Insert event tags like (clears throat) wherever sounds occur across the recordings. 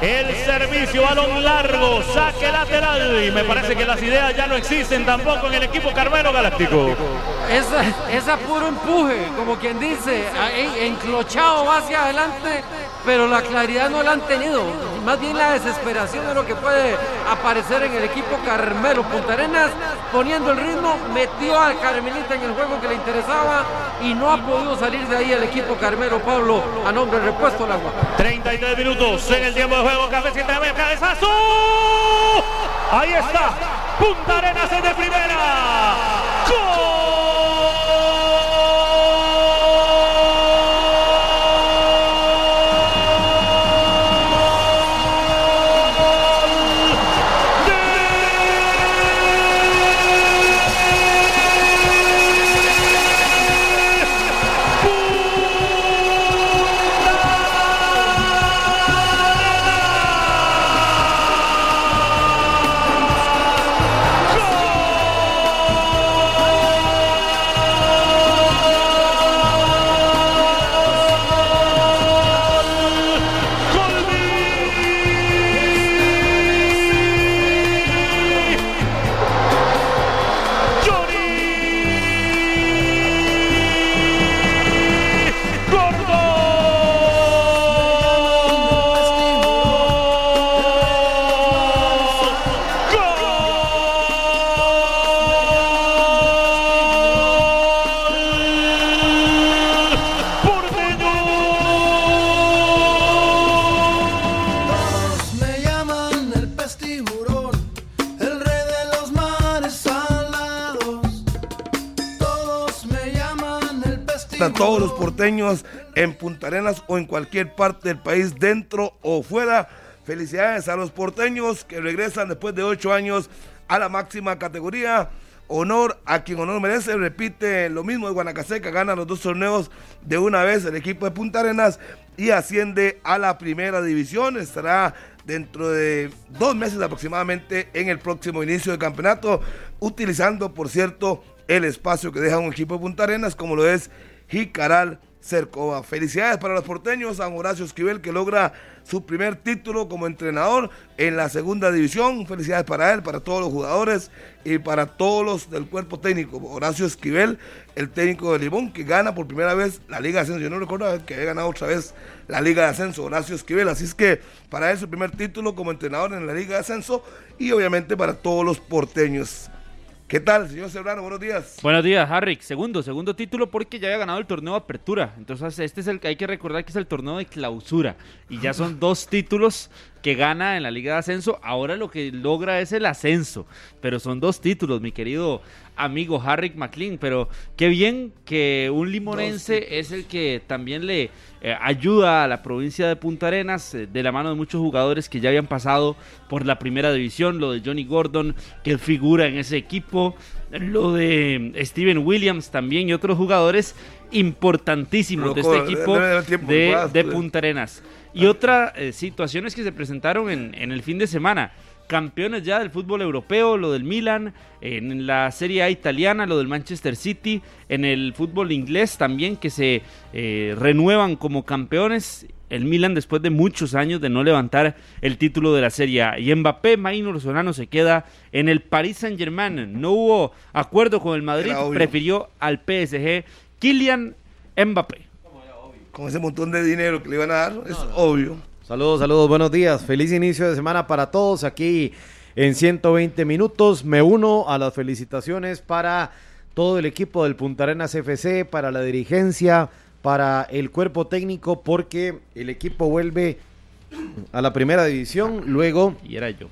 El servicio, balón largo, saque lateral. Y me parece que las ideas ya no existen tampoco en el equipo Carmelo Galáctico. Es, a puro empuje, como quien dice, enclochado va hacia adelante, pero la claridad no la han tenido. Más bien la desesperación de lo que puede aparecer en el equipo Carmelo. Punta Arenas poniendo el ritmo, metió a Carmelita en el juego que le interesaba y no ha podido salir de ahí el equipo Carmelo Pablo a nombre del repuesto al agua. 33 minutos en el tiempo de juego, cabecita de cabezazo. Ahí está, Punta Arenas es de primera. ¡Gol! En Punta Arenas o en cualquier parte del país, dentro o fuera. Felicidades a los porteños que regresan después de ocho años a la máxima categoría. Honor a quien honor merece. Repite lo mismo de Guanacaseca. Gana los dos torneos de una vez el equipo de Punta Arenas y asciende a la primera división. Estará dentro de dos meses aproximadamente en el próximo inicio del campeonato. Utilizando, por cierto, el espacio que deja un equipo de Punta Arenas como lo es Jicaral Cercova. Felicidades para los porteños, San Horacio Esquivel que logra su primer título como entrenador en la segunda división. Felicidades para él, para todos los jugadores y para todos los del cuerpo técnico. Horacio Esquivel, el técnico de Limón, que gana por primera vez la Liga de Ascenso. Yo no recuerdo que había ganado otra vez la Liga de Ascenso, Horacio Esquivel. Así es que para él su primer título como entrenador en la Liga de Ascenso y obviamente para todos los porteños. ¿Qué tal, señor Serrano? Buenos días. Buenos días, Harry. Segundo, segundo título porque ya había ganado el torneo de apertura. Entonces, este es el que hay que recordar que es el torneo de clausura. Y ya son (laughs) dos títulos que gana en la Liga de Ascenso. Ahora lo que logra es el ascenso. Pero son dos títulos, mi querido amigo Harry McLean. Pero qué bien que un limonense es el que también le eh, ayuda a la provincia de Punta Arenas eh, de la mano de muchos jugadores que ya habían pasado por la primera división, lo de Johnny Gordon, que figura en ese equipo, lo de Steven Williams también y otros jugadores importantísimos de este equipo de, Punta Arenas. Y otras eh, situaciones que se presentaron en, en el fin de semana campeones ya del fútbol europeo, lo del Milan, en la Serie A italiana, lo del Manchester City, en el fútbol inglés también que se eh, renuevan como campeones. El Milan después de muchos años de no levantar el título de la Serie A. Y Mbappé, Maynor Solano se queda en el Paris Saint Germain. No hubo acuerdo con el Madrid, prefirió al PSG. Kylian Mbappé. Con ese montón de dinero que le iban a dar, es obvio. Saludos, saludos, buenos días. Feliz inicio de semana para todos aquí en 120 minutos. Me uno a las felicitaciones para todo el equipo del Punta Arenas FC, para la dirigencia, para el cuerpo técnico, porque el equipo vuelve a la primera división luego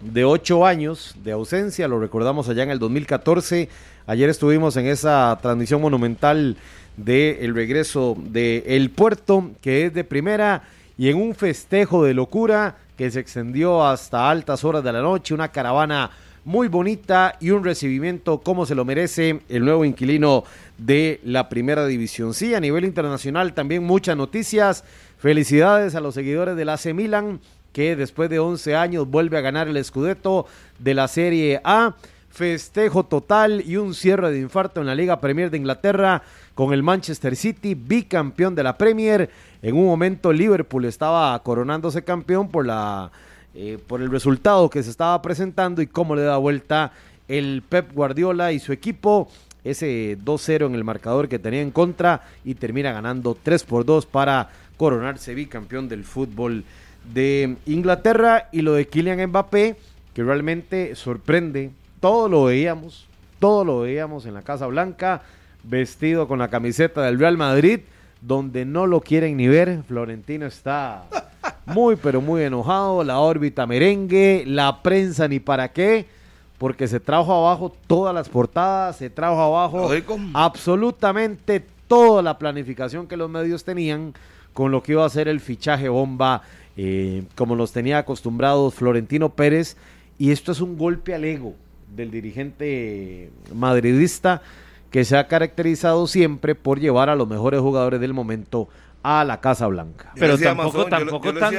de ocho años de ausencia. Lo recordamos allá en el 2014. Ayer estuvimos en esa transmisión monumental del regreso de El Puerto, que es de primera y en un festejo de locura que se extendió hasta altas horas de la noche, una caravana muy bonita y un recibimiento como se lo merece el nuevo inquilino de la primera división. Sí, a nivel internacional también muchas noticias. Felicidades a los seguidores del AC Milan que después de 11 años vuelve a ganar el Scudetto de la Serie A. Festejo total y un cierre de infarto en la Liga Premier de Inglaterra con el Manchester City, bicampeón de la Premier. En un momento Liverpool estaba coronándose campeón por la eh, por el resultado que se estaba presentando y cómo le da vuelta el Pep Guardiola y su equipo. Ese 2-0 en el marcador que tenía en contra y termina ganando 3 por 2 para coronarse bicampeón del fútbol de Inglaterra. Y lo de Kylian Mbappé que realmente sorprende, todo lo veíamos, todo lo veíamos en la Casa Blanca vestido con la camiseta del Real Madrid donde no lo quieren ni ver, Florentino está muy pero muy enojado, la órbita merengue, la prensa ni para qué porque se trajo abajo todas las portadas, se trajo abajo absolutamente toda la planificación que los medios tenían con lo que iba a ser el fichaje bomba, eh, como nos tenía acostumbrados Florentino Pérez, y esto es un golpe al ego del dirigente madridista que se ha caracterizado siempre por llevar a los mejores jugadores del momento a la Casa Blanca. Pero tampoco, tampoco, tan,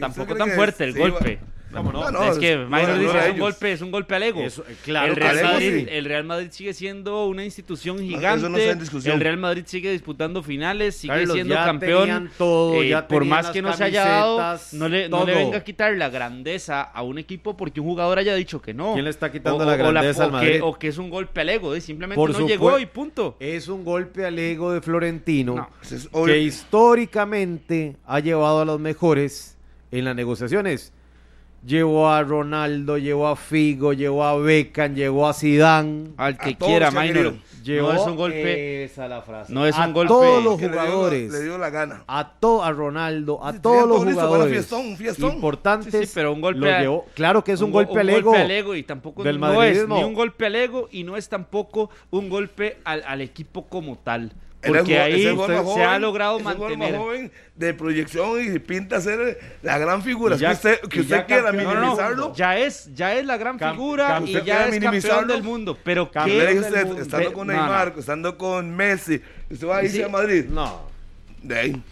tampoco tan fuerte el golpe. No, es que Minor dice es un golpe, es un golpe al ego. claro, el, Real Madrid, el Real Madrid sigue siendo una institución gigante. el Real Madrid sigue disputando finales, sigue siendo campeón. Todo, eh, por más que no se haya dado, no le, no le, venga a quitar la grandeza a un equipo porque un jugador haya dicho que no. ¿Quién le está quitando la grandeza al Madrid? o que es un golpe al ego, simplemente no llegó y punto. Es un golpe al ego de Florentino que históricamente ha llevado a los mejores en las negociaciones Llevó a Ronaldo, llevó a Figo, llevó a Beckham, llevó a Zidane. Al que quiera, Minor. no es un golpe. Esa la frase. No es a un golpe. todos los jugadores. Le dio, la, gana. A todo a Ronaldo, a todos los jugadores. Fiestón, fiestón. Importantes. pero un golpe. llevó, claro que es un, golpe al ego. golpe al ego y tampoco del no es ni un golpe al ego y no es tampoco un golpe al, al equipo como tal. Porque ahí se ha logrado mantener. joven de proyección y pinta ser la gran figura. que usted, que usted quiera minimizarlo. ya, es, ya es la gran figura y ya es campeón del mundo. Pero ¿qué usted, estando con Neymar, estando con Messi, usted va a irse a Madrid. No. De ahí.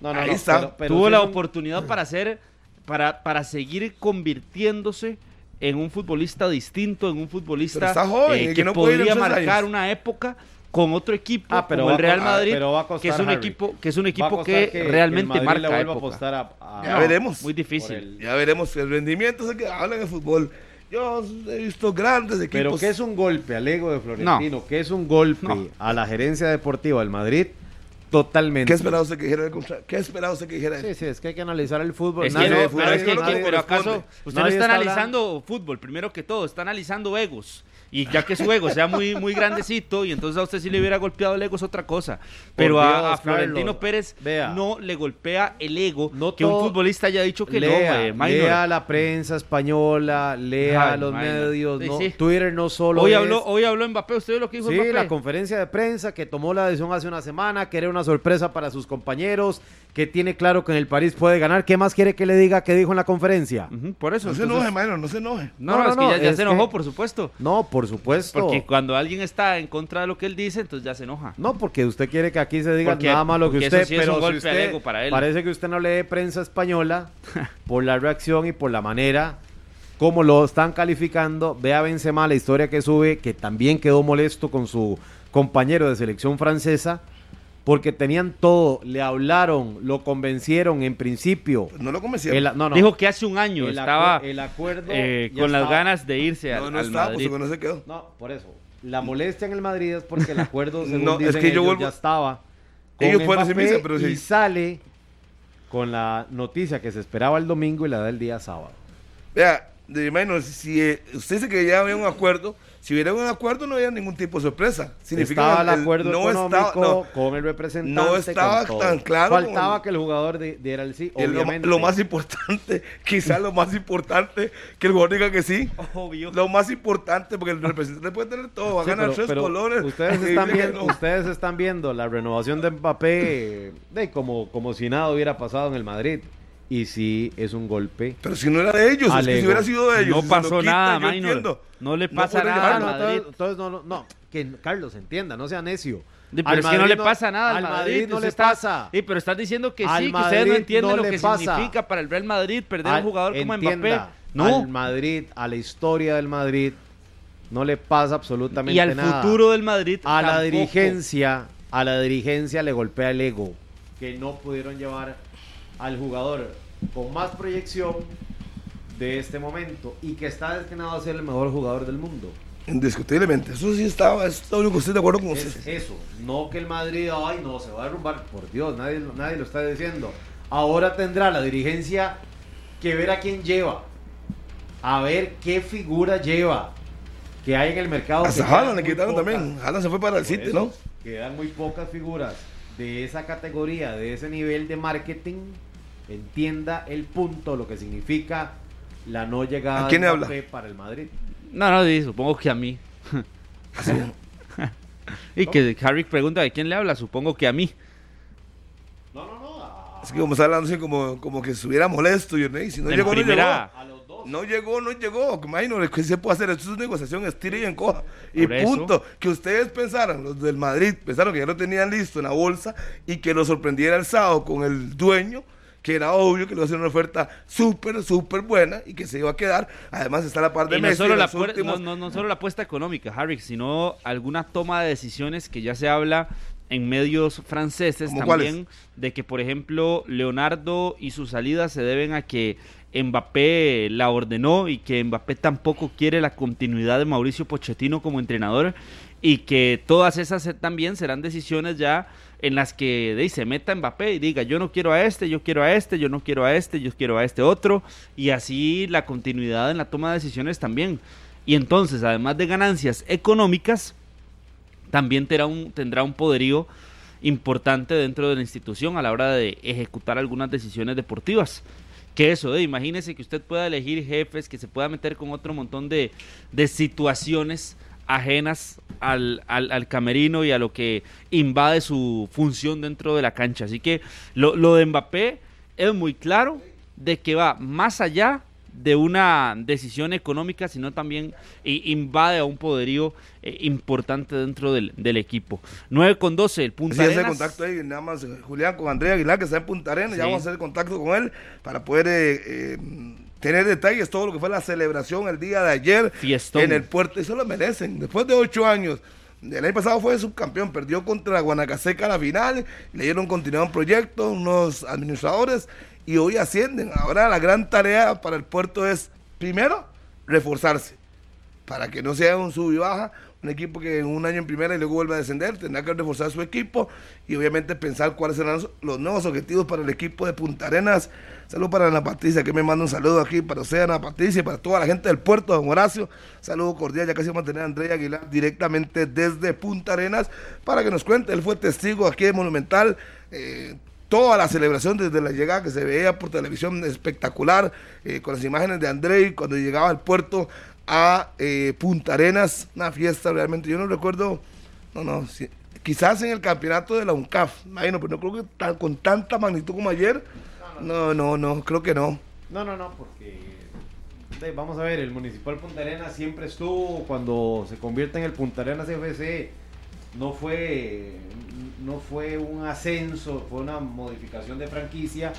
No, no, ahí está. Tuvo la oportunidad para hacer, para, para seguir convirtiéndose en un futbolista distinto, en un futbolista joven, eh, que, podría marcar una época con otro equipo ah, pero como el Real Madrid, que es un equipo que es un equipo que, realmente marca época. ya veremos. Muy difícil. Ya veremos el rendimiento se que hablan en fútbol. Yo he visto grandes equipos. Pero que es un golpe al ego de Florentino, que es un golpe a la gerencia deportiva del Madrid. Totalmente. ¿Qué esperaba usted que dijera el ¿Qué esperaba usted que dijera Sí, sí, es que hay que analizar el fútbol. Es que no, pero, es que, pero acaso usted no está analizando fútbol, primero que todo, está analizando egos. Y ya que su ego sea muy, muy grandecito, y entonces a usted sí le hubiera golpeado el ego es otra cosa. Pero a, Florentino Pérez no le golpea el ego que un futbolista haya dicho que lea, no. lea la prensa española, lea los medios. Twitter no solo hoy Habló, hoy habló Mbappé, ¿usted ve lo que dijo Sí, la conferencia de prensa que tomó la decisión hace una semana, que era una sorpresa para sus compañeros, que tiene claro que en el París puede ganar. ¿Qué más quiere que le diga que dijo en la conferencia? por eso. No se enoje, Maynor, no se enoje. No, no, es que ya, se enojó, por supuesto. No, por supuesto. Porque cuando alguien está en contra de lo que él dice, entonces ya se enoja. No, porque usted quiere que aquí se diga nada malo que usted, pero parece que usted no lee prensa española (laughs) por la reacción y por la manera como lo están calificando. Vea Benzema la historia que sube, que también quedó molesto con su compañero de selección francesa porque tenían todo, le hablaron, lo convencieron en principio. No lo convencieron. Dijo que hace un año estaba el acuerdo eh, con las ganas de irse no, al, no estaba, pues, no se quedó. No, por eso. La molestia en el Madrid es porque el (laughs) acuerdo, según no, es que yo ya estaba. ellos pueden decir pero Y sale con la noticia que se esperaba el domingo y la da el día sábado. Vea, de menos, si eh, usted dice que ya había un acuerdo, si hubiera un acuerdo no había ningún tipo de sorpresa. Significa estaba el acuerdo no económico con el representante. No estaba tan claro. Faltaba que el jugador diera el sí, obviamente. Lo, más importante, (laughs) quizás lo más importante, que el jugador diga que sí. Obvio. Lo más importante, porque el representante puede tener todo, va a ganar tres colores. Ustedes (laughs) están, viendo, ustedes están viendo la renovación de Mbappé de como, como si nada hubiera pasado en el Madrid y sí es un golpe. Pero si no era de ellos, es que si hubiera sido de ellos. No pasó nada, Maynor. No le pasa nada. No, entonces, no, no, que Carlos entienda, no sea necio. Di, Al Pero es que no Madrid le pasa nada al, al Madrid. Madrid no le está- pasa. Sí, pero estás diciendo que Al sí, que ustedes no Madrid entienden no lo le que pasa. significa para el Real Madrid perder Al- un jugador como Mbappé. No. Al Madrid, a la historia del Madrid, no le pasa absolutamente Y al nada. futuro del Madrid. A la tampoco. dirigencia, a la dirigencia le golpea el ego, que no pudieron llevar al jugador con más proyección de este momento y que está destinado a ser el mejor jugador del mundo. Indiscutiblemente. Eso sí estaba, es lo único que estoy de acuerdo con Es usted. eso, no que el Madrid, ay no, se va a derrumbar, por Dios, nadie, nadie lo está diciendo. Ahora tendrá la dirigencia que ver a quién lleva, a ver qué figura lleva, que hay en el mercado. Hasta Haaland le quitaron pocas. también. Haaland se fue para el City, ¿no? Quedan muy pocas figuras de esa categoría, de ese nivel de marketing. Entienda el punto, lo que significa la no llegada ¿A quién de habla? Para el Madrid. No, no, sí, supongo que a mí. (laughs) y que Harry pregunta de quién le habla, supongo que a mí. No, no, no. Es que como está hablando así como, como que estuviera molesto. Y, si no En llegó, primera- A los dos. no llegó. No llegó, no llegó. Imagino que se puede hacer. Esto es una negociación, estira y encoja. Y Por eso. punto. Que ustedes pensaran, los del Madrid, pensaron que ya lo tenían listo en la bolsa y que lo sorprendiera el sábado con el dueño. Que era obvio que le iba a hacer una oferta súper, súper buena y que se iba a quedar. Además, está la parte de Y no solo, la los puer- últimos- no, no- no solo la apuesta económica, Harry, sino alguna toma de decisiones que ya se habla en medios franceses ¿Cómo también, de que, por ejemplo, Leonardo y su salida se deben a que Mbappé la ordenó y que Mbappé tampoco quiere la continuidad de Mauricio Pochettino como entrenador y que todas esas eh, también serán decisiones ya en las que de, se meta Mbappé y diga yo no quiero a este, yo quiero a este, yo no quiero a este, yo quiero a este otro y así la continuidad en la toma de decisiones también. Y entonces, además de ganancias económicas, también tendrá un, tendrá un poderío importante dentro de la institución a la hora de ejecutar algunas decisiones deportivas. Que eso, de, imagínese que usted pueda elegir jefes, que se pueda meter con otro montón de, de situaciones ajenas al, al, al camerino y a lo que invade su función dentro de la cancha. Así que lo, lo de Mbappé es muy claro de que va más allá de una decisión económica, sino también invade a un poderío eh, importante dentro del, del equipo. 9 con 12, el Punta Sí, ese contacto ahí, nada más eh, Julián con Andrea Aguilar, que está en Punta Arenas, Sí. ya vamos a hacer contacto con él para poder eh, eh, tener detalles, todo lo que fue la celebración el día de ayer Fiestón. en el puerto, eso lo merecen, después de ocho años. El año pasado fue subcampeón, perdió contra Guanacaseca la final, le dieron continuidad a un proyecto, unos administradores, y hoy ascienden. Ahora la gran tarea para el puerto es, primero, reforzarse para que no sea un sub y baja, un equipo que en un año en primera y luego vuelva a descender, tendrá que reforzar su equipo y obviamente pensar cuáles serán los, los nuevos objetivos para el equipo de Punta Arenas. Saludos para Ana Patricia, que me manda un saludo aquí para usted, Ana Patricia, y para toda la gente del puerto, don Horacio. Saludo cordial, ya casi vamos a tener a Andrea Aguilar directamente desde Punta Arenas para que nos cuente. Él fue testigo aquí de Monumental. eh, toda la celebración desde la llegada que se veía por televisión espectacular, eh, con las imágenes de Andrei cuando llegaba al puerto a eh, Punta Arenas, una fiesta realmente, yo no recuerdo, no, no, quizás en el campeonato de la UNCAF, imagino, pero no creo que tan- con tanta magnitud como ayer, no, no, no, creo que no. No, no, no, porque vamos a ver, el Municipal Punta Arenas siempre estuvo cuando se convierte en el Punta Arenas FC. No fue, no fue un ascenso, fue una modificación de franquicia.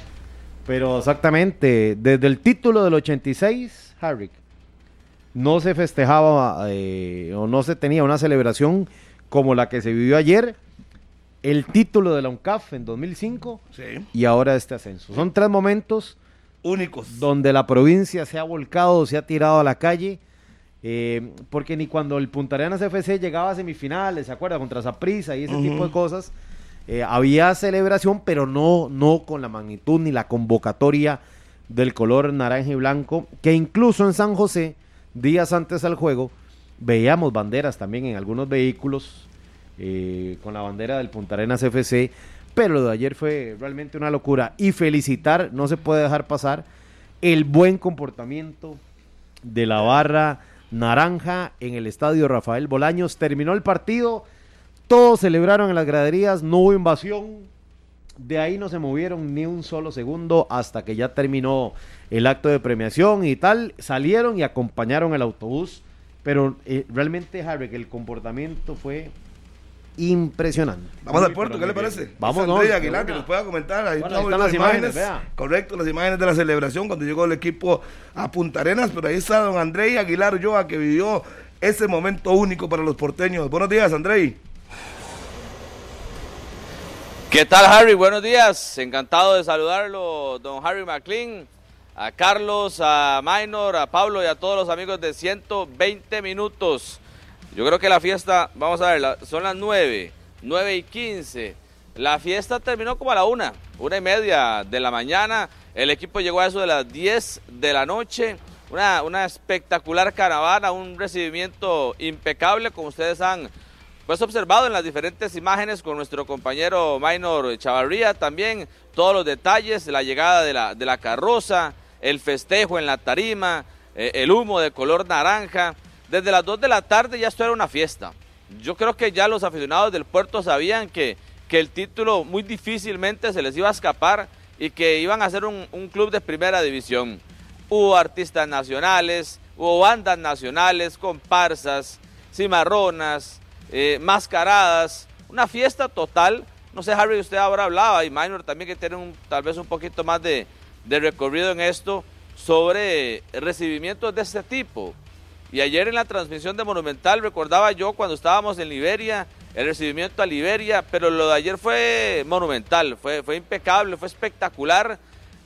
Pero exactamente, desde el título del 86, Harrick, no se festejaba eh, o no se tenía una celebración como la que se vivió ayer. El título de la UNCAF en 2005 Sí, y ahora este ascenso. Son tres momentos únicos. donde la provincia se ha volcado, se ha tirado a la calle, eh, porque ni cuando el Punta Arenas FC llegaba a semifinales, ¿se acuerda? Contra Saprissa y ese tipo de cosas, eh, había celebración, pero no, no con la magnitud ni la convocatoria del color naranja y blanco, que incluso en San José, días antes al juego, veíamos banderas también en algunos vehículos eh, con la bandera del Punta Arenas FC, pero lo de ayer fue realmente una locura. Y felicitar, no se puede dejar pasar, el buen comportamiento de la barra naranja en el estadio Rafael Bolaños. Terminó el partido, todos celebraron en las graderías, no hubo invasión. De ahí no se movieron ni un solo segundo hasta que ya terminó el acto de premiación y tal. Salieron y acompañaron el autobús. Pero eh, realmente, Harry, que el comportamiento fue impresionante. Vamos al puerto, ¿qué le parece? Vamos, Andrés no, Aguilar, que nos pueda comentar. Ahí Bueno, ahí estamos están las imágenes. Correcto, las imágenes de la celebración cuando llegó el equipo a Punta Arenas, pero ahí está don Andrei Aguilar Ulloa que vivió ese momento único para los porteños. Buenos días, Andrei. ¿Qué tal, Harry? Buenos días. Encantado de saludarlo, don Harry McLean, a Carlos, a Minor, a Pablo y a todos los amigos de 120 minutos. Yo creo que la fiesta, vamos a ver, son las 9, 9 y 15. La fiesta terminó como a la 1, una y media de la mañana. El equipo llegó a eso de las 10 de la noche. Una, una espectacular caravana, un recibimiento impecable, como ustedes han pues observado en las diferentes imágenes con nuestro compañero Minor Chavarría también, todos los detalles, la llegada de la, de la carroza, el festejo en la tarima, eh, el humo de color naranja. Desde las 2 de la tarde ya esto era una fiesta. Yo creo que ya los aficionados del puerto sabían que, que el título muy difícilmente se les iba a escapar y que iban a ser un, un club de primera división. Hubo artistas nacionales, hubo bandas nacionales, comparsas, cimarronas, eh, mascaradas, una fiesta total. No sé, Harry, usted ahora hablaba, y Minor también que tiene un, tal vez un poquito más de, recorrido en esto, sobre recibimientos de este tipo. Y ayer en la transmisión de Monumental recordaba yo cuando estábamos en Liberia, el recibimiento a Liberia, pero lo de ayer fue monumental, fue, fue impecable, fue espectacular.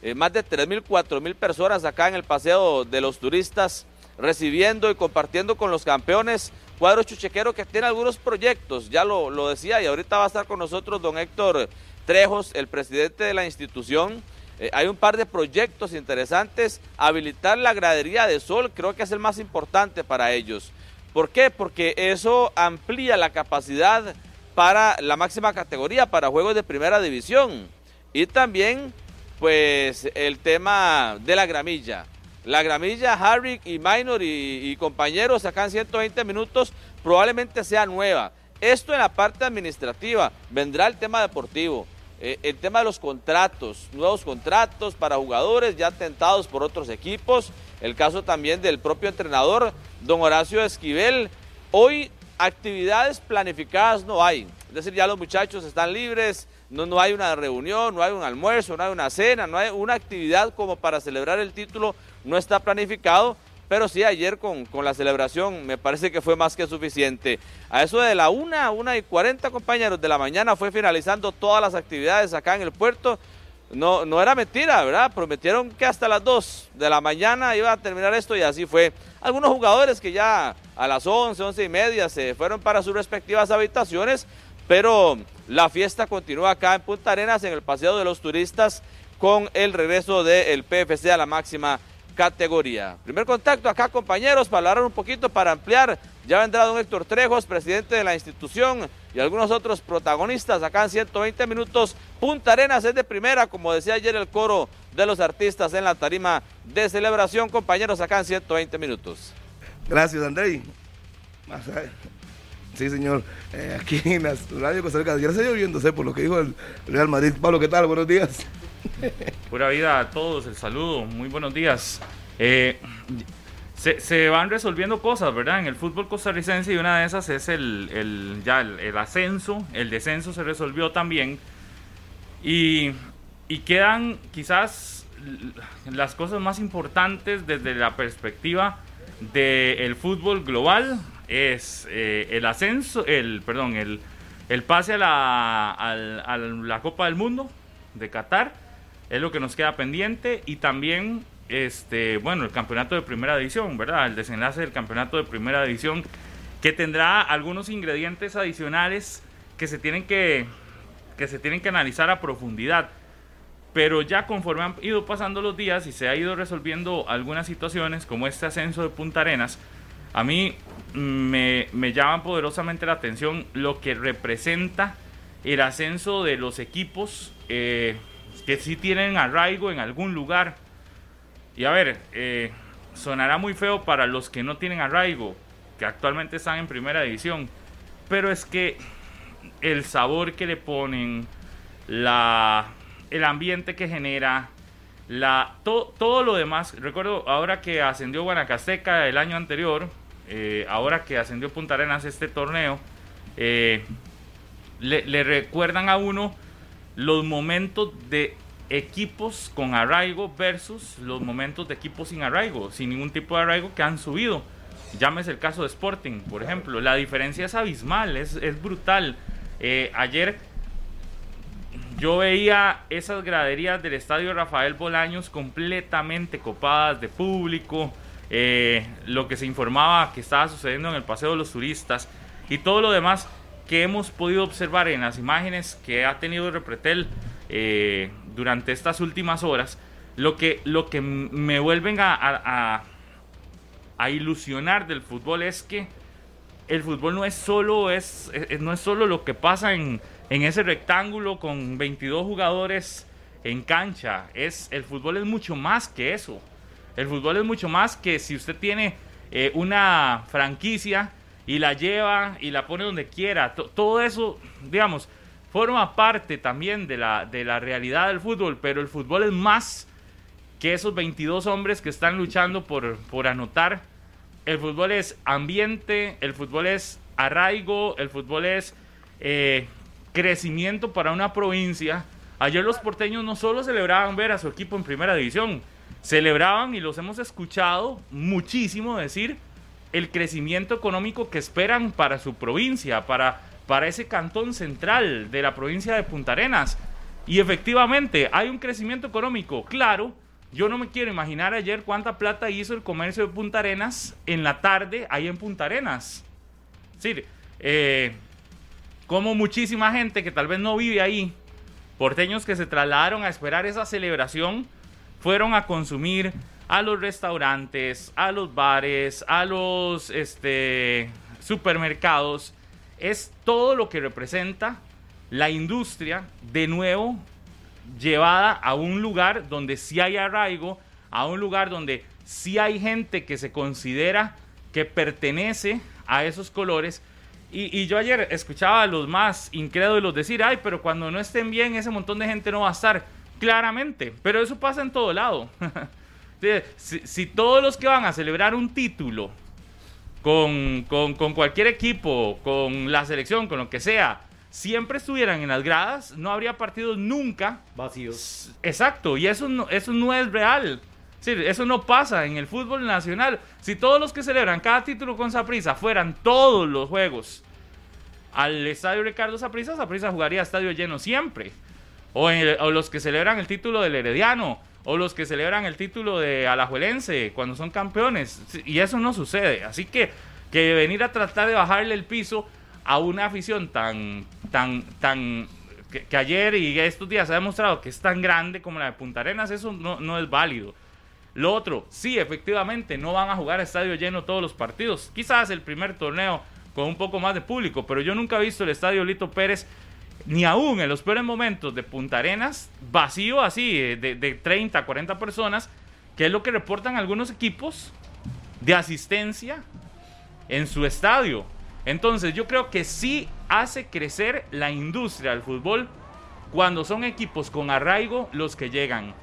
Eh, más de 3.000, 4.000 personas acá en el Paseo de los Turistas recibiendo y compartiendo con los campeones. Cuadro Chuchequero que tiene algunos proyectos, ya lo, lo decía, y ahorita va a estar con nosotros don Héctor Trejos, el presidente de la institución. Eh, hay un par de proyectos interesantes. Habilitar la gradería de sol creo que es el más importante para ellos. ¿Por qué? Porque eso amplía la capacidad para la máxima categoría, para juegos de primera división. Y también, pues, el tema de la gramilla. La gramilla, Harry y Minor y, y compañeros en 120 minutos probablemente sea nueva. Esto en la parte administrativa. Vendrá el tema deportivo. Eh, el tema de los contratos, nuevos contratos para jugadores ya tentados por otros equipos. El caso también del propio entrenador, don Horacio Esquivel. Hoy actividades planificadas no hay. Es decir, ya los muchachos están libres, no, no hay una reunión, no hay un almuerzo, no hay una cena, no hay una actividad como para celebrar el título, no está planificado. Pero sí, ayer con, con la celebración me parece que fue más que suficiente. A eso de la una, una y 40 compañeros de la mañana fue finalizando todas las actividades acá en el puerto. No, no era mentira, ¿verdad? Prometieron que hasta las 2 de la mañana iba a terminar esto y así fue. Algunos jugadores que ya a las 11, 11 y media se fueron para sus respectivas habitaciones, pero la fiesta continúa acá en Punta Arenas, en el Paseo de los Turistas, con el regreso del PFC a la máxima categoría. Primer contacto acá, compañeros, para hablar un poquito, para ampliar. Ya vendrá don Héctor Trejos, presidente de la institución, y algunos otros protagonistas acá en 120 minutos. Punta Arenas es de primera, como decía ayer el coro de los artistas en la tarima de celebración. Compañeros, acá en 120 minutos. Gracias, Andrei. Sí, señor. Eh, aquí en la radio Costa Rica, ya está lloviéndose por lo que dijo el Real Madrid. Pablo, ¿qué tal? Buenos días. (laughs) Pura vida a todos, el saludo, muy buenos días. Eh, se, se van resolviendo cosas, ¿verdad? En el fútbol costarricense y una de esas es el, el- ya el, el ascenso, el descenso se resolvió también. Y, y quedan quizás las cosas más importantes desde la perspectiva del fútbol global es eh, el ascenso, el perdón, el, el pase a la, al- a la Copa del Mundo de Qatar es lo que nos queda pendiente y también este bueno el campeonato de primera división verdad el desenlace del campeonato de primera división que tendrá algunos ingredientes adicionales que se tienen que que se tienen que analizar a profundidad. Pero ya conforme han ido pasando los días y se ha ido resolviendo algunas situaciones como este ascenso de Punta Arenas a mí me, me llama poderosamente la atención lo que representa el ascenso de los equipos eh, que sí tienen arraigo en algún lugar. Y a ver, eh, sonará muy feo para los que no tienen arraigo, que actualmente están en primera división, pero es que el sabor que le ponen, la, el ambiente que genera, la, to- todo lo demás. Recuerdo ahora que ascendió Guanacasteca el año anterior, eh, ahora que ascendió Punta Arenas este torneo, eh, le, le recuerdan a uno los momentos de equipos con arraigo versus los momentos de equipos sin arraigo, sin ningún tipo de arraigo que han subido. Llámese el caso de Sporting, por ejemplo. La diferencia es abismal, es, es brutal. Eh, ayer yo veía esas graderías del estadio Rafael Bolaños completamente copadas de público, eh, lo que se informaba que estaba sucediendo en el Paseo de los Turistas y todo lo demás que hemos podido observar en las imágenes que ha tenido Repretel eh, durante estas últimas horas, lo que, lo que me vuelven a, a, a, ilusionar del fútbol es que el fútbol no es solo, es, es no es solo lo que pasa en, en ese rectángulo con 22 jugadores en cancha. Es, el fútbol es mucho más que eso. El fútbol es mucho más que si usted tiene eh, una franquicia y la lleva y la pone donde quiera. todo eso, digamos, forma parte también de la, de la realidad del fútbol, pero el fútbol es más que esos 22 hombres que están luchando por, por anotar. El fútbol es ambiente, el fútbol es arraigo, el fútbol es eh, crecimiento para una provincia. Ayer los porteños no solo celebraban ver a su equipo en primera división, celebraban y los hemos escuchado muchísimo decir el crecimiento económico que esperan para su provincia, para, para ese cantón central de la provincia de Punta Arenas. Y efectivamente, hay un crecimiento económico, claro. Yo no me quiero imaginar ayer cuánta plata hizo el comercio de Punta Arenas en la tarde ahí en Punta Arenas. Sí, eh, como muchísima gente que tal vez no vive ahí, porteños que se trasladaron a esperar esa celebración, fueron a consumir a los restaurantes, a los bares, a los este, supermercados. Es todo lo que representa la industria, de nuevo, llevada a un lugar donde sí hay arraigo, a un lugar donde sí hay gente que se considera que pertenece a esos colores y, yo ayer escuchaba a los más incrédulos decir, ay, pero cuando no estén bien, ese montón de gente no va a estar. Claramente, pero eso pasa en todo lado. (laughs) si, todos los que van a celebrar un título con, con, cualquier equipo, con la selección, con lo que sea, siempre estuvieran en las gradas, no habría partidos nunca vacíos. Exacto, y eso no, eso no es real. Sí, eso no pasa en el fútbol nacional. Si todos los que celebran cada título con Saprisa fueran todos los juegos al estadio Ricardo Saprisa, Saprisa jugaría estadio lleno siempre. O, los que celebran el título del Herediano, o los que celebran el título de Alajuelense cuando son campeones. Y eso no sucede. Así que, que venir a tratar de bajarle el piso a una afición tan, tan, tan, que, ayer y estos días se ha demostrado que es tan grande como la de Punta Arenas, eso no, no es válido. Lo otro, sí, efectivamente, no van a jugar a estadio lleno todos los partidos. Quizás el primer torneo con un poco más de público, pero yo nunca he visto el estadio Lito Pérez, ni aún en los peores momentos de Punta Arenas, vacío así, de, de 30, 40 personas, que es lo que reportan algunos equipos de asistencia en su estadio. Entonces yo creo que sí hace crecer la industria del fútbol cuando son equipos con arraigo los que llegan.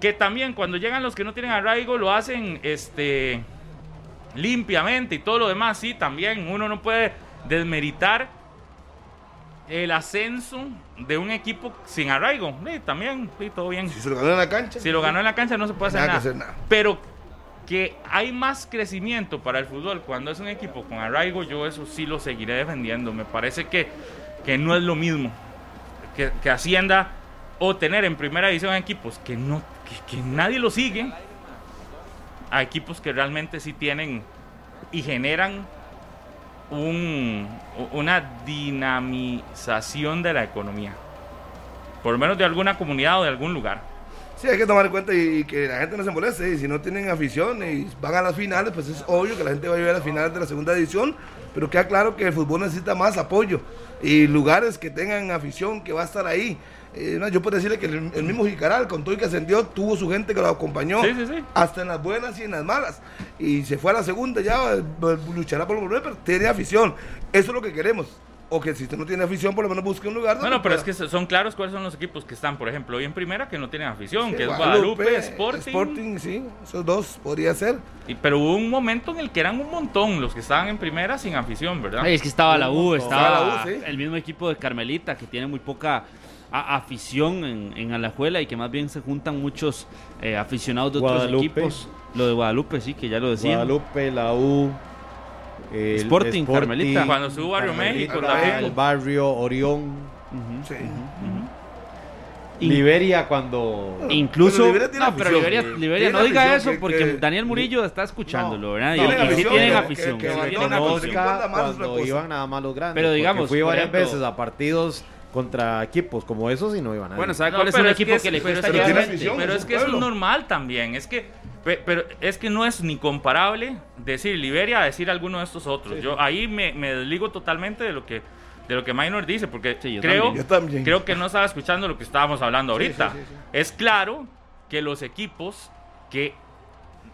Que también cuando llegan los que no tienen arraigo lo hacen este limpiamente y todo lo demás, sí, también uno no puede desmeritar el ascenso de un equipo sin arraigo. Sí, también, sí, todo bien. Si se lo ganó en la cancha. Si lo ganó en la cancha no se puede hacer nada. Pero que hay más crecimiento para el fútbol cuando es un equipo con arraigo, yo eso sí lo seguiré defendiendo. Me parece que, que no es lo mismo que, que Hacienda o tener en primera división equipos que, no, que, que nadie lo sigue a equipos que realmente sí tienen y generan un, una dinamización de la economía. Por lo menos de alguna comunidad o de algún lugar. Sí, hay que tomar en cuenta y, que la gente no se moleste. Y si no tienen afición y van a las finales, pues es obvio que la gente va a ir a las finales de la segunda edición. Pero queda claro que el fútbol necesita más apoyo y lugares que tengan afición que va a estar ahí. Eh, yo puedo decirle que el, mismo Jicaral, con todo y que ascendió, tuvo su gente que lo acompañó, hasta en las buenas y en las malas. Y se fue a la segunda, ya eh, luchará por volver, pero tiene afición. Eso es lo que queremos. o que si usted no tiene afición, por lo menos busque un lugar donde Bueno, pero es que son claros cuáles son los equipos que están, por ejemplo, hoy en primera que no tienen afición, Sí, que es Guadalupe, Sporting. Sporting, sí, esos dos podría ser. Y- pero hubo un momento en el que eran un montón los que estaban en primera sin afición, ¿verdad? Ay, es que estaba la U, estaba Estaba la U, sí. el mismo equipo de Carmelita que tiene muy poca a- afición en, en Alajuela y que más bien se juntan muchos eh, aficionados de otros equipos. Lo de Guadalupe, sí, que ya lo decían. Guadalupe, la U. el Sporting, Carmelita. Cuando estuvo Barrio Carmelita, México también. El barrio, Orión. Sí. Liberia cuando... Incluso, Pero Liberia tiene no, pero afición. Liberia, Sí. Liberia no diga afición eso que- porque que- Daniel Murillo está escuchándolo, ¿verdad? Y, tienen sí afición, tienen afición. que- sí que tienen afición. cuando iban nada más los grandes. Pero digamos, fui varias ejemplo- veces a partidos contra equipos como esos y no iban a Bueno, ¿sabe No, cuál es pero un es equipo que es- que le pero cuesta es es- afición, Pero es es que eso es normal también. Es que, pe- pero es que no es ni comparable decir Liberia a decir alguno de estos otros. Yo ahí me, me desligo totalmente de lo que de lo que Minor dice, porque Sí, yo creo, también. Yo también. creo que no estaba escuchando lo que estábamos hablando ahorita. sí, sí, sí. Es claro que los equipos que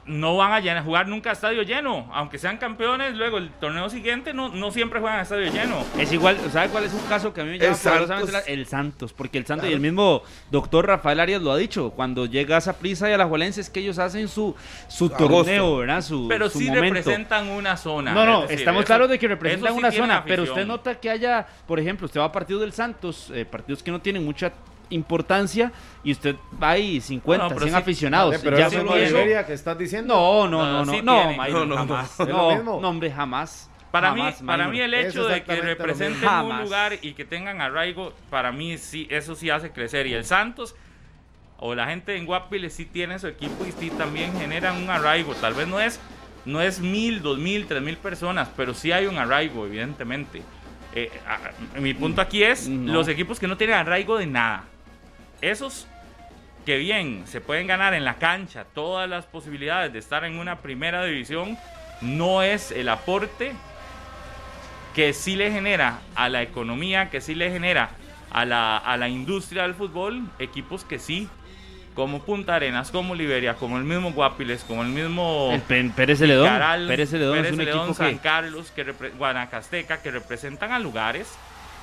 no van a llenar- jugar nunca a estadio lleno, aunque sean campeones, luego el torneo siguiente no, no siempre juegan a estadio lleno. Es igual, ¿sabe cuál es un caso que a mí me llama El poderosamente Santos. la- El Santos, porque el Santos y el mismo doctor Rafael Arias lo ha dicho, cuando llega a prisa y a la Juelense es que ellos hacen su, su Agosto. torneo, ¿verdad? Su, Pero su sí momento. representan una zona. No, no, es decir, estamos eso- claros de que representan sí una zona, pero usted nota que haya, por ejemplo, usted va a partidos del Santos, eh, partidos que no tienen mucha importancia, y usted va ahí 50, No, pero 100 sí. aficionados. Vale, pero ya eso no es que estás diciendo. No, no, No, no, no, sí no, tiene. No, no, no. hombre, jamás. Para mí, Jamás, para Minor. mí el hecho de que representen un lugar y que tengan arraigo, para mí sí, eso sí hace crecer. Y el Santos o la gente en Guapiles sí tiene su equipo y sí también generan un arraigo. Tal vez no es, no es mil, dos mil, tres mil personas, pero sí hay un arraigo, evidentemente. Eh, a- mi punto aquí es No. los equipos que no tienen arraigo de nada. Esos que bien se pueden ganar en la cancha todas las posibilidades de estar en una primera división, no es el aporte que sí le genera a la economía, que sí le genera a la, a la industria del fútbol, equipos que sí, como Punta Arenas, como Liberia, como el mismo Guapiles, como el mismo El Pe- Pérez Celedón. Caral, Pérez Celedón es un equipo San que... Carlos, que Guanacasteca, que representan a lugares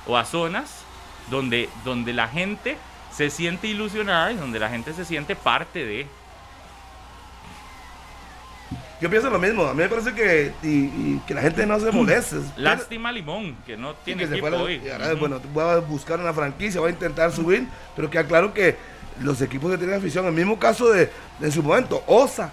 o a zonas donde, donde la gente se siente ilusionada y donde la gente se siente parte de. Yo pienso lo mismo. A mí me parece que, y, y que la gente no se moleste. (clears throat) Lástima Limón, que no tiene que equipo fuera- hoy. y ahora, Ujú. bueno, voy a buscar una franquicia, voy a intentar subir, pero queda claro que los equipos que tienen afición, el mismo caso de, de en su momento, Osa,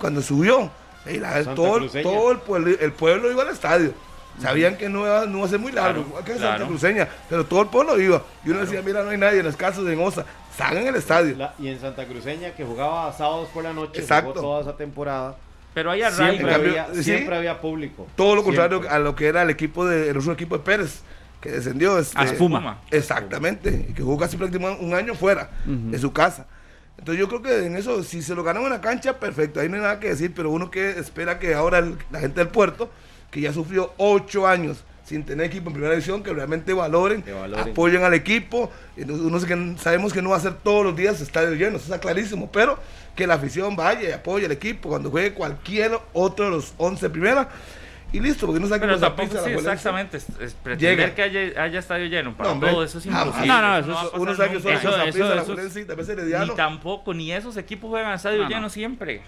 cuando subió, y la- Santa todo, Cruceña. todo el, pueblo, el pueblo iba al estadio. Sabían que no iba, no iba a ser muy largo, Claro, que en claro. Santa Cruceña, pero todo el pueblo iba. Y uno decía, mira, no hay nadie en los casos de Osa, salgan el estadio. La- y en Santa Cruceña que jugaba sábados por la noche, Exacto. jugó toda esa temporada. Pero hay Siempre, arraigo. En cambio, había, sí. siempre había público. Todo lo contrario Siempre. a lo que era el equipo de, el otro equipo de Pérez, que descendió. Este, Aspuma. Exactamente, y que jugó casi prácticamente un año fuera de su casa. Entonces yo creo que en eso, si se lo ganan en la cancha, perfecto, ahí no hay nada que decir, pero uno que espera que ahora el- la gente del puerto, que ya sufrió ocho años sin tener equipo en primera división, que realmente valoren, Que valoren. apoyen al equipo, entonces uno sé que sabemos que no va a ser todos los días estadio lleno, eso está clarísimo, pero que la afición vaya y apoye al equipo cuando juegue cualquier otro de los 11 de primera, y listo, porque no sabe Pero tampoco sí, exactamente. Es, es pretender Llega. que haya, haya estadio lleno para No, hombre, todo eso es imposible. No, no, eso Ni tampoco, ni esos equipos juegan a estadio No, no. lleno siempre.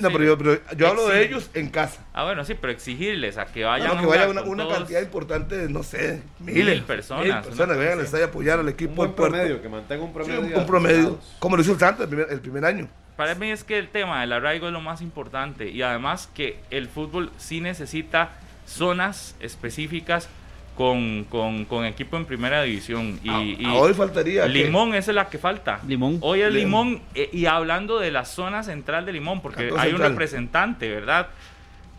No, pero yo, pero yo hablo de ellos en casa. Ah, bueno, sí, pero exigirles a que vayan no, a que vaya una, cantidad importante de, no sé, Mil miles. personas, Mil personas, vayan al así. estadio a apoyar al Un equipo buen del puerto. promedio, que mantenga un Sí, promedio. un, un promedio. Como lo hizo el Santos el primer, el primer año. Para mí es que el tema del arraigo es lo más importante y además que el fútbol sí necesita zonas específicas con, con, con equipo en primera división. Y, A- y a hoy faltaría. que- Limón esa es la que falta. Limón. Hoy es Limón. Limón eh, y hablando de la zona central de Limón, porque Cantón hay un representante, ¿verdad?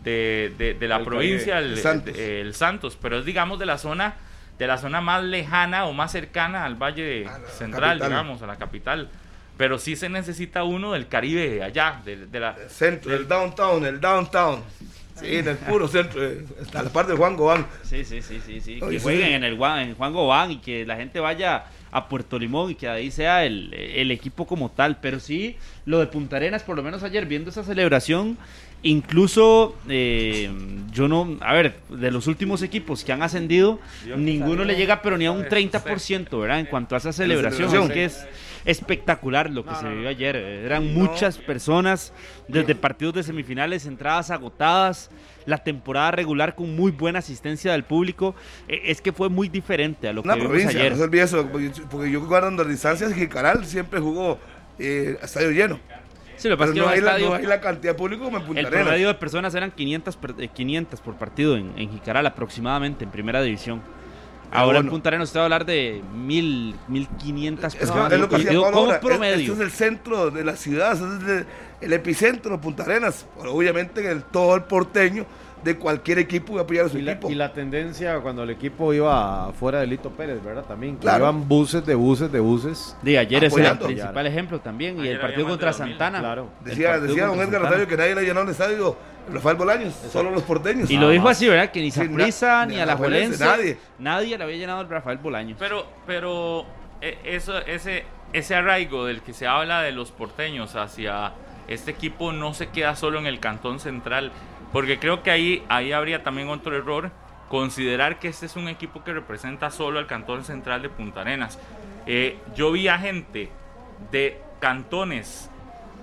De, de- de la El provincia, Caribe. el, El Santos. de- el Santos, pero es digamos de la zona de la zona más lejana o más cercana al Valle A la Central, capital. digamos, a la capital. Pero sí se necesita uno del Caribe, de allá, de, de la, El centro, el downtown, el downtown. Sí, en el puro centro. eh, Hasta la parte de Juan Gobán. Sí, sí, sí, sí, sí. Oye, Que sí. jueguen en el Juan, en Juan Gobán y que la gente vaya a Puerto Limón y que ahí sea el, el equipo como tal. Pero sí, lo de Punta Arenas, por lo menos ayer viendo esa celebración, Incluso, eh, yo no, a ver, de los últimos equipos que han ascendido, ninguno le llega pero ni a un 30%, ¿verdad? En cuanto a esa celebración, celebración. que es espectacular lo que se vivió ayer. Eran muchas personas, desde partidos de semifinales, entradas agotadas, la temporada regular con muy buena asistencia del público. Eh, Es que fue muy diferente a lo que vimos ayer. no se olvide eso, porque, yo guardando distancias, Jicaral siempre jugó eh, a estadio lleno. Sí, lo que pasa es que no hay, la, estadio- no hay la cantidad de público como en Punta El Arenas. promedio de personas eran 500, per- eh, 500 por partido en, en Jicaral aproximadamente, en primera división. Ahora en bueno. Punta Arenas usted va a hablar de mil, 1500 Es, personas es lo que partido como ahora, es- promedio. Este es el centro de la ciudad, este es el, el epicentro, Punta Arenas. Pero obviamente el, todo el porteño de cualquier equipo va a apoyar a su Y la, equipo. y la tendencia cuando el equipo iba fuera de Lito Pérez, ¿verdad? También, que Claro. iban buses de buses de buses. De ayer es el principal ejemplo también. Y el partido contra de 2000. Santana. Claro. Decía, decía don Edgar. Rosario que nadie le llenó el estadio Rafael Bolaños, solo los porteños. Y lo dijo así, ¿verdad? Que ni Sí, Saprissa, ni ni a la Alajuelense, Juelense, nadie. nadie le había llenado el Rafael Bolaños. Pero, pero eh, eso, ese, ese arraigo del que se habla de los porteños hacia este equipo no se queda solo en el Cantón Central, porque creo que ahí, ahí habría también otro error, considerar que este es un equipo que representa solo al Cantón Central de Punta Arenas. Eh, yo vi a gente de cantones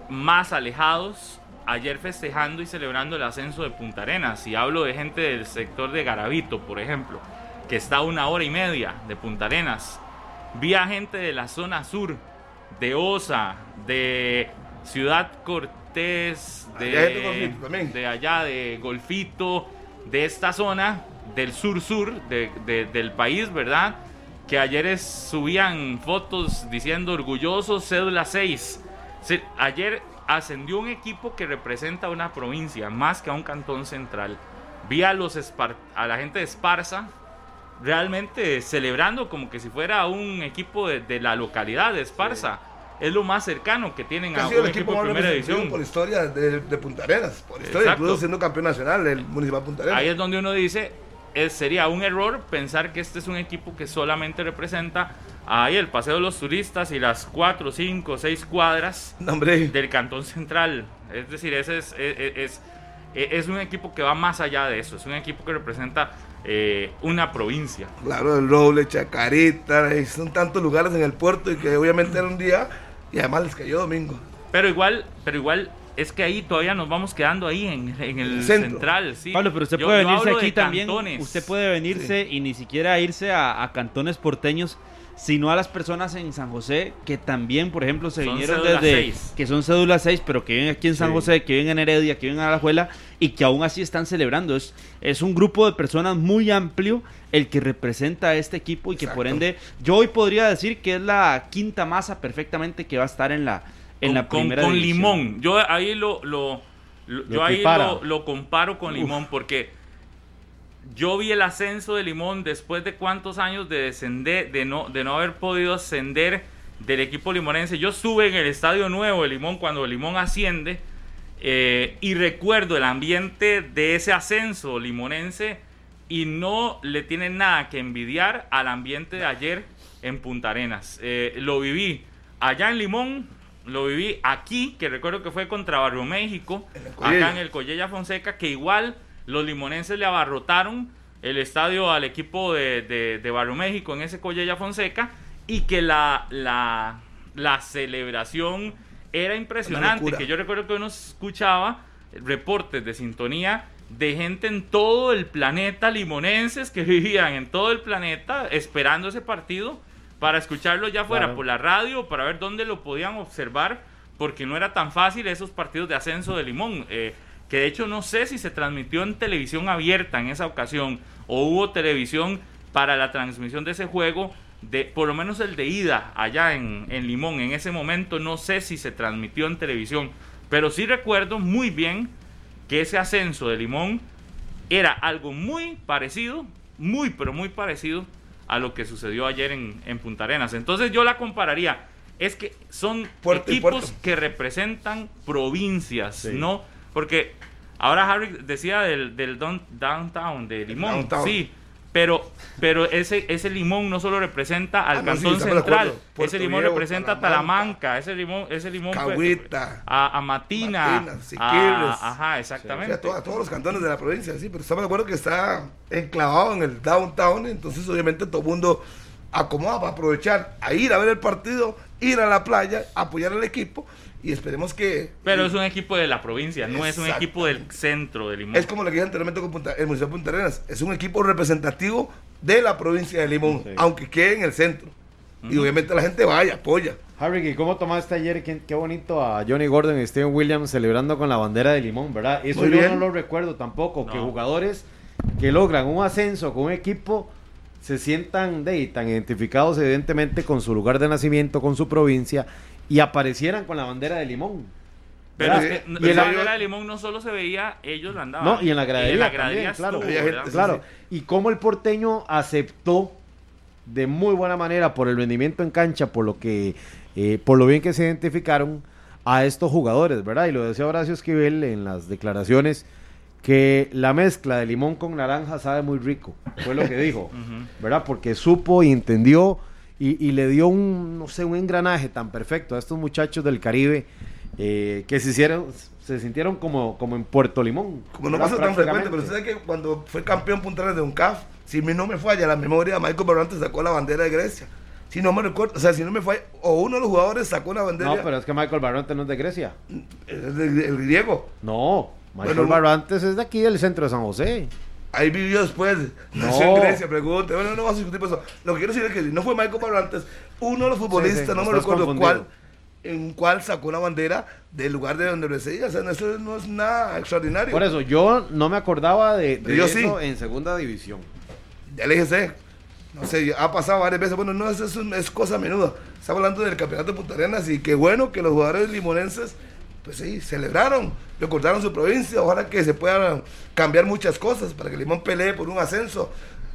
más alejados ayer festejando y celebrando el ascenso de Punta Arenas. Y hablo de gente del sector de Garavito, por ejemplo, que está a una hora y media de Punta Arenas. Vi a gente de la zona sur, de Osa, de Ciudad Cortés, de de, Golfito también. de allá de Golfito, de esta zona del sur-sur de- de- del país, ¿verdad? Que ayer es- subían fotos diciendo orgullosos cédula 6. Se- ayer ascendió un equipo que representa a una provincia más que a un cantón central. Vi a, los Espar- a la gente de Esparza realmente celebrando como que si fuera un equipo de, de la localidad de Esparza. Es lo más cercano que tienen a un el equipo equipo de primera división. por historia de, de Punta Arenas, por historia, Exacto. incluso siendo campeón nacional el Municipal Punta Arenas. Ahí es donde uno dice, es, sería un error pensar que este es un equipo que solamente representa ahí el Paseo de los Turistas y las 4, 5, 6 cuadras No, del Cantón Central. Es decir, ese es, es, es- es un equipo que va más allá de eso. Es un equipo que representa eh, una provincia. claro, el Roble, Chacarita, son tantos lugares en el puerto y que obviamente era un día y además les cayó domingo. Pero igual, pero igual es que ahí todavía nos vamos quedando ahí en, en el Centro. central. Sí. Pablo, pero usted Yo- puede yo venirse aquí también. cantones. Usted puede venirse y ni siquiera irse a, a cantones porteños, sino a las personas en San José que también, por ejemplo, se Son vinieron desde. seis. que son cédula 6, pero que viven aquí en San Sí. José, que viven en Heredia, que viven en Alajuela y que aún así están celebrando. Es, es un grupo de personas muy amplio el que representa a este equipo y que por ende, yo hoy podría decir que es la quinta masa perfectamente que va a estar en la, en con, la con- primera con división. limón. Yo ahí lo, lo, lo- yo ahí lo, lo comparo con limón porque yo vi el ascenso de limón después de cuántos años de descender, de no, de no haber podido ascender del equipo limonense. Yo estuve en el estadio nuevo de Limón cuando Limón asciende eh, y recuerdo el ambiente de ese ascenso limonense y no le tiene nada que envidiar al ambiente de ayer en Punta Arenas. Eh, lo viví allá en Limón, lo viví aquí, que recuerdo que fue contra Barrio México, acá en el Collella Fonseca, que igual los limonenses le abarrotaron el estadio al equipo de, de- de Barrio México en ese Collella Fonseca y que la, la, la celebración era impresionante, que yo recuerdo que uno escuchaba reportes de sintonía de gente en todo el planeta, limonenses que (laughs) vivían en todo el planeta esperando ese partido para escucharlo ya fuera Claro. por la radio, para ver dónde lo podían observar, porque no era tan fácil esos partidos de ascenso de Limón, eh, que de hecho no sé si se transmitió en televisión abierta en esa ocasión o hubo televisión para la transmisión de ese juego, de por lo menos el de ida allá en, en Limón, en ese momento no sé si se transmitió en televisión, pero sí recuerdo muy bien que ese ascenso de Limón era algo muy parecido, muy pero muy parecido a lo que sucedió ayer en, en Punta Arenas. Entonces yo la compararía, es que son Puerto equipos que representan provincias, Sí. ¿no? Porque ahora Harry decía del, del down- downtown de Limón, downtown. sí, Pero, pero ese, ese limón no solo representa al Ah, no, sí, cantón central, ese limón Viejo, representa a Talamanca, ese limón, ese limón Cahuita, a, a Matina, Matina, a- ajá, O exactamente. sea, a todos los cantones de la provincia, sí, pero estamos de acuerdo que está enclavado en el downtown, entonces obviamente todo el mundo acomoda para aprovechar a ir a ver el partido, ir a la playa, apoyar al equipo y esperemos que... Pero es un equipo de la provincia, no es un equipo del centro de Limón. Es como lo que dije anteriormente con Punta- el municipio de Punta Arenas, es un equipo representativo de la provincia de Limón, aunque quede en el centro. Y obviamente la gente vaya, apoya. Harry, ¿y cómo tomaste ayer? Qué, qué bonito a Johnny Gordon y Steven Williams celebrando con la bandera de limón, ¿verdad? Eso Muy yo bien. no lo recuerdo tampoco, que jugadores que logran un ascenso con un equipo se sientan de, ahí, tan identificados evidentemente con su lugar de nacimiento, con su provincia y aparecieran con la bandera de limón. Pero ¿verdad? es que Y en la bandera de Limón no solo se veía, ellos la andaban. No, y en la gradería, también, estuvo, claro. Había ¿verdad? gente- Claro, y cómo el porteño aceptó de muy buena manera por el rendimiento en cancha, por lo que, eh, por lo bien que se identificaron a estos jugadores, ¿verdad? Y lo decía Horacio Esquivel en las declaraciones que la mezcla de limón con naranja sabe muy rico, fue lo que dijo. (laughs) ¿verdad? Porque supo y entendió y, y le dio un, no sé, un engranaje tan perfecto a estos muchachos del Caribe eh, que se hicieron, se sintieron como, como en Puerto Limón. Como no pasa tan frecuente, pero usted sabe que cuando fue campeón Arenas de un CAF, si mi no me falla la memoria, Michael Barrantes sacó la bandera de Grecia. Si no me recuerdo, o sea, si no me falla, o uno de los jugadores sacó la bandera, No, pero es que Michael Barrantes no es de Grecia. es el, el griego. No, Michael Bueno, Barrantes es de aquí del centro de San José. Ahí vivió después. No. Nació en Grecia, pregunte. Bueno, no vamos a discutir por eso. Lo que quiero decir es que no fue Michael Barrantes, uno de los futbolistas, sí, no me recuerdo cuál, en cuál sacó la bandera del lugar de donde residía. O sea, eso no es nada extraordinario. Por eso, yo no me acordaba de, de Yo eso sí. en segunda división. Ya le dije, no sé, ha pasado varias veces. Bueno, no, eso es, un- es cosa menuda. Estamos hablando del campeonato de Punta Arenas y qué bueno que los jugadores limonenses, pues sí, celebraron, recordaron su provincia. Ojalá que se puedan cambiar muchas cosas para que Limón pelee por un ascenso.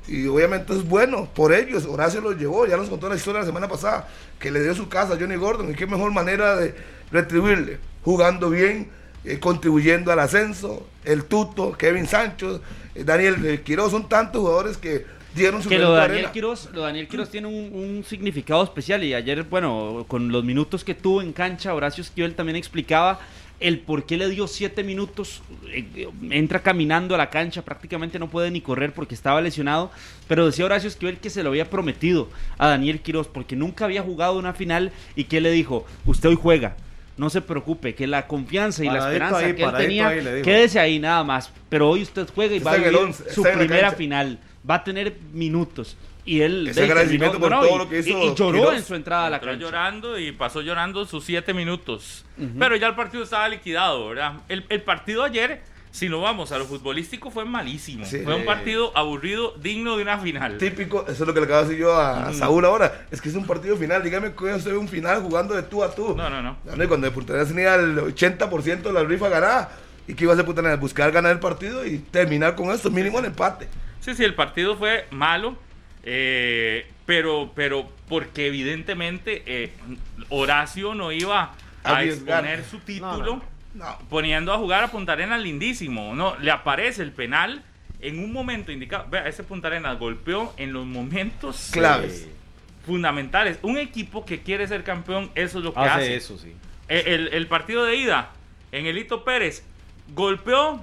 Y obviamente es bueno por ellos. Horacio los llevó, ya nos contó la historia la semana pasada, que le dio su casa a Johnny Gordon. Y qué mejor manera de retribuirle, jugando bien, eh, contribuyendo al ascenso. El Tuto, Kevin Sancho, eh, Daniel eh, Quiroz, son tantos jugadores que dieron su Que lo Daniel. Quiroz, lo Daniel Quiroz tiene un, un significado especial y ayer, bueno, con los minutos que tuvo en cancha, Horacio Esquivel también explicaba el por qué le dio siete minutos, eh, eh, entra caminando a la cancha, prácticamente no puede ni correr porque estaba lesionado, pero decía Horacio Esquivel que se lo había prometido a Daniel Quiroz porque nunca había jugado una final y que le dijo, usted hoy juega. No se preocupe, que la confianza y la esperanza ahí, que él tenía, ahí, quédese ahí nada más. Pero hoy usted juega y Está va a el vivir su primera final. Va a tener minutos. Y él Ese agradecimiento terminó- por todo y- lo que hizo y, y lloró Quiroz. en su entrada a la Entró cancha. llorando y pasó llorando sus siete minutos. Pero ya el partido estaba liquidado, ¿verdad? El, el partido ayer, si no vamos a lo futbolístico, fue malísimo. Sí. Fue un partido aburrido, digno de una final. Típico, eso es lo que le acabo de decir yo a Saúl ahora. Es que es un partido final. Dígame que yo soy un final jugando de tú a tú. No, no, no. No, y Cuando de Arenas tenía el 80% de la rifa ganada. ¿Y que iba a hacer Arenas? Buscar ganar el partido y terminar con esto, mínimo el empate. Sí, sí, el partido fue malo, eh, pero, pero porque evidentemente eh, Horacio no iba a Arriesgar. exponer su título No, No. poniendo a jugar a Punta Arenas lindísimo. No, le aparece el penal en un momento indicado. Vea, ese Punta Arenas golpeó en los momentos Claves. fundamentales. Un equipo que quiere ser campeón, eso es lo que Hace hace. eso, sí. Eh, El, el partido de ida en Elito Pérez golpeó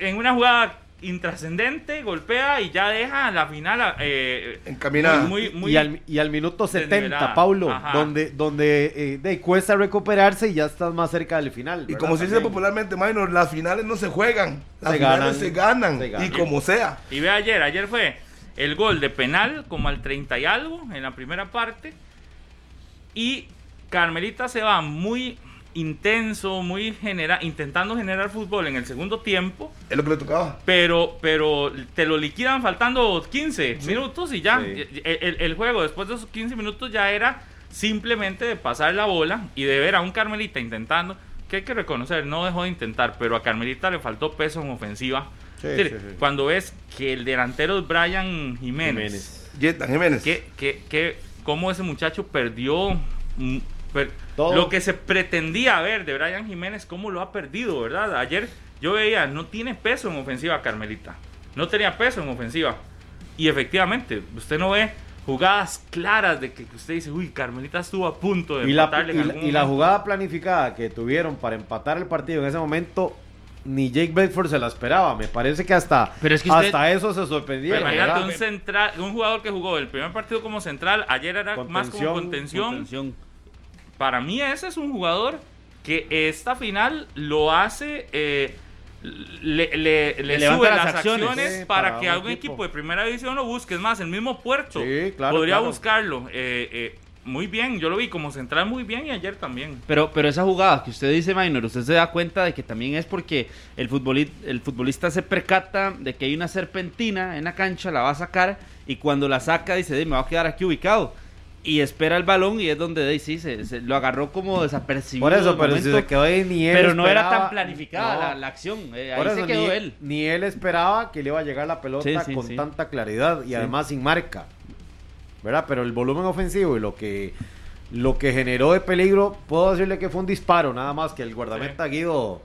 en una jugada intrascendente, golpea y ya deja la final eh, Encaminada. Muy, muy, y, al, y al minuto 70, desnivelada. Paulo, Ajá. donde, donde eh, de, cuesta recuperarse y ya estás más cerca del final. Y como se dice popularmente, Minor, las finales no se juegan. Las Se finales ganan. se ganan. Se ganan. Y como sea. Y ve ayer, ayer fue el gol de penal como al 30 y algo en la primera parte. Y Carmelita se va muy intenso, muy genera intentando generar fútbol en el segundo tiempo, Es lo que le tocaba. pero pero te lo liquidan faltando 15 minutos y ya Sí. el, el- juego después de esos 15 minutos ya era simplemente de pasar la bola y de ver a un Carmelita intentando, que hay que reconocer, no dejó de intentar, pero a Carmelita le faltó peso en ofensiva. Sí, decir. Cuando ves que el delantero es Brian Jiménez, Jiménez. Jiménez. que, que, que cómo ese muchacho perdió Todo. lo que se pretendía ver de Brian Jiménez, cómo lo ha perdido, ¿verdad? Ayer yo veía, no tiene peso en ofensiva Carmelita, no tenía peso en ofensiva. Y efectivamente, usted no ve jugadas claras de que usted dice, uy, Carmelita estuvo a punto de Y la, empatarle y en la- algún y la momento". jugada planificada que tuvieron para empatar el partido en ese momento, ni Jake Bedford se la esperaba. Me parece que hasta, Pero es que usted- hasta eso se Pero sorprendieron. imagínate un central, un jugador que jugó el primer partido como central, ayer era más como Contención, contención. Para mí ese es un jugador que esta final lo hace, eh, le, le- le Le levanta sube las las acciones. para, para que un algún equipo. equipo de primera división lo busque. Es más, el mismo Puerto Sí, claro, podría claro. buscarlo. Eh, eh, muy bien, yo lo vi como central muy bien y ayer también. Pero, pero esa jugada que usted dice, Minor, usted se da cuenta de que también es porque el, futboli- el futbolista se percata de que hay una serpentina en la cancha, la va a sacar y cuando la saca dice, "Di, me va a quedar aquí ubicado. Y espera el balón y es donde sí, se, se- lo agarró como desapercibido. Por eso, pero si se quedó ahí, ni él pero no era tan planificada No. la, la acción. eh, ahí eso se quedó ni, él. ni él esperaba que le iba a llegar la pelota Sí, sí, con sí. tanta claridad y además sin marca. ¿Verdad? Pero el volumen ofensivo y lo que lo que generó de peligro, puedo decirle que fue un disparo, nada más que el guardameta Guido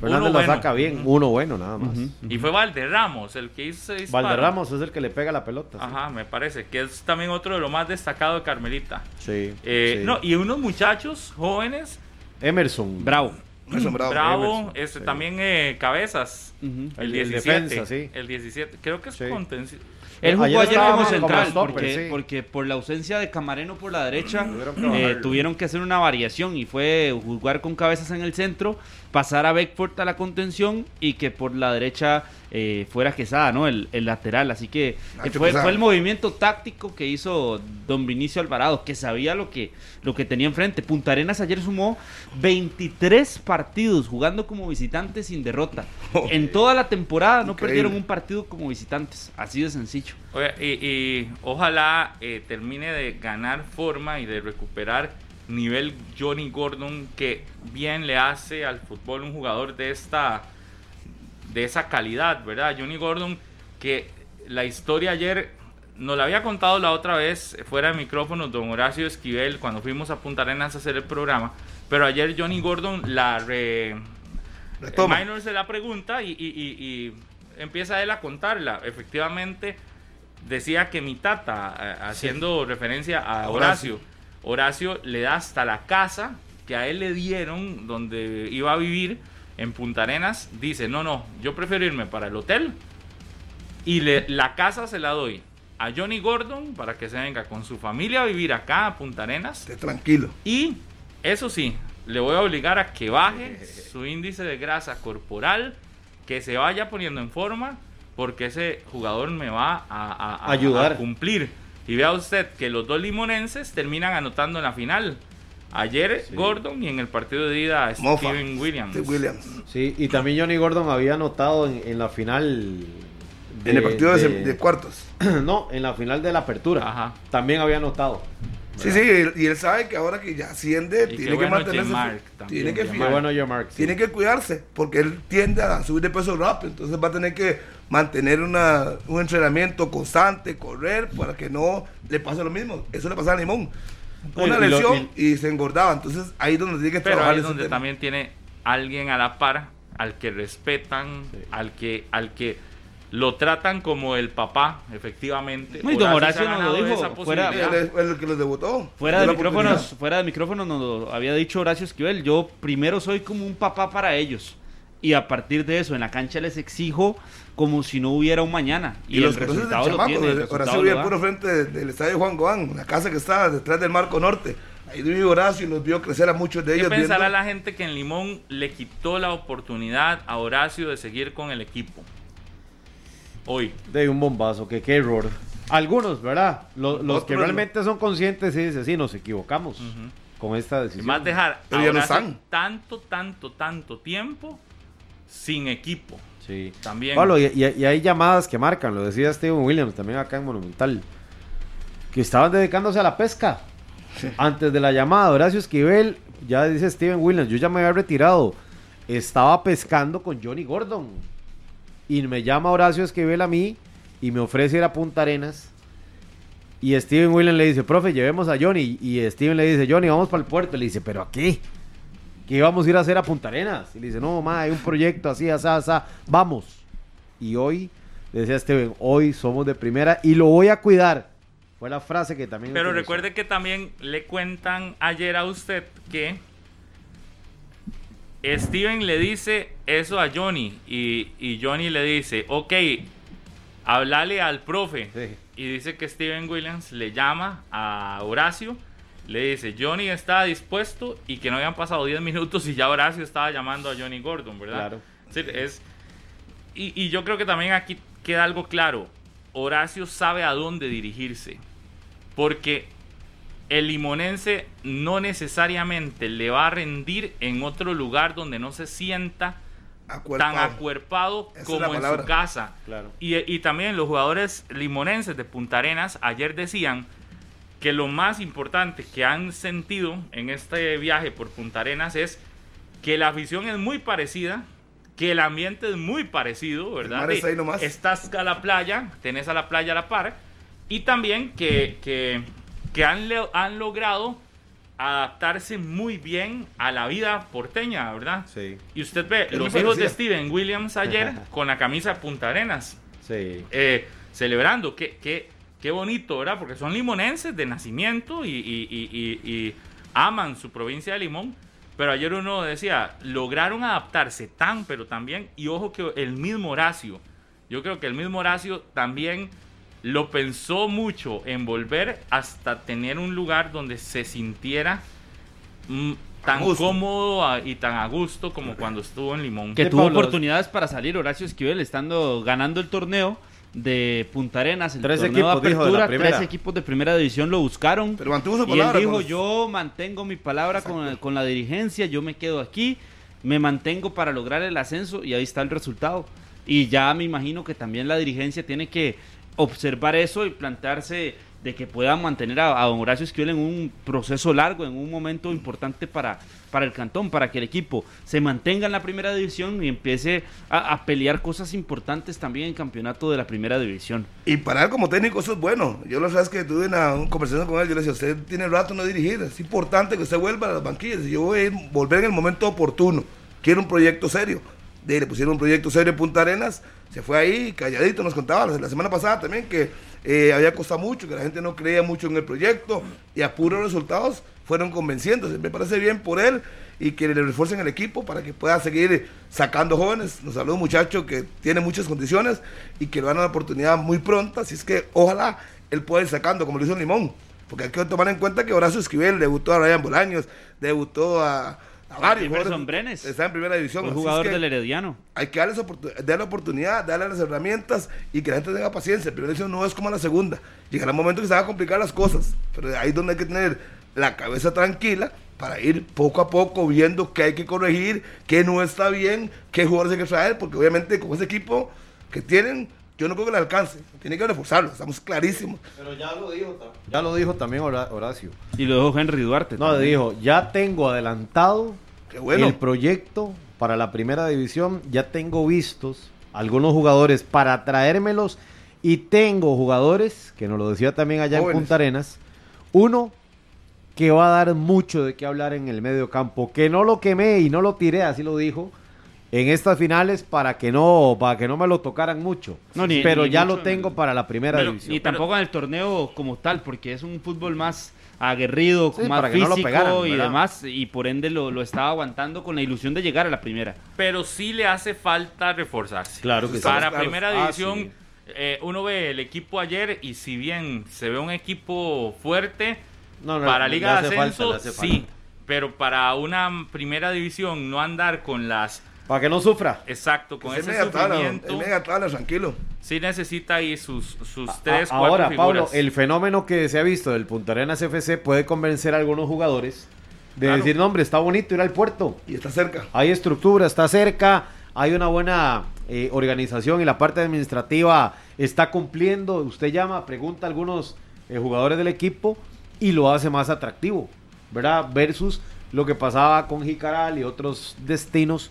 Fernández la bueno. saca bien, uno bueno nada más. Y fue Valderramos el que hizo ese disparo. Valderramos es el que le pega la pelota. sí. Ajá, me parece que es también otro de lo más destacado de Carmelita. Sí, Eh, sí. No, y unos muchachos jóvenes, Emerson. Bravo. Eso, bravo. bravo, Emerson, este sí. también eh, Cabezas, el El- el 17, defensa, sí. el 17, creo que es Sí. contención. Él jugó Ayer como como central stopper, porque, sí. porque por la ausencia de Camareno por la derecha Tuvieron que eh, tuvieron que hacer una variación y fue jugar con cabezas en el centro, pasar a Beckford a la contención y que por la derecha eh, fuera Quesada, ¿no? El, el lateral. Así que eh, Nacho fue, el movimiento táctico que hizo don Vinicio Alvarado, que sabía lo que, lo que tenía enfrente. Punta Arenas ayer sumó 23 partidos jugando como visitantes sin derrota. En toda la temporada no Increíble. perdieron un partido como visitantes. Así de sencillo. Oye, y, y ojalá eh, termine de ganar forma y de recuperar nivel Johnny Gordon que bien le hace al fútbol un jugador de esta de esa calidad, ¿verdad? Johnny Gordon que la historia ayer nos la había contado la otra vez fuera de micrófonos don Horacio Esquivel cuando fuimos a Punta Arenas a hacer el programa, pero ayer Johnny Gordon la re, Retoma. Minor se la pregunta y, y- y- y empieza él a contarla. Efectivamente, decía que mi tata, eh, haciendo referencia a Horacio, Horacio le da hasta la casa que a él le dieron donde iba a vivir en Punta Arenas. Dice, no, no, yo prefiero irme para el hotel y le- la casa se la doy a Johnny Gordon para que se venga con su familia a vivir acá a Punta Arenas. Esté tranquilo. Y eso sí, le voy a obligar a que baje (laughs) su índice de grasa corporal, que se vaya poniendo en forma, porque ese jugador me va a, a- a- Ayudar. a cumplir. Y vea usted que los dos limonenses terminan anotando en la final. Ayer Gordon y en el partido de ida. Steven Williams. Steve Williams. Sí, y también Johnny Gordon había anotado en, en la final. en el partido de, de- de cuartos. (clears throat) no, en la final de la apertura. Ajá. También había anotado. Sí, sí, y él sabe que ahora que ya asciende, Y tiene qué que bueno mantenerse. También, tiene que fijar- bueno, yo Mark. sí. tiene que cuidarse, porque él tiende a subir de peso rápido, entonces va a tener que mantener una, un entrenamiento constante, correr, para que no le pase lo mismo. Eso le pasaba a Limón. Una y- y lo- lesión y, se engordaba, entonces ahí es donde tiene que Pero trabajar ahí es donde tema. también tiene alguien a la par, al que respetan, al que al que lo tratan como el papá, efectivamente. No, y don Horacio nos lo dijo, esa fuera- es el que los debutó. Fuera de micrófonos, fuera de micrófonos nos lo había dicho Horacio Esquivel, yo primero soy como un papá para ellos. Y a partir de eso, en la cancha les exijo como si no hubiera un mañana. Y, Y, el los conoces del resultado lo chamaco, tiene. el resultado vive al puro frente de- del estadio Juan Goán, la casa que está detrás del Marco Norte. Ahí vive Horacio y los vio crecer a muchos de ¿Qué ellos. pensará viendo- la gente que en Limón le quitó la oportunidad a Horacio de seguir con el equipo? Hoy. De un bombazo, que qué error. Algunos, ¿verdad? Lo- Los, que realmente son conscientes y dicen, sí, nos equivocamos con esta Y decisión. más dejar Pero a ya no Horacio están. tanto, tanto, tanto tiempo sin equipo. Sí. También. Pablo, y, y- y hay llamadas que marcan, lo decía Steven Williams también acá en Monumental, que estaban dedicándose a la pesca. Antes de la llamada, Horacio Esquivel, ya dice Steven Williams, yo ya me había retirado, estaba pescando con Johnny Gordon. Y me llama Horacio Esquivel a mí y me ofrece ir a Punta Arenas. Y Steven Williams le dice, profe, llevemos a Johnny. Y Steven le dice, Johnny, vamos para el puerto. Le dice, ¿pero a qué? ¿Qué íbamos a ir a hacer a Punta Arenas? Y le dice, no, ma, hay un proyecto así, así, así, vamos. Y hoy decía Steven, hoy somos de primera y lo voy a cuidar. Fue la frase que también... Pero utilizó. recuerde que también le cuentan ayer a usted que Steven le dice eso a Johnny y, y Johnny le dice, ok, hablale al profe. Sí. Y dice que Steven Williams le llama a Horacio, le dice, Johnny está dispuesto y que no habían pasado 10 minutos y ya Horacio estaba llamando a Johnny Gordon, ¿verdad? Claro. Es y, y yo creo que también aquí queda algo claro. Horacio sabe a dónde dirigirse. Porque el limonense no necesariamente le va a rendir en otro lugar donde no se sienta Acuerpado. tan acuerpado Esa como en su casa. Claro. Y, y también los jugadores limonenses de Punta Arenas ayer decían que lo más importante que han sentido en este viaje por Punta Arenas es que la afición es muy parecida, que el ambiente es muy parecido, ¿verdad? mar está ahí De- nomás. Estás a la playa, tenés a la playa a la par, y también que, que, que han, logrado adaptarse muy bien a la vida porteña, ¿verdad? Sí, Y usted ve Es los hijos de. Steven Williams ayer (laughs) con la camisa Punta Arenas, sí. eh, celebrando. Qué, qué, qué bonito, ¿verdad? Porque son limonenses de nacimiento y, y- y- y- y aman su provincia de Limón. Pero ayer uno decía, lograron adaptarse tan, pero también, y ojo que el mismo Horacio, yo creo que el mismo Horacio también lo pensó mucho en volver hasta tener un lugar donde se sintiera mm, tan cómodo y tan a gusto como cuando estuvo en Limón. Que tuvo Pablo. oportunidades para salir Horacio Esquivel estando ganando el torneo de Punta Arenas, el Tres torneo equipos, de dijo, apertura, primera. tres equipos de primera división lo buscaron. Pero mantuvo su y él palabra. dijo, con los- yo mantengo mi palabra con, con la dirigencia, yo me quedo aquí, me mantengo para lograr el ascenso y ahí está el resultado. Y ya me imagino que también la dirigencia tiene que observar eso y plantearse de que puedan mantener a, don Horacio Esquivel en un proceso largo, en un momento importante para, para el cantón, para que el equipo se mantenga en la primera división y empiece a, pelear cosas importantes también en el campeonato de la primera división. Y para él como técnico eso es bueno. Yo la verdad es que tuve una, conversación con él. Yo le decía, usted tiene rato no dirigir. Es importante que usted vuelva a las banquillas. Yo voy a volver en el momento oportuno. Quiero un proyecto serio. Le pusieron un proyecto serio en Punta Arenas. Se fue ahí, calladito, nos contaba la semana pasada también que eh, había costado mucho, que la gente no creía mucho en el proyecto. Y a puros resultados fueron convenciéndose. Me parece bien por él y que le refuercen el equipo para que pueda seguir sacando jóvenes. Nos habló un muchacho que tiene muchas condiciones y que le van a una oportunidad muy pronta. Así es que ojalá él pueda ir sacando, como lo hizo Limón. Porque hay que tomar en cuenta que Horacio Esquivel debutó a Ryan Bolaños, debutó a, a varios. Emerson jugadores. Brenes. Está en primera división. Es jugador que del Herediano. hay que darle la oportunidad, darle las herramientas y que la gente tenga paciencia. Primera división no es como la segunda. Llegará un momento que se van a complicar las cosas, pero ahí es donde hay que tener la cabeza tranquila para ir poco a poco viendo qué hay que corregir, qué no está bien, qué jugadores hay que traer, porque obviamente con ese equipo que tienen, yo no creo que le alcance. Tiene que reforzarlo, estamos clarísimos. Pero ya lo dijo, ya lo dijo también Hora- Horacio. Y lo dejó Henry Duarte. No, también. dijo, ya tengo adelantado Qué bueno. el proyecto para la primera división, ya tengo vistos algunos jugadores para traérmelos y tengo jugadores, que nos lo decía también allá Jóvenes. en Punta Arenas, uno que va a dar mucho de qué hablar en el medio campo, que no lo quemé y no lo tiré, así lo dijo, en estas finales para que no, para que no me lo tocaran mucho. No, ni- pero ni ya mucho lo en tengo para la primera Pero- división. Ni tampoco en el torneo como tal, porque es un fútbol más aguerrido, Sí, más para que no lo físico pegaran, y demás, y por ende lo, lo estaba aguantando con la ilusión de llegar a la primera. pero sí le hace falta reforzarse. Claro que sí. Para primera. Ah, división, sí. eh, uno ve el equipo ayer y si bien se ve un equipo fuerte, No, no, para Liga de falta, Ascenso sí, pero para una primera división no andar con las Para que no sufra. exacto con Es ese sufrimiento, es media tabla, tranquilo. sí necesita ahí sus sus A- tres Ahora, cuatro figuras. Pablo, el fenómeno que se ha visto del Punta Arenas FC puede convencer a algunos jugadores de Claro. decir, no, hombre, está bonito ir al puerto. Y está cerca. Hay estructura, está cerca, hay una buena eh, organización y la parte administrativa está cumpliendo. Usted llama, pregunta a algunos eh, jugadores del equipo y lo hace más atractivo, ¿verdad? Versus lo que pasaba con Jicaral y otros destinos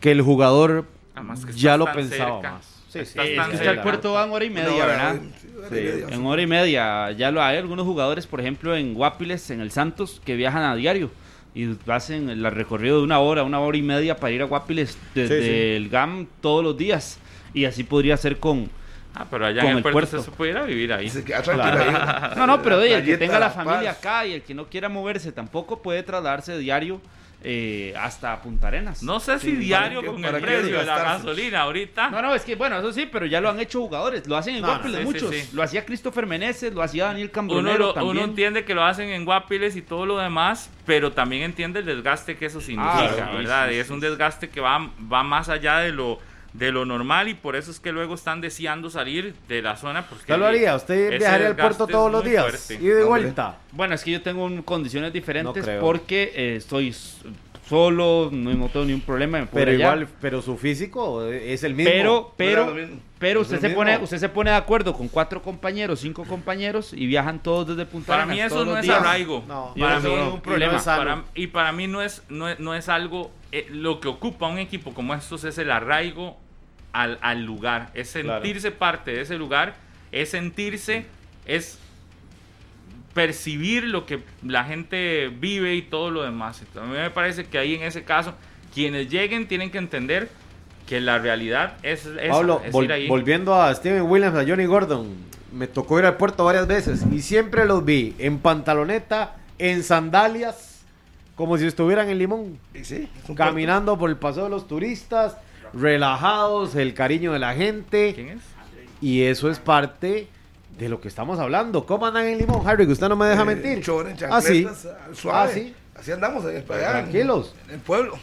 que el jugador Además que ya estás lo tan pensaba cerca. más. Sí, Estás sí, tan es que al cerca. puerto van hora y media, hora, ¿verdad? sí, hora y Sí. media. En hora y media, ya lo hay algunos jugadores, por ejemplo, en Guapiles, en el Santos, que viajan a diario y hacen el recorrido de una hora, una hora y media para ir a Guapiles desde Sí, sí. el GAM todos los días. Y así podría ser con, Ah, pero allá en el el puerto, puerto. se pudiera vivir ahí. Se queda tranquilo ahí. No, no, pero oye, el que tenga la La familia Paz. acá y el que no quiera moverse tampoco puede trasladarse diario eh, hasta Punta Arenas. No sé si Sí, diario con el precio de la gasolina ahorita. No, no, es que bueno, eso sí, pero ya lo han hecho jugadores, lo hacen en No, no, Guapiles sí, muchos. sí, sí. Lo hacía Christopher Meneses, lo hacía Daniel uno, Cambronero lo- también. uno entiende que lo hacen en Guapiles y todo lo demás, pero también entiende el desgaste que eso significa, y es un desgaste que va, va más allá de lo de lo normal y por eso es que luego están deseando salir de la zona. Porque ¿Usted lo haría? ¿Usted viajaría al puerto todos los días? fuerte. ¿Y de vuelta? Bueno, es que yo tengo un- condiciones diferentes No porque eh, estoy solo, no, no tengo ningún problema. me puedo Pero allá. igual, pero su físico es el mismo. Pero, pero, mismo. pero usted se mismo. pone, usted se pone de acuerdo con cuatro compañeros, cinco compañeros y viajan todos desde Punta Para Arenas mí eso no es días. arraigo. No. Para no mí, problema. no es sano. para- y para mí no es, no es, no es algo, eh, lo que ocupa un equipo como estos es el arraigo al, al lugar, es Claro. sentirse parte de ese lugar, es sentirse, es percibir lo que la gente vive y todo lo demás. Entonces, a mí me parece que ahí en ese caso, quienes lleguen tienen que entender que la realidad es, esa, Pablo, es vol- ir ahí. volviendo a Steven Williams, a Johnny Gordon, me tocó ir al puerto varias veces y siempre los vi en pantaloneta, en sandalias, como si estuvieran en Limón, sí, caminando por el paseo de los turistas, relajados, el cariño de la gente. ¿Quién es? Y eso es parte de lo que estamos hablando. ¿Cómo andan en Limón, Harry? Que usted no me deja mentir. Eh, chores, ah, sí. chancletas, al suave. Ah, sí. Así andamos en el allá, Tranquilos. En el pueblo.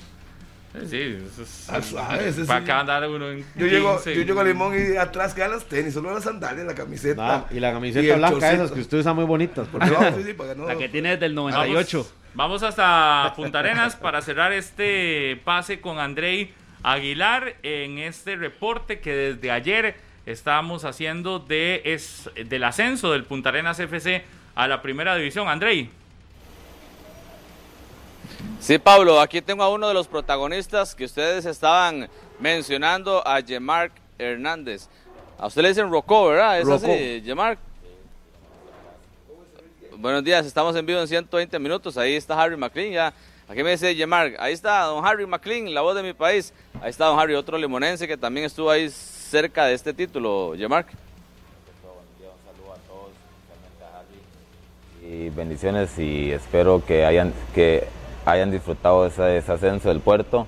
Sí, eso es, Al suave, ese para sí. acá andar uno en Yo llego, 15. yo llego a Limón y atrás quedan las tenis, solo las sandalias, la camiseta. Ah, y la camiseta blanca chorcito. esas que usted usa muy bonitas. por No, sí, sí, para que no- La que tiene desde el Vamos, 98. vamos hasta Punta Arenas para cerrar este pase con Andrei Aguilar en este reporte que desde ayer estábamos haciendo de es, del ascenso del Punta Arenas FC a la primera división. Andrei. Sí, Pablo, aquí tengo a uno de los protagonistas que ustedes estaban mencionando, a Yemark Hernández. A usted le dicen Rocco, ¿verdad? ¿Es Rocco. así, Yemark? Buenos días, estamos en vivo en 120 minutos. Ahí está Harry McLean, ya. Aquí me dice Yemark, ahí está don Harry McLean, la voz de mi país. Ahí está don Harry, otro limonense que también estuvo ahí cerca de este título, Yemark. y bendiciones y espero que hayan, que hayan disfrutado ese, ese ascenso del puerto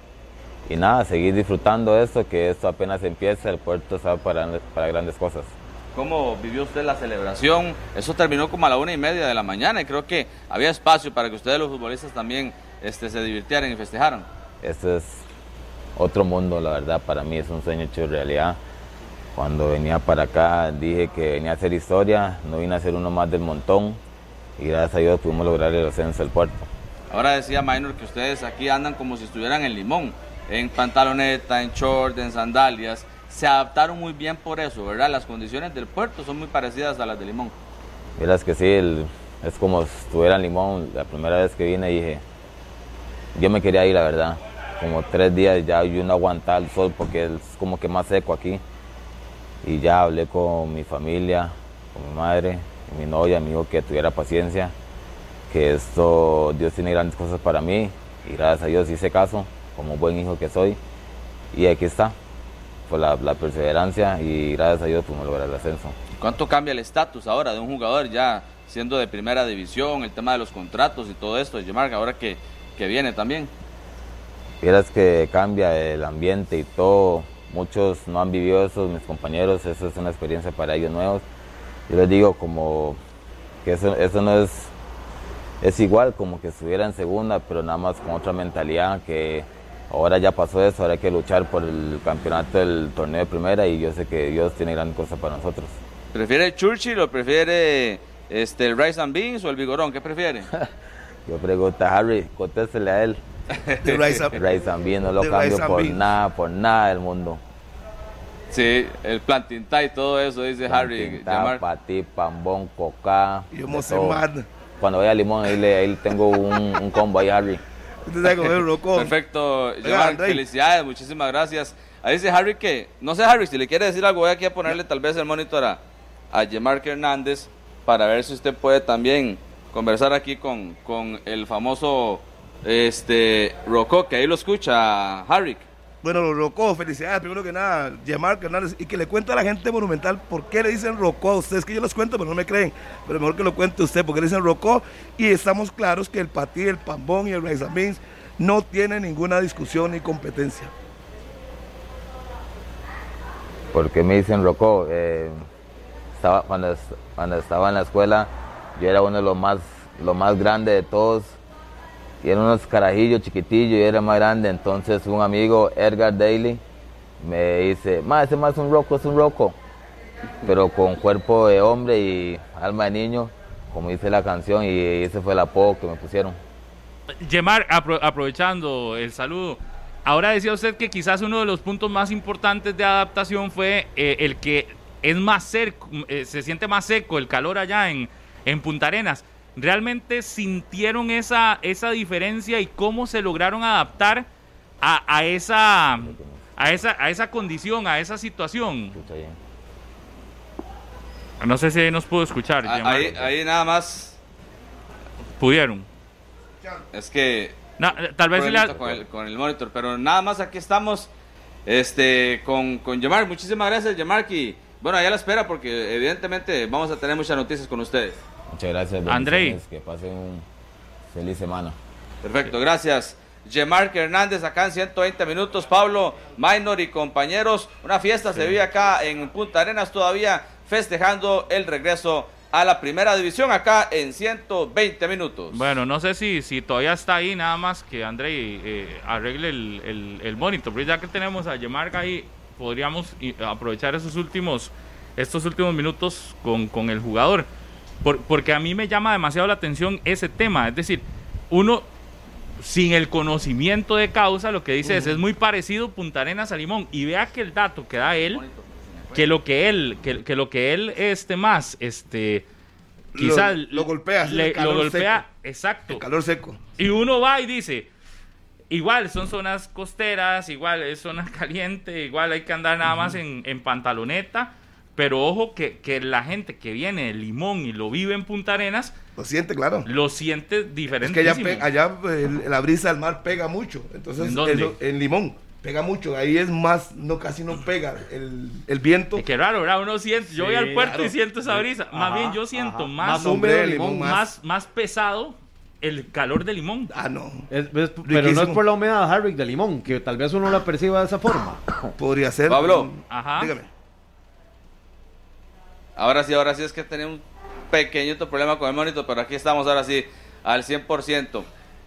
y nada, seguir disfrutando esto, que esto apenas empieza, el puerto está para, para grandes cosas. ¿Cómo vivió usted la celebración? Eso terminó como a la una y media de la mañana y creo que había espacio para que ustedes los futbolistas también este, se divirtieran y festejaran. Esto es otro mundo, la verdad, para mí es un sueño hecho realidad. Cuando venía para acá dije que venía a hacer historia, no vine a ser uno más del montón y gracias a Dios pudimos lograr el ascenso del puerto. Ahora decía Minor que ustedes aquí andan como si estuvieran en Limón, en pantaloneta, en short, en sandalias. Se adaptaron muy bien por eso, ¿verdad? Las condiciones del puerto son muy parecidas a las de Limón. Verás que sí, el- es como si estuviera en Limón. La primera vez que vine dije, yo me quería ir, la verdad. Como tres días ya yo no aguantaba el sol porque es como que más seco aquí. Y ya hablé con mi familia, con mi madre, mi novia, me dijo que tuviera paciencia, que esto, Dios tiene grandes cosas para mí. Y gracias a Dios hice caso, como buen hijo que soy. Y aquí está, fue la, perseverancia y gracias a Dios pudimos lograr el ascenso. ¿Cuánto cambia el estatus ahora de un jugador ya siendo de primera división, el tema de los contratos y todo esto, Yemark, ahora que, que viene también? Vieras que cambia el ambiente y todo. Muchos no han vivido eso, mis compañeros, eso es una experiencia para ellos nuevos. Yo les digo como que eso, eso no es, es igual como que estuviera en segunda, pero nada más con otra mentalidad que ahora ya pasó eso, ahora hay que luchar por el campeonato del torneo de primera y yo sé que Dios tiene gran cosa para nosotros. ¿Prefiere Churchill o prefiere este, el Rice and Beans o el Vigorón? ¿Qué prefiere? (laughs) Yo pregunto a Harry, contéstele a él. De Rice Up. También no lo De cambio por beans. nada, por nada del mundo. Sí, el plantintá y todo eso, dice Harry. Tinta, Yemark. patí, pambón, coca. Yo me sé. Cuando vaya a Limón, ahí, le, ahí tengo un, un combo ahí, Harry. Usted sabe comer roco. Perfecto, Andrei. felicidades, muchísimas gracias. Ahí dice Harry que, no sé Harry, si le quiere decir algo, voy aquí a ponerle tal vez el monitor a, a Hernández para ver si usted puede también conversar aquí con, con el famoso este Rocco, que ahí lo escucha, Harry. Bueno, Rocó, felicidades, primero que nada, Yamar Hernández, y que le cuente a la gente monumental por qué le dicen Rocó a ustedes, que yo les cuento, pero no me creen, pero mejor que lo cuente usted, porque le dicen Rocó, y estamos claros que el Patí, el Pambón y el Raizamins no tienen ninguna discusión ni competencia. ¿Por qué me dicen Rocó? Eh, estaba, cuando, cuando estaba en la escuela, yo era uno de los más, los más grandes de todos. Y eran unos carajillos chiquitillos y era más grande. Entonces un amigo, Edgar Daly, me dice, ma, ese más es un roco, es un roco. Pero con cuerpo de hombre y alma de niño, como dice la canción, y ese fue el apodo que me pusieron. Yemar, apro- aprovechando el saludo, ahora decía usted que quizás uno de los puntos más importantes de adaptación fue eh, el que es más cerco, eh, se siente más seco el calor allá en, en Punta Arenas. ¿Realmente sintieron esa, esa diferencia y cómo se lograron adaptar a, a esa, a, esa, a esa condición, a esa situación? No sé si ahí nos pudo escuchar. Ah. Ahí, ahí nada más. Pudieron. Es que No, tal vez si la- problemita con, el, con el monitor, pero nada más aquí estamos este, con, con Yamar. Muchísimas gracias, Yamar. Y bueno, allá la espera porque evidentemente vamos a tener muchas noticias con ustedes. Muchas gracias. Andrei. Que pasen un feliz semana. Perfecto, gracias. Yemark Hernández acá en 120 minutos. Pablo, Minor y compañeros. Una fiesta se vive acá en Punta Arenas todavía festejando el regreso a la primera división acá en 120 minutos. Bueno, no sé si, si todavía está ahí, nada más que André eh, arregle el, el, el monitor. Pero ya que tenemos a Yemarca ahí, podríamos aprovechar esos últimos, estos últimos minutos con, con el jugador. Por- porque a mí me llama demasiado la atención ese tema. Es decir, uno sin el conocimiento de causa, lo que dice es, es muy parecido Punta Arenas a Limón. Y vea que el dato que da él, que lo que él, que, que lo que él este más, este, quizás lo golpea, así, le- el calor lo golpea, seco. exacto. El calor seco. Y uno va y dice, igual son zonas costeras, igual es zona (laughs) caliente, igual hay que andar nada más en, en pantaloneta, pero ojo que, que la gente que viene de Limón y lo vive en Punta Arenas, Lo siente, claro. lo siente Es que diferente. allá, la brisa del mar pega mucho. Entonces, ¿En dónde? eso- en Limón pega mucho. Ahí es más, no casi no pega el, el viento. Qué raro, ¿verdad? Uno siente, yo voy al puerto claro. y siento esa brisa. más bien yo siento ajá. más, Más húmedo de limón, más, más pesado el calor de Limón. Ah, no. Es- es- pero no es por la humedad, Harry, de limón, que tal vez uno la perciba de esa forma. Podría ser. Pablo. Ajá. Dígame. Ahora sí, ahora sí es que tenía un pequeñito problema con el monitor, pero aquí estamos ahora sí al 100%.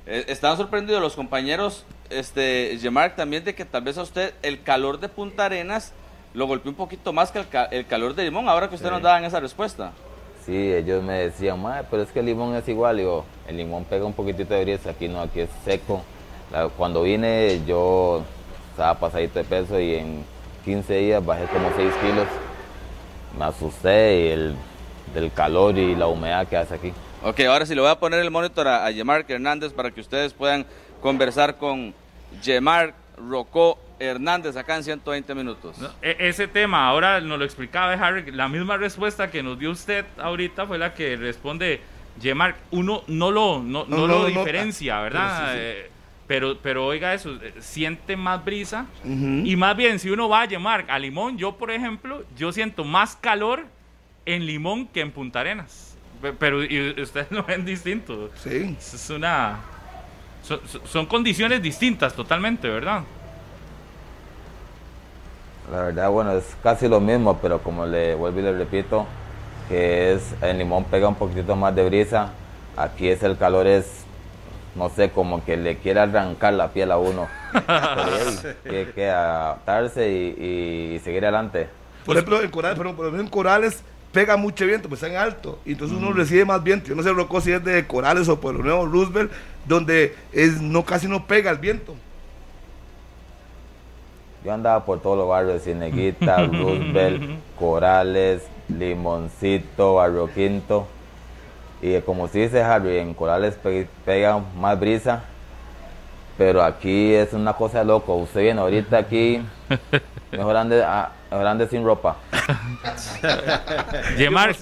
Eh, están sorprendidos los compañeros, este, Yemark, también de que tal vez a usted el calor de Punta Arenas lo golpeó un poquito más que el, ca- el calor de Limón, ahora que usted Sí. nos daban esa respuesta. Sí, ellos me decían, "Mae, pero es que el limón es igual. Digo, el limón pega un poquitito de brisa, aquí no, aquí es seco. La- cuando vine yo estaba pasadito de peso y en 15 días bajé como 6 kilos. Me asusté y el, del calor y la humedad que hace aquí. Ok, ahora sí le voy a poner el monitor a, a Yemark Hernández para que ustedes puedan conversar con Yemark Rocó Hernández acá en 120 minutos. No, e- ese tema, ahora nos lo explicaba Harry, la misma respuesta que nos dio usted ahorita fue la que responde Yemark. Uno no lo, no, No, lo diferencia, ¿verdad? pero sí, sí. Pero, pero oiga eso, eh, siente más brisa. Y más bien, si uno va a Yemark, a Limón, yo por ejemplo, yo siento más calor en Limón que en Punta Arenas. Pe- Pero y ustedes (laughs) lo ven distinto. Sí. Es una... Son, son- condiciones distintas totalmente, ¿verdad? La verdad, bueno, es casi lo mismo, pero como le vuelvo y le repito, que es el limón pega un poquitito más de brisa. Aquí es el calor es, no sé, como que le quiere arrancar la piel a uno. (laughs) Pero hay que adaptarse y, y seguir adelante. Por ejemplo, en Corales, pero por ejemplo, en Corales pega mucho viento, pues está en alto. Y entonces uno recibe más viento. Yo no sé, Rocco, si es de Corales o por el nuevo Roosevelt, donde es, no casi no pega el viento. Yo andaba por todos los barrios, Cineguita, (laughs) Roosevelt, Corales, Limoncito, Barrio Quinto. Y como se dice Harry, en Corales pe- pega más brisa, pero aquí es una cosa de loco. Usted viene ahorita aquí, (laughs) mejor ande, ah, mejor ande sin ropa. (laughs) Más.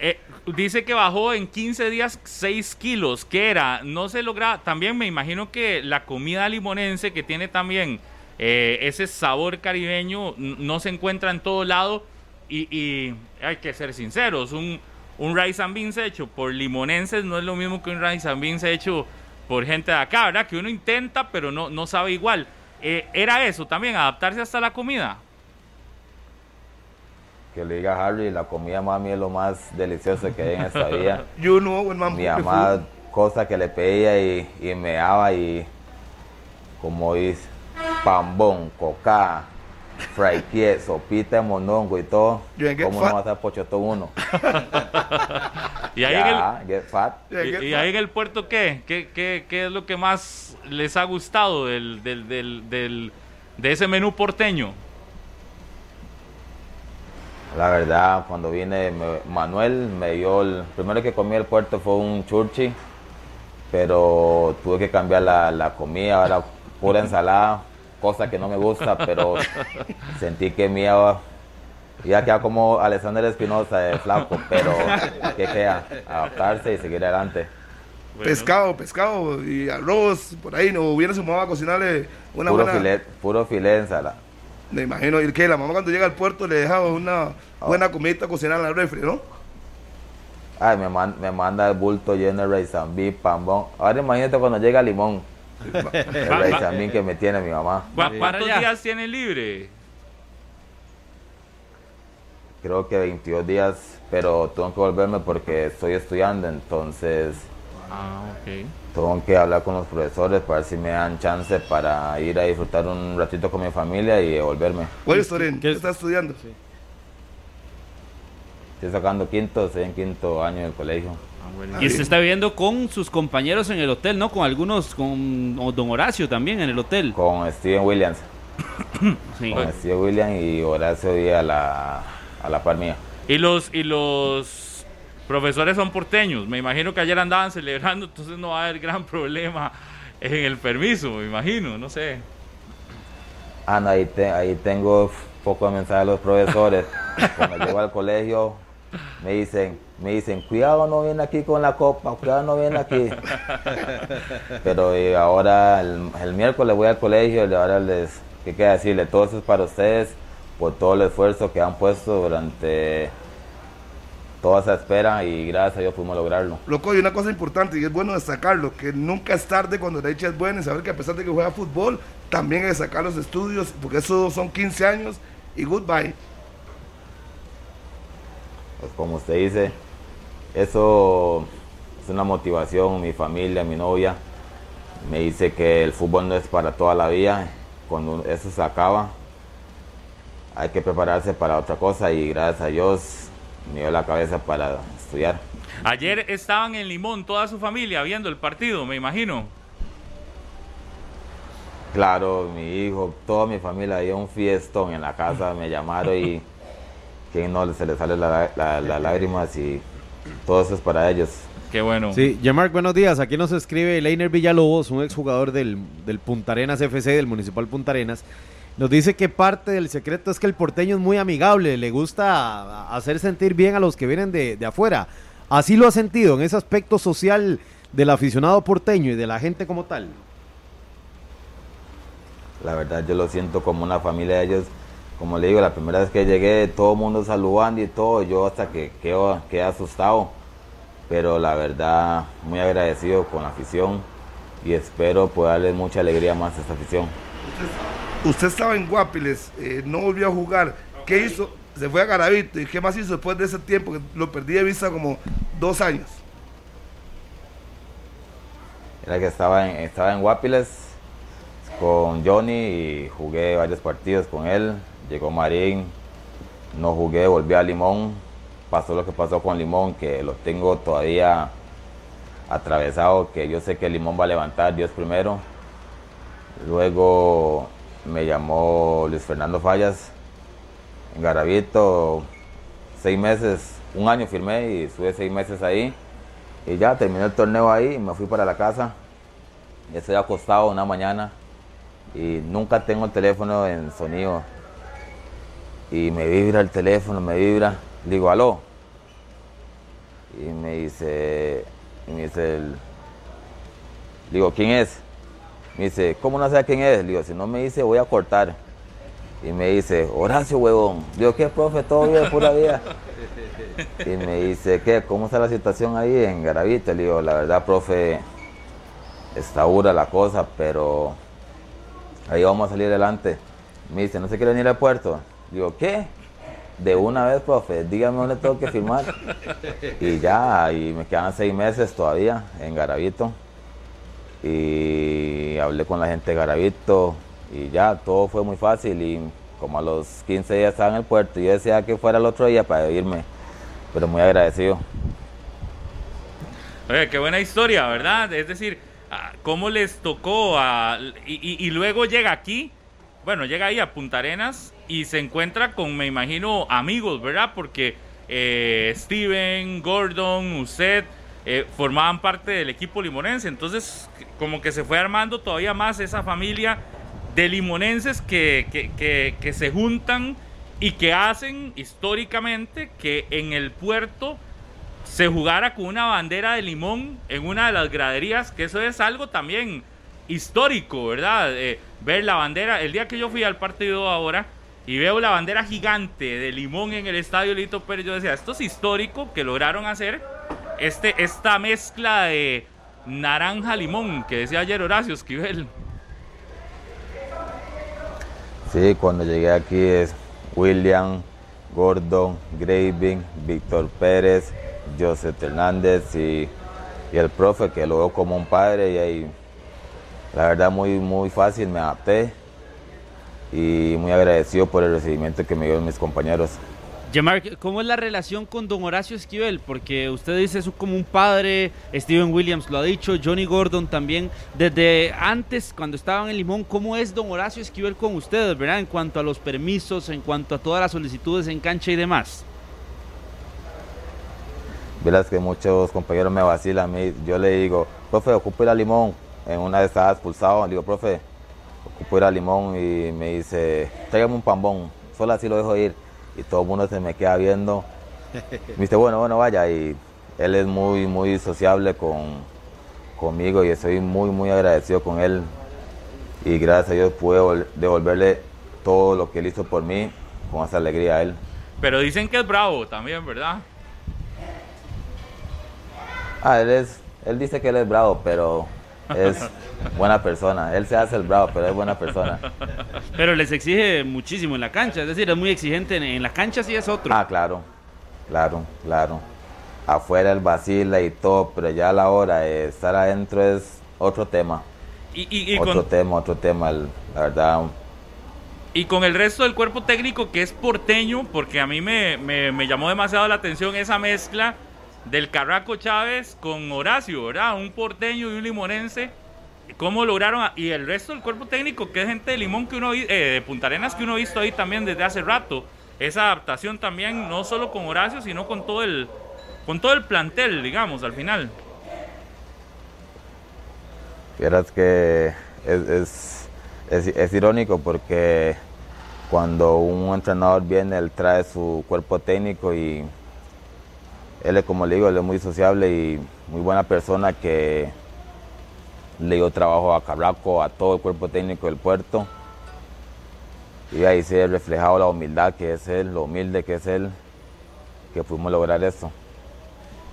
Eh, dice que bajó en 15 días 6 kilos. ¿Qué era? No se logra. También me imagino que la comida limonense que tiene también Eh, ese sabor caribeño no se encuentra en todo lado y, y hay que ser sinceros, un, un rice and beans hecho por limonenses no es lo mismo que un rice and beans hecho por gente de acá, ¿verdad? Que uno intenta pero no, no sabe igual. Eh, ¿Era eso también, adaptarse hasta la comida? Que le diga a Harry, la comida mami es lo más delicioso que hay en esta vida. (laughs) You know when my Mi mamá, cosa que le pedía y, y me daba y como dice, pambón, coca, fry pie, sopita de monongo y todo. ¿Cómo no va a estar pochotón uno? (laughs) Y ahí, en el, y, ahí en el puerto, ¿qué? ¿Qué, qué, qué es lo que más les ha gustado del, del, del, del- de ese menú porteño? La verdad, cuando vine, me- Manuel me dio, el primero que comí el puerto fue un churchi, pero tuve que cambiar la, la comida, ahora pura ensalada, cosa que no me gusta, pero sentí que me iba, iba a quedar como Alexander Espinosa de flaco, pero que queda, adaptarse y seguir adelante. Bueno, Pescado, pescado y arroz, por ahí, no hubiera su mamá a cocinarle una Puro buena... filet, puro filet ensalada. Me imagino, y que la mamá cuando llega al puerto le dejaba una Ah. buena comida a cocinar en la refri, ¿no? Ay, me, man- me manda el bulto lleno de raizambí, pambón. Ahora imagínate cuando llega limón. El raizambí que me tiene mi mamá. ¿cu- Sí. ¿Cuántos Para allá. días tiene libre? creo que 22 días, pero tengo que volverme porque estoy estudiando, entonces Ah, ok. tengo que hablar con los profesores para ver si me dan chance para ir a disfrutar un ratito con mi familia y Soren, qué- ¿qué estás estudiando? Estoy sacando quinto, estoy en quinto año del colegio. Y usted está viviendo con sus compañeros en el hotel, ¿no? Con algunos, con don Horacio también en el hotel. Con Steven Williams, (coughs) Sí. con Steven Williams y Horacio Díaz a la, a la par mía. Y los, y los profesores son porteños. Me imagino que ayer andaban celebrando, entonces no va a haber gran problema en el permiso, me imagino, no sé. Ah, no, ahí, te- ahí tengo poco de mensaje de los profesores. (laughs) Cuando llego al colegio, me dicen, me dicen, cuidado no viene aquí con la copa, cuidado no viene aquí. (laughs) Pero eh, ahora, el, el miércoles voy al colegio y ahora les, ¿qué queda decirle? Todo eso es para ustedes, por todo el esfuerzo que han puesto durante toda esa espera y gracias a Dios pudimos lograrlo. Loco, y una cosa importante, y es bueno destacarlo, que nunca es tarde cuando la dicha es buena y saber que a pesar de que juega fútbol, también hay que sacar los estudios, porque eso son 15 años y goodbye. Pues como usted dice, eso es una motivación, mi familia, mi novia, me dice que el fútbol no es para toda la vida, cuando eso se acaba, hay que prepararse para otra cosa y gracias a Dios me dio la cabeza para estudiar. Ayer estaban en Limón toda su familia viendo el partido, me imagino. Claro, mi hijo, toda mi familia, había un fiestón en la casa, me llamaron y quien no se le sale la- la- las lágrimas y todo eso es para ellos. Qué bueno. Sí, Jemark, buenos días. Aquí nos escribe Leiner Villalobos, un exjugador del, del Punta Arenas FC, del Municipal Punta Arenas. Nos dice que parte del secreto es que el porteño es muy amigable, le gusta hacer sentir bien a los que vienen de, de afuera. Así lo ha sentido en ese aspecto social del aficionado porteño y de la gente como tal. La verdad yo lo siento como una familia de ellos. Como le digo, la primera vez que llegué, todo el mundo saludando y todo, yo hasta que quedo, quedé asustado. Pero la verdad, muy agradecido con la afición y espero poder darle mucha alegría más a esta afición. Usted estaba en Guapiles, eh, no volvió a jugar. ¿Qué hizo? Se fue a Garavito. ¿Y qué más hizo después de ese tiempo? Que lo perdí de vista como dos años. Era que estaba en, estaba en Guapiles con Johnny y jugué varios partidos con él. Llegó Marín, no jugué, volví a Limón. Pasó lo que pasó con Limón, que lo tengo todavía atravesado, que yo sé que Limón va a levantar, Dios primero. Luego me llamó Luis Fernando Fallas en Garavito, seis meses, un año firmé y estuve seis meses ahí. Y ya terminé el torneo ahí me fui para la casa. Estoy acostado una mañana y nunca tengo el teléfono en sonido. Y me vibra el teléfono, me vibra. Digo, aló. Y me dice, y me dice el, digo, ¿quién es? Me dice, ¿cómo no sé quién es? Le digo, si no me dice, voy a cortar. Y me dice, Horacio, huevón. Digo, ¿qué, profe? Todo bien, pura vida. Y me dice, ¿qué? ¿Cómo está la situación ahí en Garavito? Le digo, la verdad, profe, está dura la cosa, pero ahí vamos a salir adelante. Me dice, ¿no se quiere venir al puerto? Digo, ¿qué? De una vez, profe, dígame dónde tengo que firmar. Y ya, y me quedan seis meses todavía en Garavito. Y hablé con la gente de Garavito y ya, todo fue muy fácil y como a los 15 días estaba en el puerto y yo decía que fuera el otro día para irme, pero muy agradecido. Oye, qué buena historia, ¿verdad? Es decir, ah, ¿cómo les tocó? A, y, y luego llega aquí, bueno, llega ahí a Punta Arenas y se encuentra con, me imagino, amigos, ¿verdad? Porque eh, Steven, Gordon, usted eh, formaban parte del equipo limonense. Entonces, como que se fue armando todavía más esa familia de limonenses que, que, que, se juntan y que hacen históricamente que en el puerto se jugara con una bandera de limón en una de las graderías, que eso es algo también histórico, ¿verdad? Eh, ver la bandera, el día que yo fui al partido ahora y veo la bandera gigante de limón en el estadio Lito Pérez, yo decía, esto es histórico que lograron hacer este, esta mezcla de naranja-limón que decía ayer Horacio Esquivel. Sí, cuando llegué aquí es William, Gordon, Graving, Víctor Pérez, Joseph Hernández y, el profe que lo veo como un padre y ahí la verdad muy, muy fácil, me adapté y muy agradecido por el recibimiento que me dieron mis compañeros. Yamar, ¿cómo es la relación con don Horacio Esquivel? Porque usted dice eso como un padre, Steven Williams lo ha dicho, Johnny Gordon también. Desde antes, cuando estaban en Limón, ¿cómo es don Horacio Esquivel con ustedes, verdad? En cuanto a los permisos, en cuanto a todas las solicitudes en cancha y demás. Verás que muchos compañeros me vacilan a mí. Yo le digo, profe, ocupo ir a Limón. En una de estas expulsado, le digo, profe, ocupo ir a Limón y me dice, tráigame un pambón. Solo así lo dejo ir y todo el mundo se me queda viendo. (laughs) Me dice, bueno, bueno, vaya. Y él es muy, muy sociable con, conmigo y estoy muy, muy agradecido con él. Y gracias a Dios pude devolverle todo lo que él hizo por mí con esa alegría a él. Pero dicen que es bravo también, ¿verdad? Ah, él es, él dice que él es bravo, pero es buena persona. Él se hace el bravo, pero es buena persona. Pero les exige muchísimo en la cancha, es decir, es muy exigente en, la cancha, sí es otro. Ah, claro, claro, claro. Afuera el vacila y todo, pero ya a la hora de estar adentro es otro tema. Y, otro tema, otro tema, la verdad. Y con el resto del cuerpo técnico que es porteño, porque a mí me, me, me llamó demasiado la atención esa mezcla del Carraco Chávez con Horacio, ¿verdad? Un porteño y un limonense. ¿Cómo lograron? y el resto del cuerpo técnico, que es gente de Limón que uno, eh, de Punta Arenas que uno ha visto ahí también desde hace rato. Esa adaptación también, no solo con Horacio, sino con todo el, con todo el plantel, digamos, al final. Fieras que es, es, es irónico porque cuando un entrenador viene, él trae su cuerpo técnico y él es como le digo, él es muy sociable y muy buena persona que le dio trabajo a Carraco, a todo el cuerpo técnico del puerto. Y ahí se ha reflejado la humildad que es él, lo humilde que es él, que pudimos lograr esto.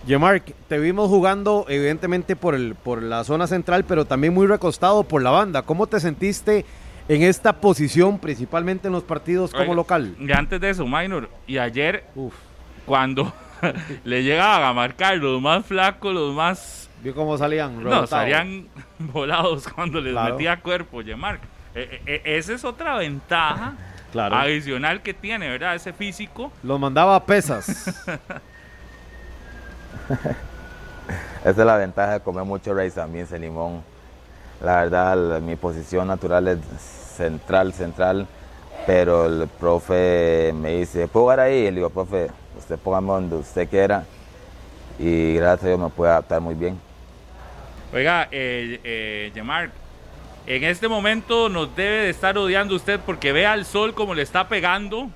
Yemark, te vimos jugando evidentemente por, el, por la zona central, pero también muy recostado por la banda. ¿Cómo te sentiste en esta posición, principalmente en los partidos como local? Y antes de eso, Minor, y ayer, cuando (laughs) (laughs) le llegaban a marcar los más flacos, los más. ¿Vio cómo salían? No, salían (laughs) volados cuando les metía cuerpo, Yemark. E, e, e, esa es otra ventaja adicional que tiene, ¿verdad? Ese físico. Lo mandaba a pesas. (laughs) Esa es la ventaja de comer mucho raíz también, ese limón. La verdad, mi posición natural es central, central, pero el profe me dice, ¿puedo jugar ahí? Y le digo, profe, usted póngame donde usted quiera y gracias a Dios me puede adaptar muy bien. Oiga, eh, eh en este momento nos debe de estar odiando usted porque ve al sol como le está pegando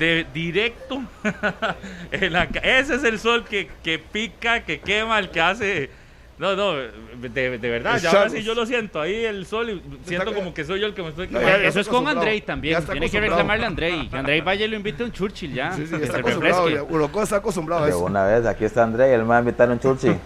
de directo. (laughs) ese es el sol que, que, pica, que quema, el que hace No, no, de, de verdad, ya ahora sí yo lo siento, ahí el sol, y siento como que soy yo el que me estoy No, Eso es con. Andrei también. Tiene que reclamarle a Andrei. Que Andrei vaya y lo invite a un Churchill ya. Sí, sí, que está se acostumbrado. ya. Uroco está acostumbrado a una vez, aquí está André, él me va a invitar a un churchi. (laughs)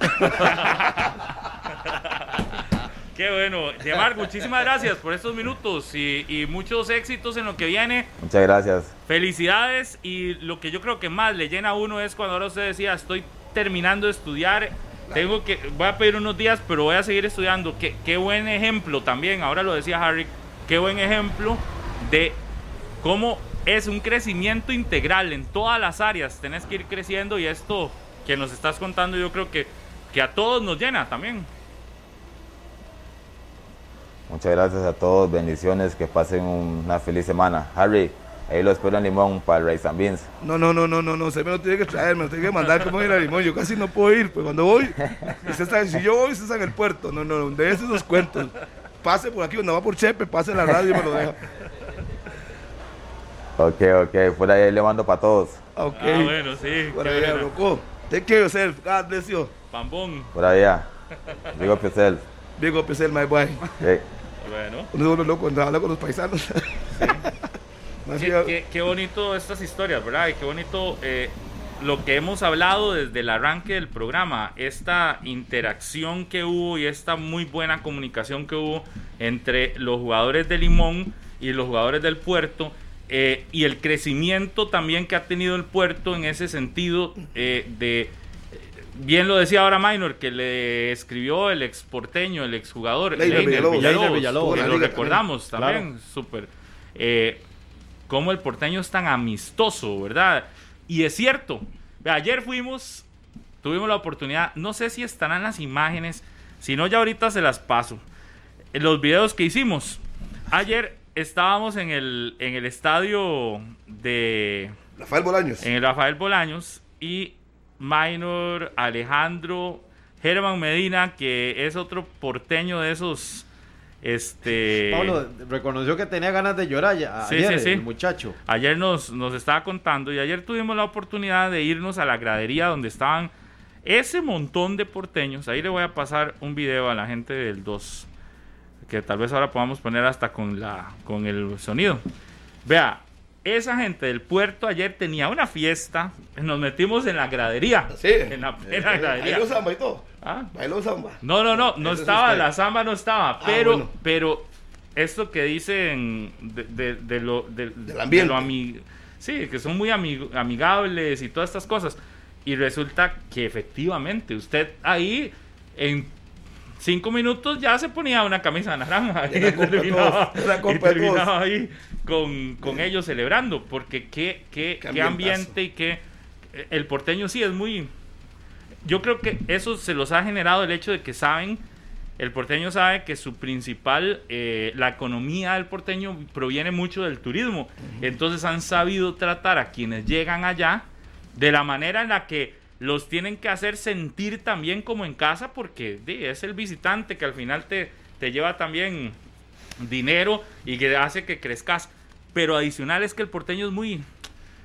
Qué bueno. Diemar, muchísimas gracias por estos minutos y, y muchos éxitos en lo que viene. Muchas gracias. Felicidades y lo que yo creo que más le llena a uno es cuando ahora usted decía, estoy terminando de estudiar, tengo que, voy a pedir unos días, pero voy a seguir estudiando. Qué, qué buen ejemplo también, ahora lo decía Harry, qué buen ejemplo de cómo es un crecimiento integral en todas las áreas, tenés que ir creciendo y esto que nos estás contando yo creo que, que a todos nos llena también. Muchas gracias a todos, bendiciones, que pasen una feliz semana. Harry, ahí lo espero en Limón para el Rice and Beans. No, no, no, no, no, no, se me lo tiene que traer, me lo tiene que mandar como ir a Limón. Yo casi no puedo ir, pues cuando voy, usted está, si yo voy, usted está en el puerto. No, no, de esos los cuentos. Pase por aquí, cuando va por Chepe, pase la radio y me lo deja. Ok, ok, por ahí le mando para todos. Ok. Ah, bueno, sí. Por bueno. Rocco. Take care yourself. God bless you. Pambón. Por allá. Digo Pincel. Big up yourself, my boy. Hey. Bueno. Uno uno loco habla con los paisanos. Más Qué, qué- qué bonito estas historias, ¿verdad? Y qué bonito eh, lo que hemos hablado desde el arranque del programa, esta interacción que hubo y esta muy buena comunicación que hubo entre los jugadores de Limón y los jugadores del puerto. eh, y el crecimiento también que ha tenido el puerto en ese sentido eh, de bien lo decía ahora Minor que le escribió el ex porteño el ex jugador Leiner Villalobos. Leiner Villalobos. que lo recordamos también, súper. Eh, cómo el porteño es tan amistoso, ¿verdad? Y es cierto. Ayer fuimos, tuvimos la oportunidad, no sé si estarán las imágenes, si no ya ahorita se las paso. En Los videos que hicimos. Ayer estábamos en el, en el estadio de Rafael Bolaños. en el Rafael Bolaños y Minor, Alejandro, Germán Medina, que es otro porteño de esos, este... Pablo reconoció que tenía ganas de llorar ya, Sí, ayer, sí, sí. el muchacho. Ayer nos, nos estaba contando y ayer tuvimos la oportunidad de irnos a la gradería donde estaban ese montón de porteños. Ahí le voy a pasar un video a la gente del 2, que tal vez ahora podamos poner hasta con, la, con el sonido. Vea, esa gente del puerto ayer tenía una fiesta, nos metimos en la gradería. Sí. En la plena gradería. Bailó samba y todo. Ah, Bailó samba. no, no, no, no Eso estaba, la samba no estaba, Ah, pero, bueno. pero esto que dicen de, de- de lo, de, de ambiente. lo ami- sí, que son muy ami- amigables y todas estas cosas. Y resulta que efectivamente usted ahí en cinco minutos ya se ponía una camisa naranja (laughs) y de terminaba, y terminaba ahí con, con ellos celebrando, porque qué, qué, Qué ambiente y qué... El porteño sí es muy yo creo que eso se los ha generado el hecho de que saben, el porteño sabe que su principal, eh, la economía del porteño proviene mucho del turismo. Entonces han sabido tratar a quienes llegan allá de la manera en la que los tienen que hacer sentir también como en casa porque es el visitante que al final te, te lleva también dinero y que hace que crezcas. Pero adicional es que el porteño es muy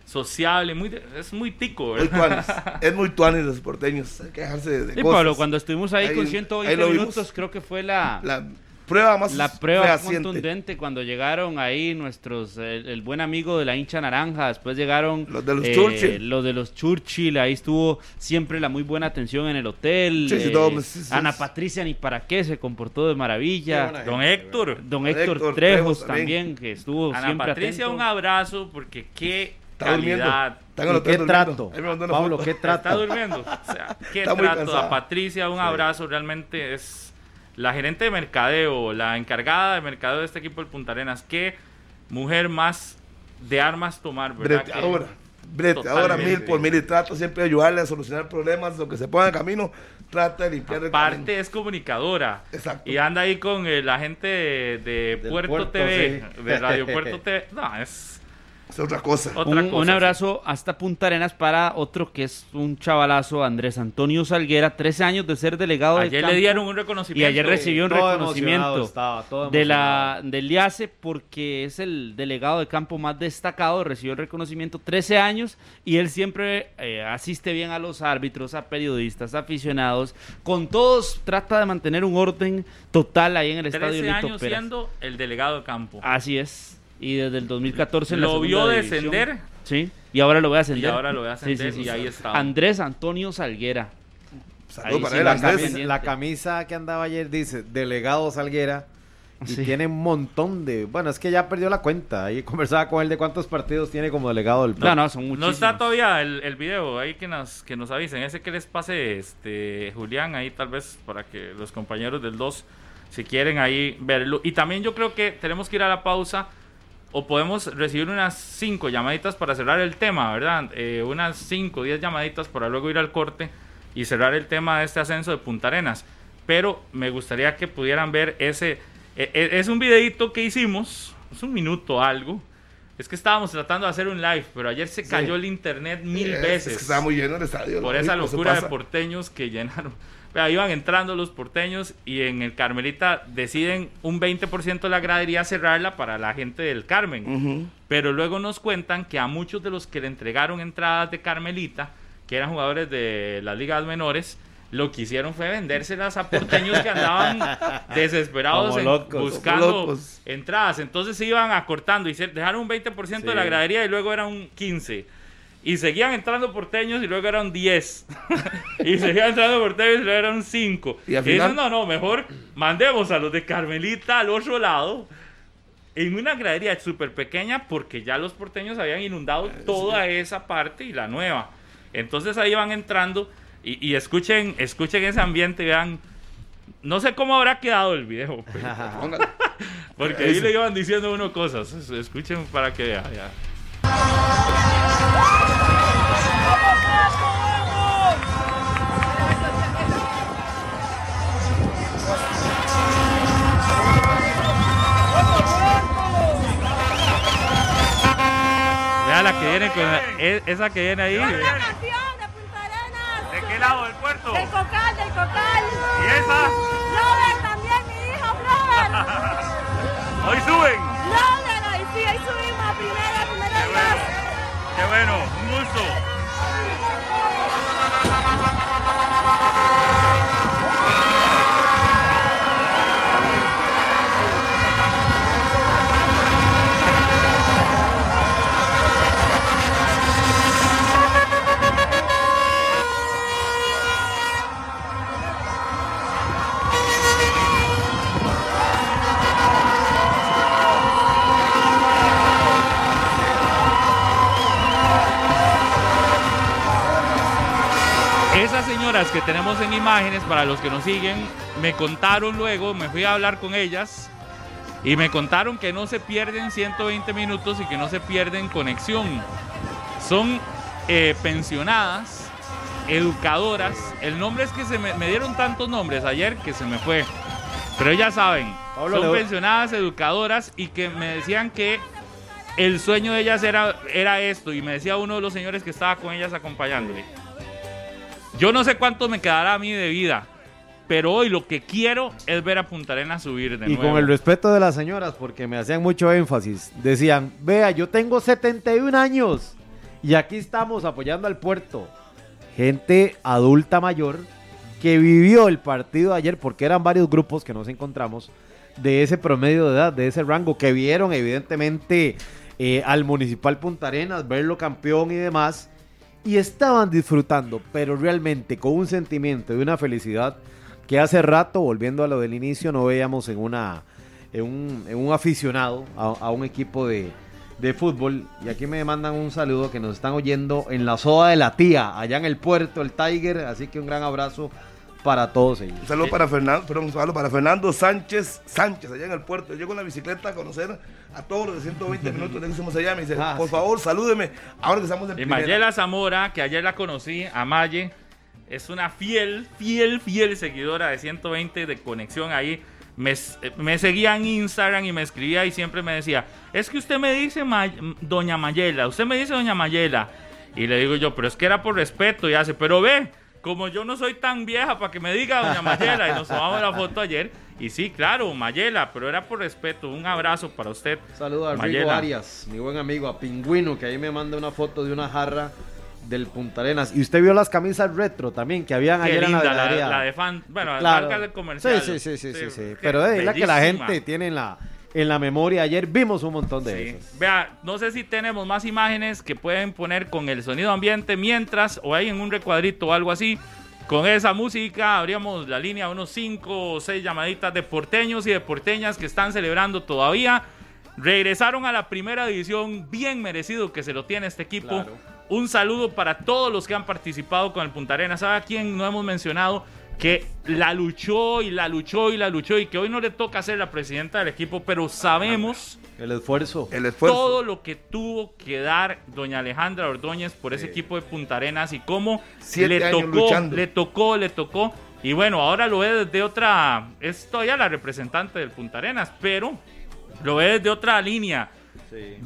sociable, muy, de- es muy tico, Muy ¿verdad? tuanis. (laughs) Es muy tuanis los porteños. Hay que dejarse de Sí, cosas. Pablo, cuando estuvimos ahí, Ahí- con ahí 120 lo vimos. minutos, creo que fue la, La prueba más prueba fehaciente. contundente cuando llegaron ahí nuestros, el, el buen amigo de la hincha naranja, después llegaron Los de los eh, Churchill. los de los Churchill, ahí estuvo siempre la muy buena atención en el hotel. Sí, sí, eh, todo, sí, sí, Ana. Patricia ni para qué se comportó de maravilla. Don Héctor. Don Héctor Héctor, Trejos Trejos también. también, que estuvo Ana siempre Patricia, atento. un abrazo porque qué Está durmiendo. calidad. Está en el ¿Y hotel qué durmiendo. trato? Pablo. ¿qué Está trato? durmiendo. O sea, qué Está trato a Patricia, un abrazo. Realmente es la gerente de mercadeo, la encargada de mercadeo de este equipo del Punta Arenas. Qué mujer más de armas tomar, ¿verdad? Breteadora. Breteadora mil por mil y trata siempre de ayudarle a solucionar problemas, lo que se ponga en camino, trata de limpiar el camino. Aparte es comunicadora. Exacto. Y anda ahí con eh, la gente de, Puerto, Puerto, TV, sí. de Radio Puerto (laughs) TV. No, es Es otra cosa. Otra un, cosa, un sí. abrazo hasta Punta Arenas para otro que es un chavalazo, Andrés Antonio Salguera, 13 años de ser delegado de Ayer campo. le dieron un Y reconocimiento. ayer recibió un Todo reconocimiento estaba, todo de la, del IACE porque es el delegado de campo más destacado, recibió el reconocimiento 13 años y él siempre eh, asiste bien a los árbitros, a periodistas, a aficionados, con todos trata de mantener un orden total ahí en el estadio 13 Lito años Pérez. siendo el delegado de campo. Así es. Y desde el 2014 en la Lo vio segunda división. descender. Sí, y ahora lo voy a ascender. Y ahora lo ve ascender Sí, sí, y sí. ahí está. Andrés Antonio Salguera. Saludos Ahí para sí, él, la Andrés. camisa. La camisa que andaba ayer dice delegado Salguera y Sí. tiene un montón de. Bueno, es que ya perdió la cuenta. Ahí conversaba con él de cuántos partidos tiene como delegado del No, no, son No muchísimos. está todavía el, el video, ahí que nos, que nos avisen. Ese que les pase, este Julián, ahí tal vez para que los compañeros del 2, si quieren ahí verlo. Y también yo creo que tenemos que ir a la pausa o podemos recibir unas 5 llamaditas para cerrar el tema, ¿verdad? Eh, unas 5, 10 llamaditas para luego ir al corte y cerrar el tema de este ascenso de Punta Arenas. Pero me gustaría que pudieran ver ese... e- e- es un videito que hicimos, es un minuto algo. Es que estábamos tratando de hacer un live, pero ayer se cayó el internet mil Es- veces. Es que estaba muy lleno el estadio. Por esa Eso locura de porteños que llenaron. Vea, iban entrando los porteños y en el Carmelita deciden un 20% de la gradería cerrarla para la gente del Carmen. Pero luego nos cuentan que a muchos de los que le entregaron entradas de Carmelita, que eran jugadores de las ligas menores, lo que hicieron fue vendérselas a porteños que andaban (laughs) desesperados locos, buscando entradas. Entonces se iban acortando y se dejaron un 20% de Sí. la gradería y luego era un 15%. Y seguían entrando porteños y luego eran 10. (laughs) y seguían entrando porteños y luego eran 5. Y al final- dicen, no, no, mejor mandemos a los de Carmelita al otro lado. En una gradería súper pequeña porque ya los porteños habían inundado toda esa parte y la nueva. Entonces ahí van entrando y, y escuchen, escuchen ese ambiente y vean. No sé cómo habrá quedado el video, pero- (laughs) (laughs) porque ahí le iban diciendo uno cosas. Escuchen para que vean. Esa que viene ahí. campeón de Punta Arenas. ¿De qué lado del puerto? Del Cocal, del Cocal. ¿Y esa? Robert también, mi hijo Robert. (laughs) Hoy suben. Robert, ahí sí, ahí subimos a primera, primera Dios. Qué bueno, un gusto. Esas señoras que tenemos en imágenes, para los que nos siguen, me contaron luego, me fui a hablar con ellas y me contaron que no se pierden 120 minutos y que no se pierden conexión. Son eh, pensionadas, educadoras. El nombre es que se me, me dieron tantos nombres ayer que se me fue. Pero ellas saben, Pablo, son pensionadas, educadoras y que me decían que el sueño de ellas era, era esto. Y me decía uno de los señores que estaba con ellas acompañándole. Yo no sé cuánto me quedará a mí de vida, pero hoy lo que quiero es ver a Punta Arenas subir de Y nuevo. con el respeto de las señoras, porque me hacían mucho énfasis, decían, vea, yo tengo 71 años y aquí estamos apoyando al puerto. Gente adulta mayor que vivió el partido de ayer, porque eran varios grupos que nos encontramos, de ese promedio de edad, de ese rango, que vieron evidentemente eh, al Municipal Punta Arenas, verlo campeón y demás, y estaban disfrutando, pero realmente con un sentimiento de una felicidad que hace rato, volviendo a lo del inicio, no veíamos en una en un, en un aficionado a, a un equipo de, de fútbol. Y aquí me mandan un saludo que nos están oyendo en la soda de la tía, allá en el puerto, el Tiger. Así que un gran abrazo para todos ellos. Un saludo para Fernando, perdón, un saludo para Fernando Sánchez Sánchez, allá en el puerto. Yo llego en la bicicleta a conocer a todos los de 120 minutos que hicimos allá. Me dice, Ah, por sí. favor, salúdeme. Ahora que estamos en Y. Mayela Zamora, que ayer la conocí, a Maye, es una fiel, fiel, fiel seguidora de 120 de conexión ahí. me, me seguía en Instagram y me escribía y siempre me decía, es que usted me dice Doña Mayela, usted me dice Doña Mayela. Y le digo yo, pero es que era por respeto y hace, pero ve, como yo no soy tan vieja para que me diga Doña Mayela y nos tomamos la foto ayer. Y sí, claro, Mayela, pero era por respeto. Un abrazo para usted. Saludo a Rigo Arias, mi buen amigo, a Pingüino, que ahí me manda una foto de una jarra del Punta Arenas. Y usted vio las camisas retro también que habían ayer en la la, de fan, bueno, claro. la de comercial. Sí, sí, sí, sí, sí, Pero es la que la gente tiene en la en la memoria. Ayer vimos un montón de sí. Vea, no sé si tenemos más imágenes que pueden poner con el sonido ambiente mientras o ahí en un recuadrito o algo así. Con esa música abríamos la línea unos 5 o 6 llamaditas de porteños y de porteñas que están celebrando todavía. Regresaron a la primera división, bien merecido que se lo tiene este equipo. Un saludo para todos los que han participado con el Punta Arenas. ¿Sabe a quién no hemos mencionado? Que la luchó y la luchó y la luchó y que hoy no le toca ser la presidenta del equipo, pero sabemos el esfuerzo, el esfuerzo. todo lo que tuvo que dar doña Alejandra Ordóñez por ese equipo de Punta Arenas y cómo le tocó, le tocó, le tocó. Y bueno, ahora lo ve desde otra, es todavía la representante del Punta Arenas, pero lo ve desde otra línea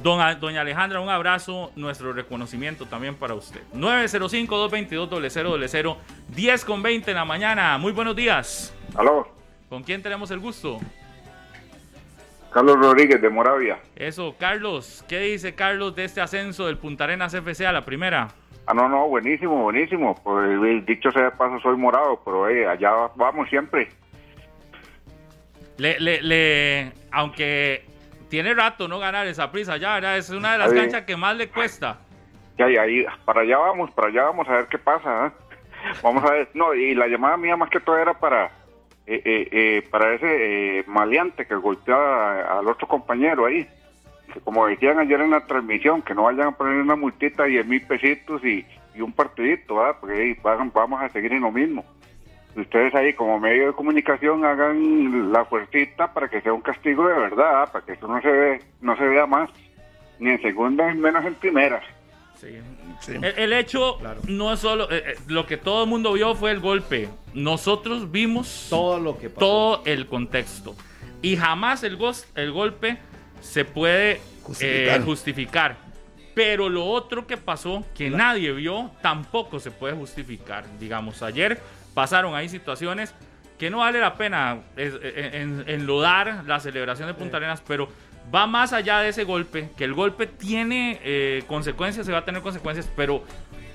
doña Alejandra, un abrazo, nuestro reconocimiento también para usted. 905-222-0000, 10 con 20 en la mañana. Muy buenos días. Aló. ¿Con quién tenemos el gusto? Carlos Rodríguez de Moravia. Eso, Carlos, ¿qué dice Carlos de este ascenso del Punta Arenas FC a la primera? Ah, no, no, buenísimo, buenísimo. Pues dicho sea de paso, soy morado, pero eh, allá vamos siempre. Le, le, le, aunque tiene rato no ganar esa prisa ya, es una de las canchas que más le cuesta. Ya, ahí, para allá vamos, para allá vamos a ver qué pasa. ¿eh? Vamos a ver, no, y la llamada mía más que todo era para eh, eh, para ese maleante que golpeó al otro compañero ahí. Como decían ayer en la transmisión, que no vayan a poner una multita y 10 mil pesitos y, un partidito, ¿verdad? porque ahí vamos a seguir en lo mismo ustedes ahí como medio de comunicación hagan la fuercita para que sea un castigo de verdad, para que eso no se ve, no se vea más, ni en segunda ni menos en primera. El, hecho no es solo eh, eh, lo que todo el mundo vio fue el golpe. Nosotros vimos todo lo que todo el contexto y jamás el, el golpe se puede eh, justificar. Pero lo otro que pasó, que nadie vio, tampoco se puede justificar. Digamos, ayer pasaron ahí situaciones que no vale la pena enlodar la celebración de Punta Arenas, pero va más allá de ese golpe, que el golpe tiene eh, consecuencias, se va a tener consecuencias, pero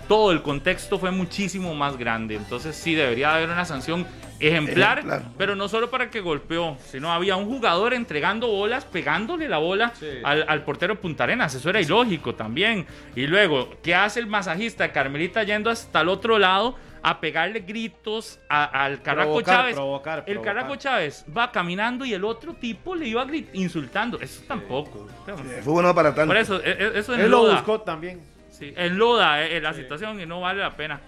todo el contexto fue muchísimo más grande. Entonces sí debería haber una sanción ejemplar, pero no solo para el que golpeó, sino había un jugador entregando bolas, pegándole la bola al, al, portero Punta Arenas. Eso era ilógico también. Y luego, ¿qué hace el masajista Carmelita yendo hasta el otro lado? A pegarle gritos al Caraco Chávez. El Caraco Chávez va caminando y el otro tipo le iba insultando. Eso tampoco. fue bueno para tanto. Por eso, e, e, eso Él lo buscó también. Sí, enloda eh, la situación y no vale la pena.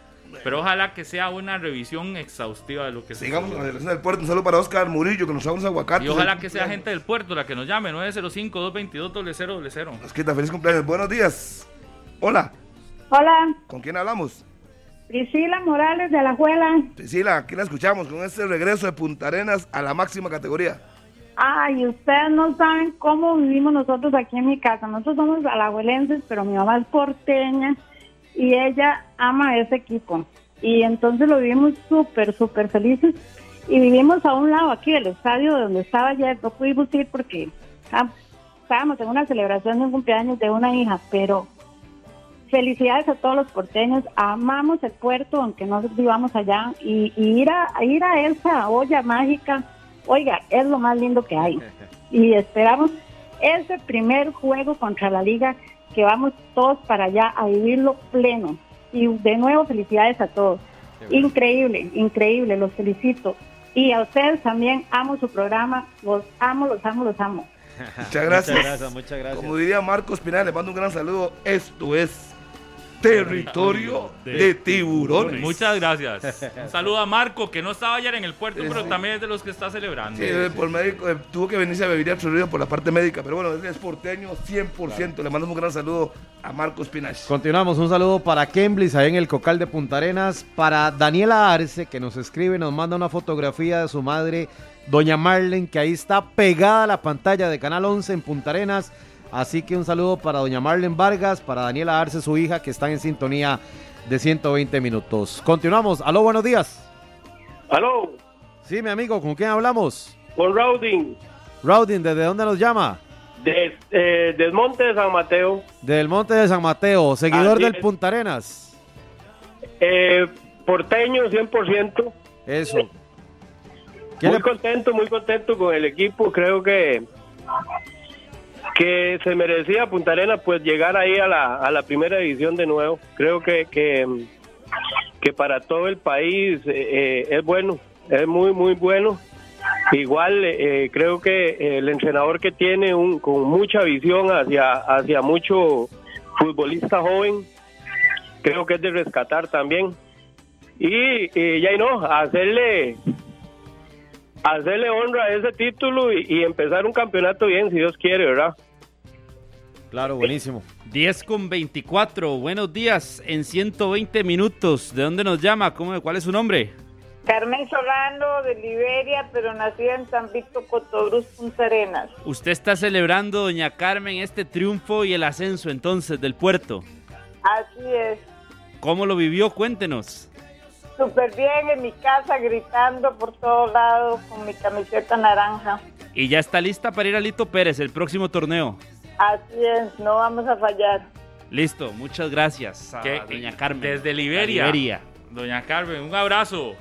Pero ojalá que sea una revisión exhaustiva de lo que Sigamos con la dirección del puerto. Un saludo para Oscar Murillo, que nos vamos a aguacate. Y ojalá que sea gente del puerto la que nos llame. 905-222-0000. Esquita, feliz cumpleaños. Buenos días. Hola. Hola. ¿Con quién hablamos? Priscila Morales de la Juela. Priscila, aquí la escuchamos con este regreso de Punta Arenas a la máxima categoría. Ay, ustedes no saben cómo vivimos nosotros aquí en mi casa. Nosotros somos alajuelenses, pero mi mamá es porteña y ella ama ese equipo. Y entonces lo vivimos súper, súper felices. Y vivimos a un lado aquí del estadio donde estaba ayer. No pudimos ir porque ah, estábamos en una celebración de un cumpleaños de una hija, pero felicidades a todos los porteños, amamos el puerto, aunque no vivamos allá, y, ir, a, ir a esa olla mágica, oiga, es lo más lindo que hay. (laughs) Y esperamos ese primer juego contra la liga, que vamos todos para allá a vivirlo pleno. Y de nuevo, felicidades a todos. Increíble, increíble, los felicito. Y a ustedes también amo su programa, los amo, los amo, los amo. Muchas gracias. muchas gracias, muchas gracias. Como diría Marcos Pinal, le mando un gran saludo. Esto es territorio de tiburones. Muchas gracias. Un saludo a Marco, que no estaba ayer en el puerto, pero también es de los que está celebrando. Sí, eh, por médico, eh, tuvo que venirse a vivir a Chorrillo por la parte médica, pero bueno, es porteño 100%. Le mandamos un gran saludo a Marcos Pinach. Continuamos, un saludo para Kemblis ahí en el Cocal de Punta Arenas, para Daniela Arce que nos escribe, nos manda una fotografía de su madre, doña Marlen, que ahí está pegada a la pantalla de Canal 11 en Punta Arenas. Así que un saludo para doña Marlen Vargas, para Daniela Arce, su hija, que están en sintonía de 120 minutos. Continuamos. Aló, buenos días. Aló. Sí, mi amigo, ¿con quién hablamos? Con Rauding. Rauding, ¿desde dónde nos llama? De, eh, del Monte de San Mateo. Del Monte de San Mateo, seguidor Así del es. Punta Arenas. Eh, porteño 100%. Eso. ¿Qué Muy le- contento, muy contento con el equipo. Creo que que se merecía Punta Arenas pues llegar ahí a la, a la primera división de nuevo. Creo que, que, que para todo el país eh, eh, es bueno, es muy, muy bueno. Igual eh, creo que el entrenador que tiene un, con mucha visión hacia, hacia mucho futbolista joven, creo que es de rescatar también. Y, y ya y no, hacerle hacerle honra a ese título y, y empezar un campeonato bien, si Dios quiere, ¿verdad? Claro, buenísimo. 10 con 24. Buenos días en 120 minutos. ¿De dónde nos llama? ¿Cómo, ¿Cuál es su nombre? Carmen Solano de Liberia, pero nacida en San Víctor Cotobruz, Punta Arenas. Usted está celebrando, doña Carmen, este triunfo y el ascenso entonces del puerto. Así es. ¿Cómo lo vivió? Cuéntenos. Súper bien en mi casa, gritando por todos lados con mi camiseta naranja. Y ya está lista para ir a Lito Pérez, el próximo torneo. Así es, no vamos a fallar. Listo, muchas gracias a ¿Qué? doña Carmen. Desde Liberia. Doña Carmen, un abrazo.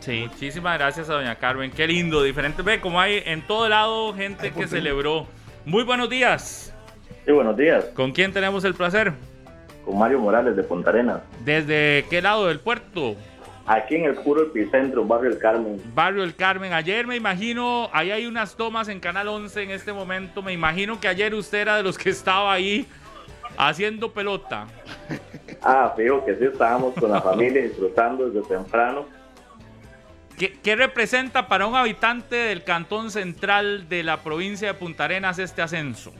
Sí. Muchísimas gracias a doña Carmen. Qué lindo, diferente. Ve como hay en todo lado gente que celebró. Muy buenos días. Sí, buenos días. ¿Con quién tenemos el placer? Con Mario Morales de Punta Arenas. ¿Desde qué lado del puerto? Aquí en el puro epicentro, Barrio El Carmen. Barrio El Carmen. Ayer me imagino, ahí hay unas tomas en Canal 11 en este momento. Me imagino que ayer usted era de los que estaba ahí haciendo pelota. (laughs) Ah, fijo que sí, estábamos con la familia disfrutando desde temprano. ¿Qué, qué representa para un habitante del cantón central de la provincia de Punta Arenas este ascenso?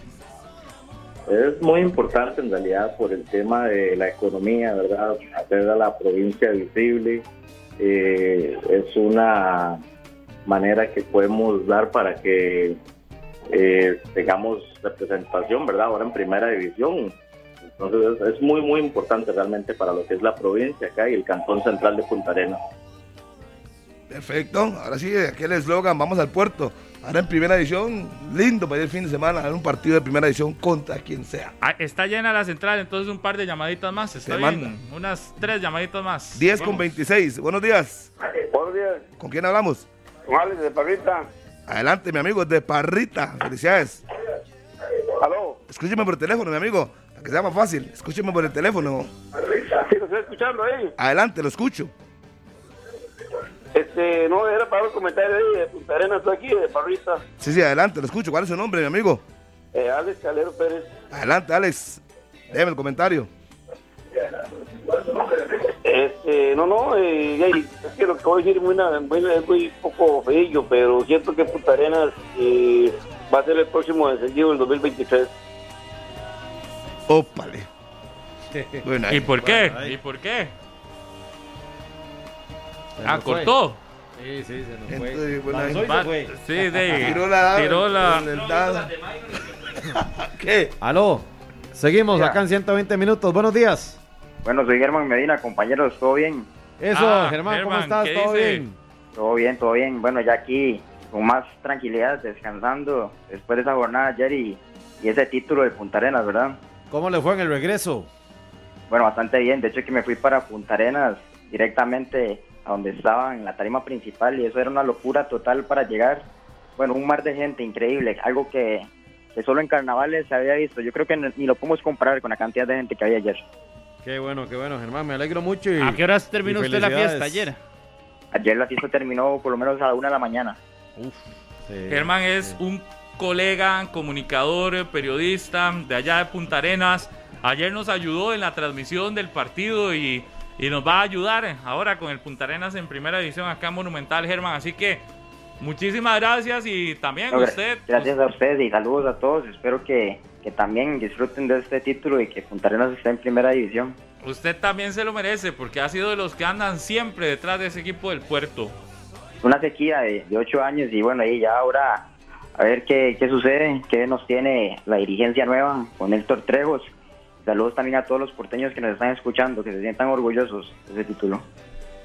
Es muy importante en realidad por el tema de la economía, ¿verdad? Hacer a la provincia visible eh, es una manera que podemos dar para que eh, tengamos representación, ¿verdad? Ahora en primera división. Entonces es, muy, muy importante realmente para lo que es la provincia acá y el cantón central de Punta Arenas. Perfecto. Ahora sí, aquel eslogan, vamos al puerto. Ahora en primera edición, lindo para ir el fin de semana, a un partido de primera edición contra quien sea. Ah, está llena la central, entonces un par de llamaditas más. Está bien. manda. Unas tres llamaditas más. 10 con Vamos. 26. Buenos días. Buenos días, ¿Con quién hablamos? con Alex de Parrita. Adelante, mi amigo, de Parrita. Felicidades. Aló. Escúcheme por el teléfono, mi amigo. Para que sea más fácil. Escúcheme por el teléfono. Sí, lo estoy escuchando ahí. Adelante, lo escucho. Este, no, era para un comentario ahí de Punta Arenas, estoy aquí, de Parrita. Sí, sí, adelante, lo escucho. ¿Cuál es su nombre, mi amigo? Eh, Alex Calero Pérez. Adelante, Alex. Déjeme el comentario. Este, no, no, eh, es que lo que voy a decir es muy, muy- es muy poco feillo, pero siento que Punta Arenas eh, va a ser el próximo descendido del 2023. Ópale. (laughs) Bueno, ¿Y por qué? ¿Y por qué? Ah, cortó. Sí, sí, se nos Entonces, fue. bueno, Lanzó y se fue. Sí, de, (laughs) Tiró la- tiró la- el dado. (laughs) ¿Qué? Aló, seguimos Ya. acá en 120 minutos. Buenos días. Bueno, soy Germán Medina, compañeros, ¿todo bien? Eso, Ah, Germán, ¿cómo Germán, estás? ¿qué ¿Todo dice? bien? Todo bien, todo bien. Bueno, ya aquí con más tranquilidad, descansando después de esa jornada ayer y, y ese título de Punta Arenas, ¿verdad? ¿Cómo le fue en el regreso? Bueno, bastante bien. De hecho, que me fui para Punta Arenas directamente a donde estaba en la tarima principal y eso era una locura total para llegar. Bueno, un mar de gente increíble, algo que, que solo en carnavales se había visto. Yo creo que ni lo podemos comparar con la cantidad de gente que había ayer. Qué bueno, qué bueno, Germán. Me alegro mucho. Y, ¿A qué horas terminó usted la fiesta ayer? Ayer la fiesta terminó por lo menos a la una de la mañana. Sí, Germán es sí. un colega, comunicador, periodista de allá de Punta Arenas. ayer nos ayudó en la transmisión del partido y, y nos va a ayudar ahora con el Punta Arenas en primera división acá en Monumental, Germán. Así que muchísimas gracias y también gra- usted. Gracias a ustedes y saludos a todos. Espero que, que también disfruten de este título y que Punta Arenas esté en primera división. Usted también se lo merece porque ha sido de los que andan siempre detrás de ese equipo del puerto. Una sequía de, de ocho años y bueno, ahí ya ahora a ver qué, qué sucede, qué nos tiene la dirigencia nueva con Héctor Trejos. Saludos también a todos los porteños que nos están escuchando, que se sientan orgullosos de ese título.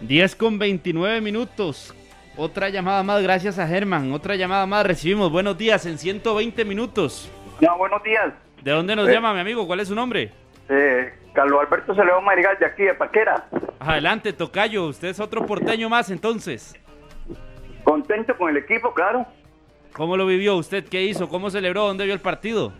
10 con 29 minutos. Otra llamada más, gracias a Germán. Otra llamada más, recibimos. Buenos días en 120 minutos. No, buenos días. ¿De dónde nos Eh. llama, mi amigo? ¿Cuál es su nombre? Eh, Carlos Alberto se León Marigal de aquí, de Paquera. Adelante, Tocayo. Usted es otro porteño más, entonces. Contento con el equipo, claro. ¿Cómo lo vivió usted? ¿Qué hizo? ¿Cómo celebró? ¿Dónde vio el partido?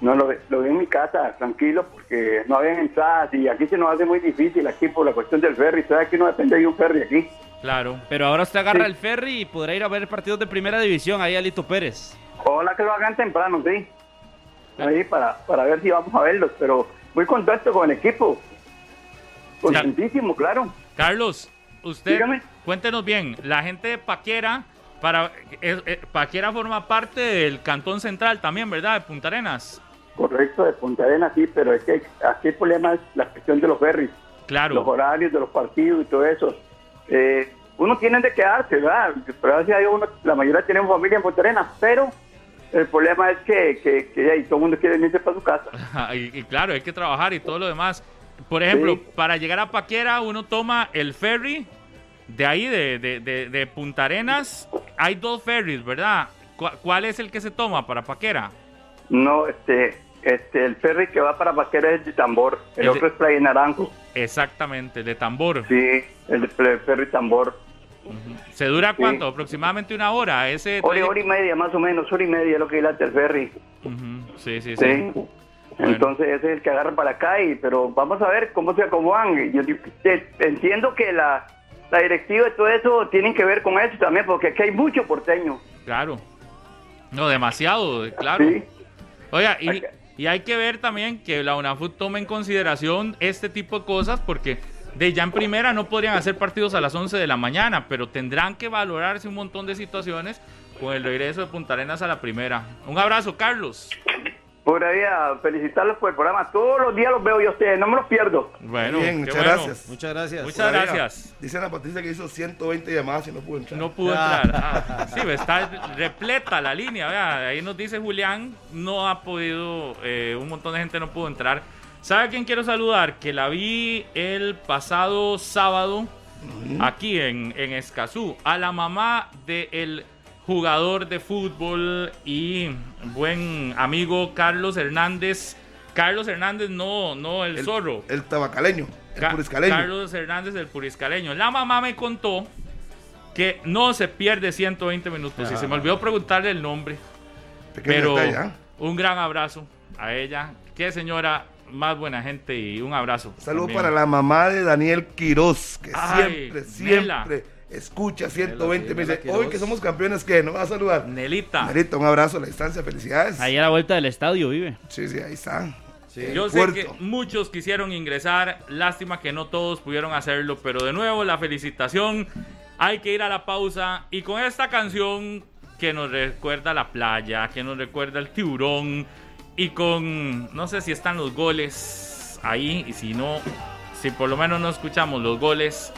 No, lo, lo vi en mi casa, tranquilo, porque no habían entradas y aquí se nos hace muy difícil aquí por la cuestión del ferry. Usted aquí no depende de un ferry aquí. Claro. Pero ahora usted agarra el ferry y podrá ir a ver partidos de primera división ahí a Lito Pérez. Ojalá que lo hagan temprano, sí. Ahí para, para ver si vamos a verlos, pero muy contento con el equipo. Contentísimo, claro. Carlos, usted, Dígame. cuéntenos bien, la gente de Paquera, para, eh, eh, Paquera forma parte del Cantón Central también, ¿verdad? De Punta Arenas. Correcto, de Punta Arenas, sí, pero es que aquí el problema es la cuestión de los ferries. Claro. Los horarios de los partidos y todo eso. Eh, uno tiene de quedarse, ¿verdad? Pero gracias a Dios uno, la mayoría tenemos familia en Punta Arenas, pero el problema es que, que, que ahí todo el mundo quiere venirse para su casa. (laughs) y, y claro, hay que trabajar y todo lo demás. Por ejemplo, Sí. para llegar a Paquera uno toma el ferry de ahí, de, de, de- de Punta Arenas. Hay dos ferries, ¿verdad? ¿Cu- ¿Cuál es el que se toma para Paquera? No, este, este, el ferry que va para Paquera es de Tambor, el El de- otro es Playa Naranjo. Exactamente, el de tambor. Sí, el de el ferry Tambor. ¿Se dura Sí. cuánto? Aproximadamente una hora. Ese Hora, hora y media, más o menos, hora y media es lo que dilata el ferry. Sí, sí, sí. Sí. Entonces ese es el que agarra para acá, y, pero vamos a ver cómo se acomodan. Yo entiendo que la, la directiva y todo eso tienen que ver con eso también, porque aquí hay mucho porteño. Claro. No, demasiado, claro. Sí. Oiga, y, y hay que ver también que la UNAFUT tome en consideración este tipo de cosas porque de ya en primera no podrían hacer partidos a las 11 de la mañana, pero tendrán que valorarse un montón de situaciones con el regreso de Punta Arenas a la primera. Un abrazo, Carlos. Por ahí a felicitarlos por el programa. Todos los días los veo yo a ustedes, no me los pierdo. Bueno, Bien, muchas bueno. gracias. Muchas gracias. Muchas ahí, gracias. Dice Ana Patricia que hizo 120 llamadas y no pudo entrar. No pudo entrar. Ah, sí, está repleta la línea. vea, ahí nos dice Julián, no ha podido, eh, un montón de gente no pudo entrar. ¿Sabe a quién quiero saludar? Que la vi el pasado sábado aquí en, en Escazú. A la mamá del jugador de fútbol y buen amigo Carlos Hernández. Carlos Hernández, no, no el, zorro. El tabacaleño, el Ca- puriscaleño. Carlos Hernández, el puriscaleño. La mamá me contó que no se pierde 120 minutos. Y Ah. se me olvidó preguntarle el nombre. Pequeño pero detalle, ¿ah? un gran abrazo a ella. Qué señora más buena gente y un abrazo. Saludos también. para la mamá de Daniel Quiroz, que Ay, siempre, Mela. Escucha 120. sí, me dice, hoy que somos campeones, ¿qué? ¿No va a saludar? Nelita. Nelita, un abrazo a la distancia, felicidades. Ahí a la vuelta del estadio vive. Sí, sí, ahí está. Yo sé que muchos quisieron ingresar, lástima que no todos pudieron hacerlo, pero de nuevo la felicitación, hay que ir a la pausa y con esta canción que nos recuerda la playa, que nos recuerda el tiburón y con, no sé si están los goles ahí y si no, si por lo menos no escuchamos los goles,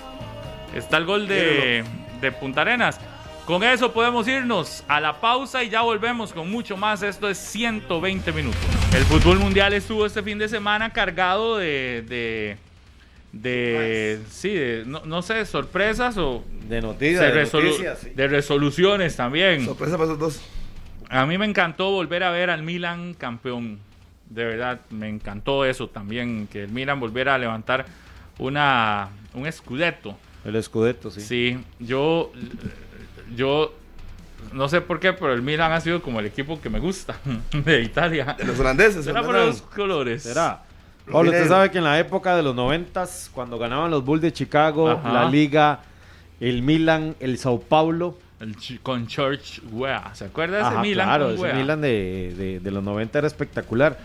está el gol de, de Punta Arenas. Con eso podemos irnos a la pausa y ya volvemos con mucho más. Esto es 120 minutos. El fútbol mundial estuvo este fin de semana cargado de. de, de sí, de, no, no sé, sorpresas o. De noticias, de, de resolu- noticias, sí. de resoluciones también. Sorpresa para esos dos. A mí me encantó volver a ver al Milan campeón. De verdad, me encantó eso también. Que el Milan volviera a levantar una, un escudeto. El escudeto, sí. Sí, yo, yo no sé por qué, pero el Milan ha sido como el equipo que me gusta (laughs) de Italia. De los holandeses. Será por los colores. ¿Será? Pablo, usted sabe que en la época de los noventas, cuando ganaban los Bulls de Chicago, Ajá. la Liga, el Milan, el Sao Paulo. El chi- con Church Wea. ¿Se acuerda de ese Ajá, Milan? claro, con ese Wea? Milan de, de- de los 90 era espectacular.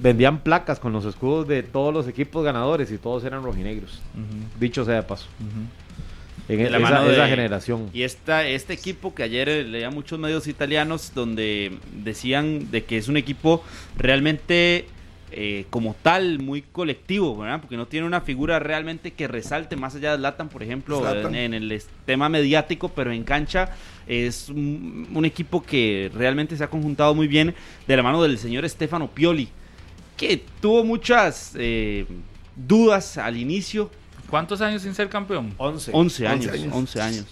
Vendían placas con los escudos de todos los equipos ganadores y todos eran rojinegros. Dicho sea de paso. En de la esa, mano de- esa generación. Y esta, este equipo que ayer eh, leía muchos medios italianos donde decían de que es un equipo realmente eh, como tal muy colectivo, ¿verdad? Porque no tiene una figura realmente que resalte más allá de Zlatan, por ejemplo, Zlatan. en, en el tema mediático, pero en cancha es un, un equipo que realmente se ha conjuntado muy bien de la mano del señor Stefano Pioli, que tuvo muchas eh, dudas al inicio. ¿Cuántos años sin ser campeón? 11. 11 años, 11 años.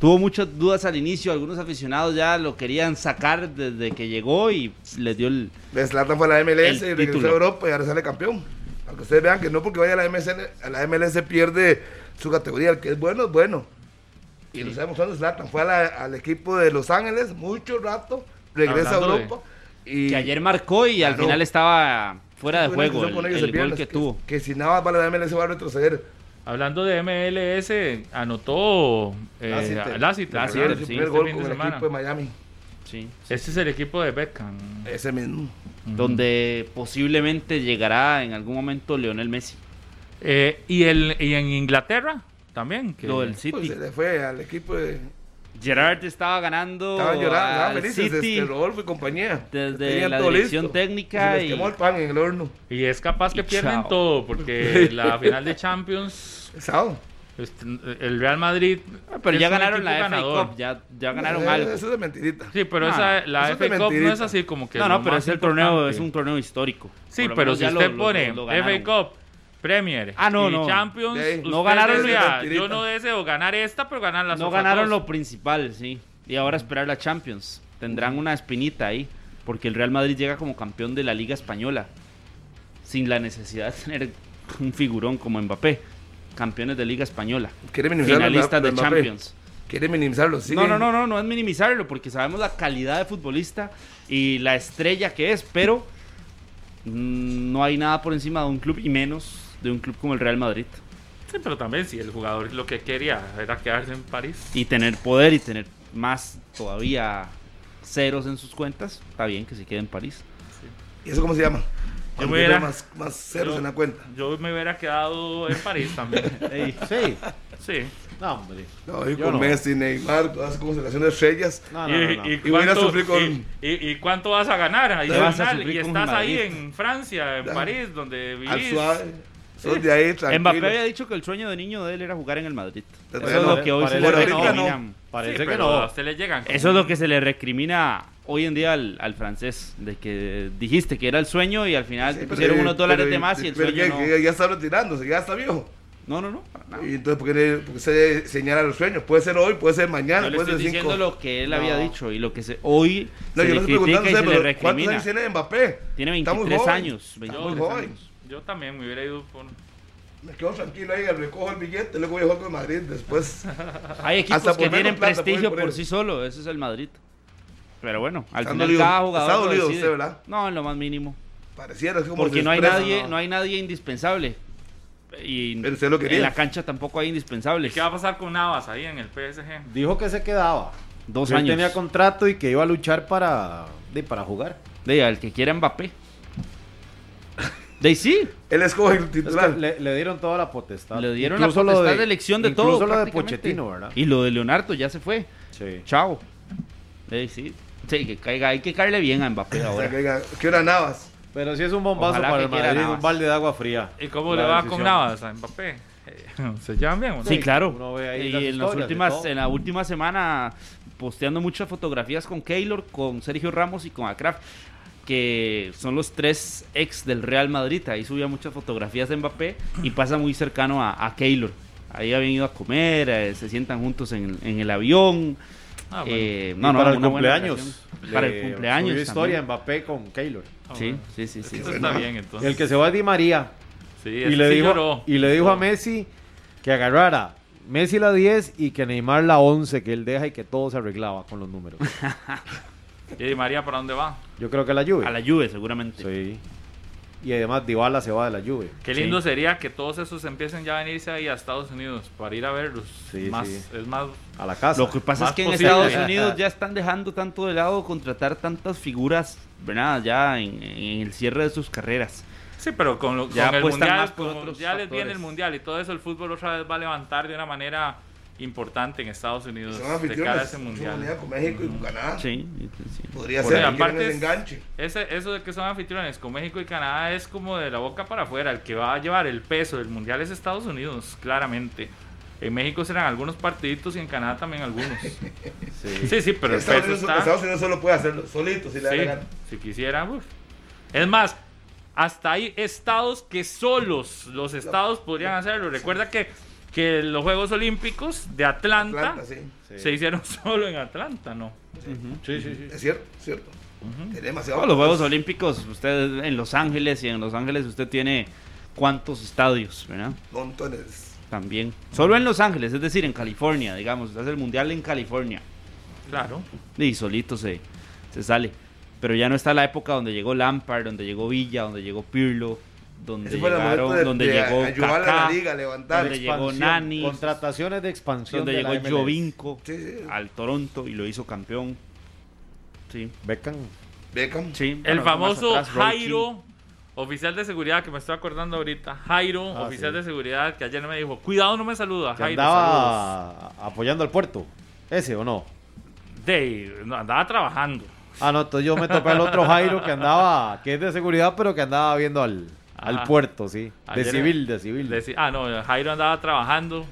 Tuvo muchas dudas al inicio, algunos aficionados ya lo querían sacar desde que llegó y les dio el... Zlatan fue a la MLS y regresó a Europa y ahora sale campeón. Aunque ustedes vean que no porque vaya a la MLS, a la MLS pierde su categoría. El que es bueno es bueno. Y lo sabemos cuando Zlatan fue a la- al equipo de Los Ángeles mucho rato, regresa Hablando a de- Europa. Y Que ayer marcó y al final estaba fuera de juego el, con el el gol que tuvo. Que si nada más va a la MLS va a retroceder. Hablando de MLS, anotó eh, Lassiter, ¿verdad? su Sí, primer este gol fin de con el semana. equipo de Miami. Sí. Este es el equipo de Beckham. Ese mismo. Donde posiblemente llegará en algún momento Leonel Messi. Eh, y, el, y en Inglaterra también. Que Lo del City. Pues se le fue al equipo de. Gerard estaba ganando Estaban llorando, felices, City este, Rodolfo y compañía. desde Tenían la dirección listo. técnica Se les y- quemó el pan en el horno. Y es capaz que Y pierden chao. todo, porque (laughs) la final de Champions. Pesado. este, el Real Madrid. Ah, Pero ya ganaron la FA. Cup, ya, ya ganaron Eh, algo. Eso es de mentirita. Sí, pero Ah, esa, la FA Cup no es así como que. No, no, pero es el torneo, importante. es un torneo histórico. Sí, pero si usted lo- pone lo FA. Cup, Premier Ah, no, y no. Champions, Sí. No ganaron ni- yo no deseo ganar esta, pero ganar las No ganaron dos". lo principal, sí. Y ahora esperar la Champions. Tendrán una espinita ahí. Porque el Real Madrid llega como campeón de la Liga Española. Sin la necesidad de tener un figurón como Mbappé. Campeones de Liga Española. Quiere minimizar Finalistas de. Champions. Quiere minimizarlo. sigue. No, no, no, no, no es minimizarlo, porque sabemos la calidad de futbolista y la estrella que es, pero mm, no hay nada por encima de un club y menos de un club como el Real Madrid. Sí, pero también si el jugador lo que quería era quedarse en París. Y tener poder y tener más todavía ceros en sus cuentas, está bien que se quede en París. ¿Y eso cómo se llama? Yo me hubiera- más, más ceros yo- en la cuenta. Yo me hubiera quedado en París también. (laughs) Sí. Sí. No, hombre. No, y con no. Messi, Neymar, todas esas constelación de estrellas. No, y, no, no, no. y Y a cuánto, sufrir con- y- y- y cuánto vas a ganar vas a Y estás ahí en Francia, en Ya. París, donde Al vivís. suave. Sos de ahí, tranquilo. Mbappé había dicho que el sueño de niño de él era jugar en el Madrid. Pero Eso es lo que hoy se le que no. recrimina. Sí, Parece que pero no. Eso es lo que se le recrimina hoy en día al, al francés, de que dijiste que era el sueño y al final Sí, te pero- pusieron unos dólares pero- de más y el pero sueño que- no. ya está retirándose, ya está viejo. No, no, no. Y entonces, ¿por qué, por qué se señala los sueños? Puede ser hoy, puede ser mañana, puede estoy ser diciendo cinco. lo que él había No. dicho y lo que se, hoy No, se yo le critica preguntando, y se le pero ¿cuántos recrimina. tiene Mbappé? Tiene Está muy 23 joven. años. Está 23 muy joven. años. Yo también me hubiera ido por. Me quedo tranquilo ahí, recojo el billete, luego voy a jugar con Madrid después. (laughs) Hay equipos Hasta que tienen plata prestigio por sí solo, ese es el Madrid. Pero bueno, al Está final dolido. cada jugador Está dolido usted, ¿verdad? No, en lo más mínimo. Pareciera es como Porque no hay expresa, nadie, ¿no? no hay nadie indispensable. Y Pero usted lo quería. en la cancha tampoco hay indispensables. ¿Qué va a pasar con Navas ahí en el PSG? Dijo que se quedaba. Dos Que él años. tenía contrato y que iba a luchar para, de, para jugar. De al que quiera Mbappé. De ahí sí. Él escoge el Es que titular. le, le dieron toda la potestad. Le dieron Incluso la potestad de, elección de todo. Incluso lo de prácticamente. Pochettino, ¿verdad? Y lo de Leonardo ya se fue. Sí. Chao. De ahí sí. Sí, que caiga, hay que caerle bien a Mbappé (laughs) ahora. ¿Qué hora Navas? Pero sí es un bombazo Ojalá para el Madrid, Navas. un balde de agua fría. ¿Y cómo le va decisión. con Navas a Mbappé? Eh, ¿Se llevan bien o no? Sí, claro. Uno ve ahí y las en, las últimas, en la última semana posteando muchas fotografías con Keylor, con Sergio Ramos y con Akraf, que son los tres ex del Real Madrid. Ahí subía muchas fotografías de Mbappé y pasa muy cercano a, a Keylor. Ahí habían ido a comer, eh, se sientan juntos en, en el avión. Ah, bueno. Eh, no, no, para el cumpleaños. Para el le cumpleaños. subió historia. Mbappé con Keylor. Ah, Sí, bueno. sí, sí, sí. Está bien entonces. El que se va es Di María. Sí, y, le sí dijo, lloró. y le dijo a Messi que agarrara Messi la 10 y que Neymar la 11, que él deja y que todo se arreglaba con los números. (laughs) ¿Y Di María para dónde va? Yo creo que la Juve. A la Juve, seguramente. Sí. Y además Dybala se va de la Juve. Qué lindo sería que todos esos empiecen ya a venirse ahí a Estados Unidos para ir a verlos. Sí, más, sí. Es más. A la casa. Lo que pasa Más es que en. Estados Unidos ya están dejando tanto de lado contratar tantas figuras ¿verdad? Ya en, en el cierre de sus carreras. Sí, pero con, lo, Ya con el mundial, más por como otros ya les viene el mundial y todo eso, el fútbol otra vez va a levantar de una manera importante en Estados Unidos de cara a anfitriones. ese Son mundial. con México y con Canadá. Sí, Podría Por ser. aparte enganche. ese- eso de que son anfitriones con México y Canadá es como de la boca para afuera. El que va a llevar el peso del mundial es Estados Unidos, claramente. En México serán algunos partiditos y en Canadá también algunos. (laughs) Sí, sí, pero el Estados peso Unidos, está. Estados Unidos solo puede hacerlo solito si le da Sí, la gana. si quisiera, uf. Es más, hasta hay estados que solos los estados podrían hacerlo. Recuerda que, que los Juegos Olímpicos de Atlanta, Atlanta, sí. se hicieron (laughs) solo en Atlanta, ¿no? Sí, sí, sí. Es cierto, es cierto. Tiene demasiado. No, los Juegos Olímpicos, usted en Los Ángeles y en Los Ángeles usted tiene cuántos estadios, ¿verdad? Montones. También. Solo en Los Ángeles, es decir, en California, digamos. Usted hace el mundial en California. Claro. Y solito se, se sale. Pero ya no está la época donde llegó Lampard, donde llegó Villa, donde llegó Pirlo, donde llegaron, de- donde de llegó a la Kaká, liga a levantar. donde llegó Nani, Contrataciones de expansión. donde de llegó. Jovinko Sí, sí. al Toronto y lo hizo campeón. Sí. Beckham. Beckham. Sí, El famoso atrás, Jairo, oficial de seguridad, que me estoy acordando ahorita. Jairo, Ah, oficial sí. de seguridad, que ayer me dijo, cuidado, no me saluda. Que Jairo, saludos. andaba apoyando al puerto. ¿Ese o no? De, no, andaba trabajando. Ah, no, entonces yo me topé al otro Jairo que andaba, que es de seguridad, pero que andaba viendo al, al puerto, sí. De civil, de civil. de ah, no, Jairo andaba trabajando.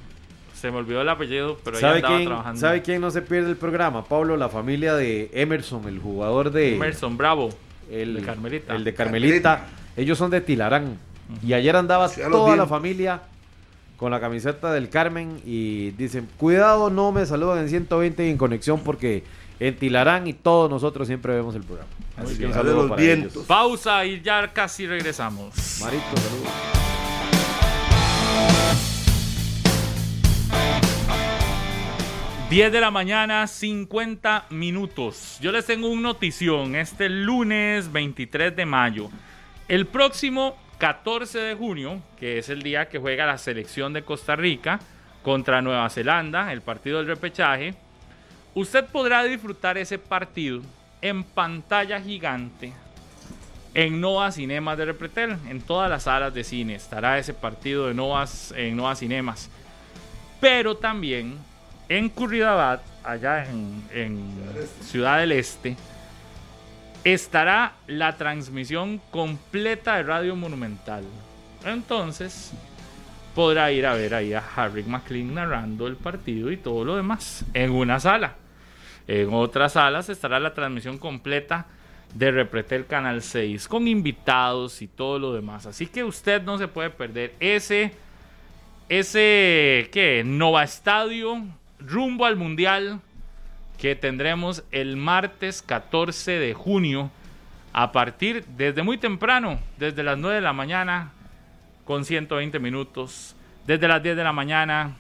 Se me olvidó el apellido, pero ¿Sabe andaba quién, trabajando. ¿Sabe quién no se pierde el programa? Pablo, la familia de Emerson, el jugador de... Emerson Bravo, el de Carmelita. El de Carmelita. Ellos son de Tilarán. Y ayer andaba Sí, toda la familia con la camiseta del Carmen y dicen, cuidado, no me saludan en 120 y en conexión porque en Tilarán y todos nosotros siempre vemos el programa. Así que bien. un Sale saludo los para vientos. ellos. Pausa y ya casi regresamos. Marito, saludos. 10 de la mañana, 50 minutos. Yo les tengo una notición. Este lunes 23 de mayo. El próximo 14 de junio, que es el día que juega la selección de Costa Rica contra Nueva Zelanda, el partido del repechaje, usted podrá disfrutar ese partido en pantalla gigante en Nova Cinemas de Repretel. En todas las salas de cine estará ese partido de Novas, en Nova Cinemas. Pero también en Curridabat, allá en, en Ciudad del Este, estará la transmisión completa de Radio Monumental. Entonces, podrá ir a ver ahí a Harry McLean narrando el partido y todo lo demás en una sala. En otras salas estará la transmisión completa de Repretel Canal 6 con invitados y todo lo demás. Así que usted no se puede perder ese ese ¿qué? Nova Estadio rumbo al Mundial que tendremos el martes 14 de junio a partir desde muy temprano, desde las 9 de la mañana con 120 minutos, desde las 10 de la mañana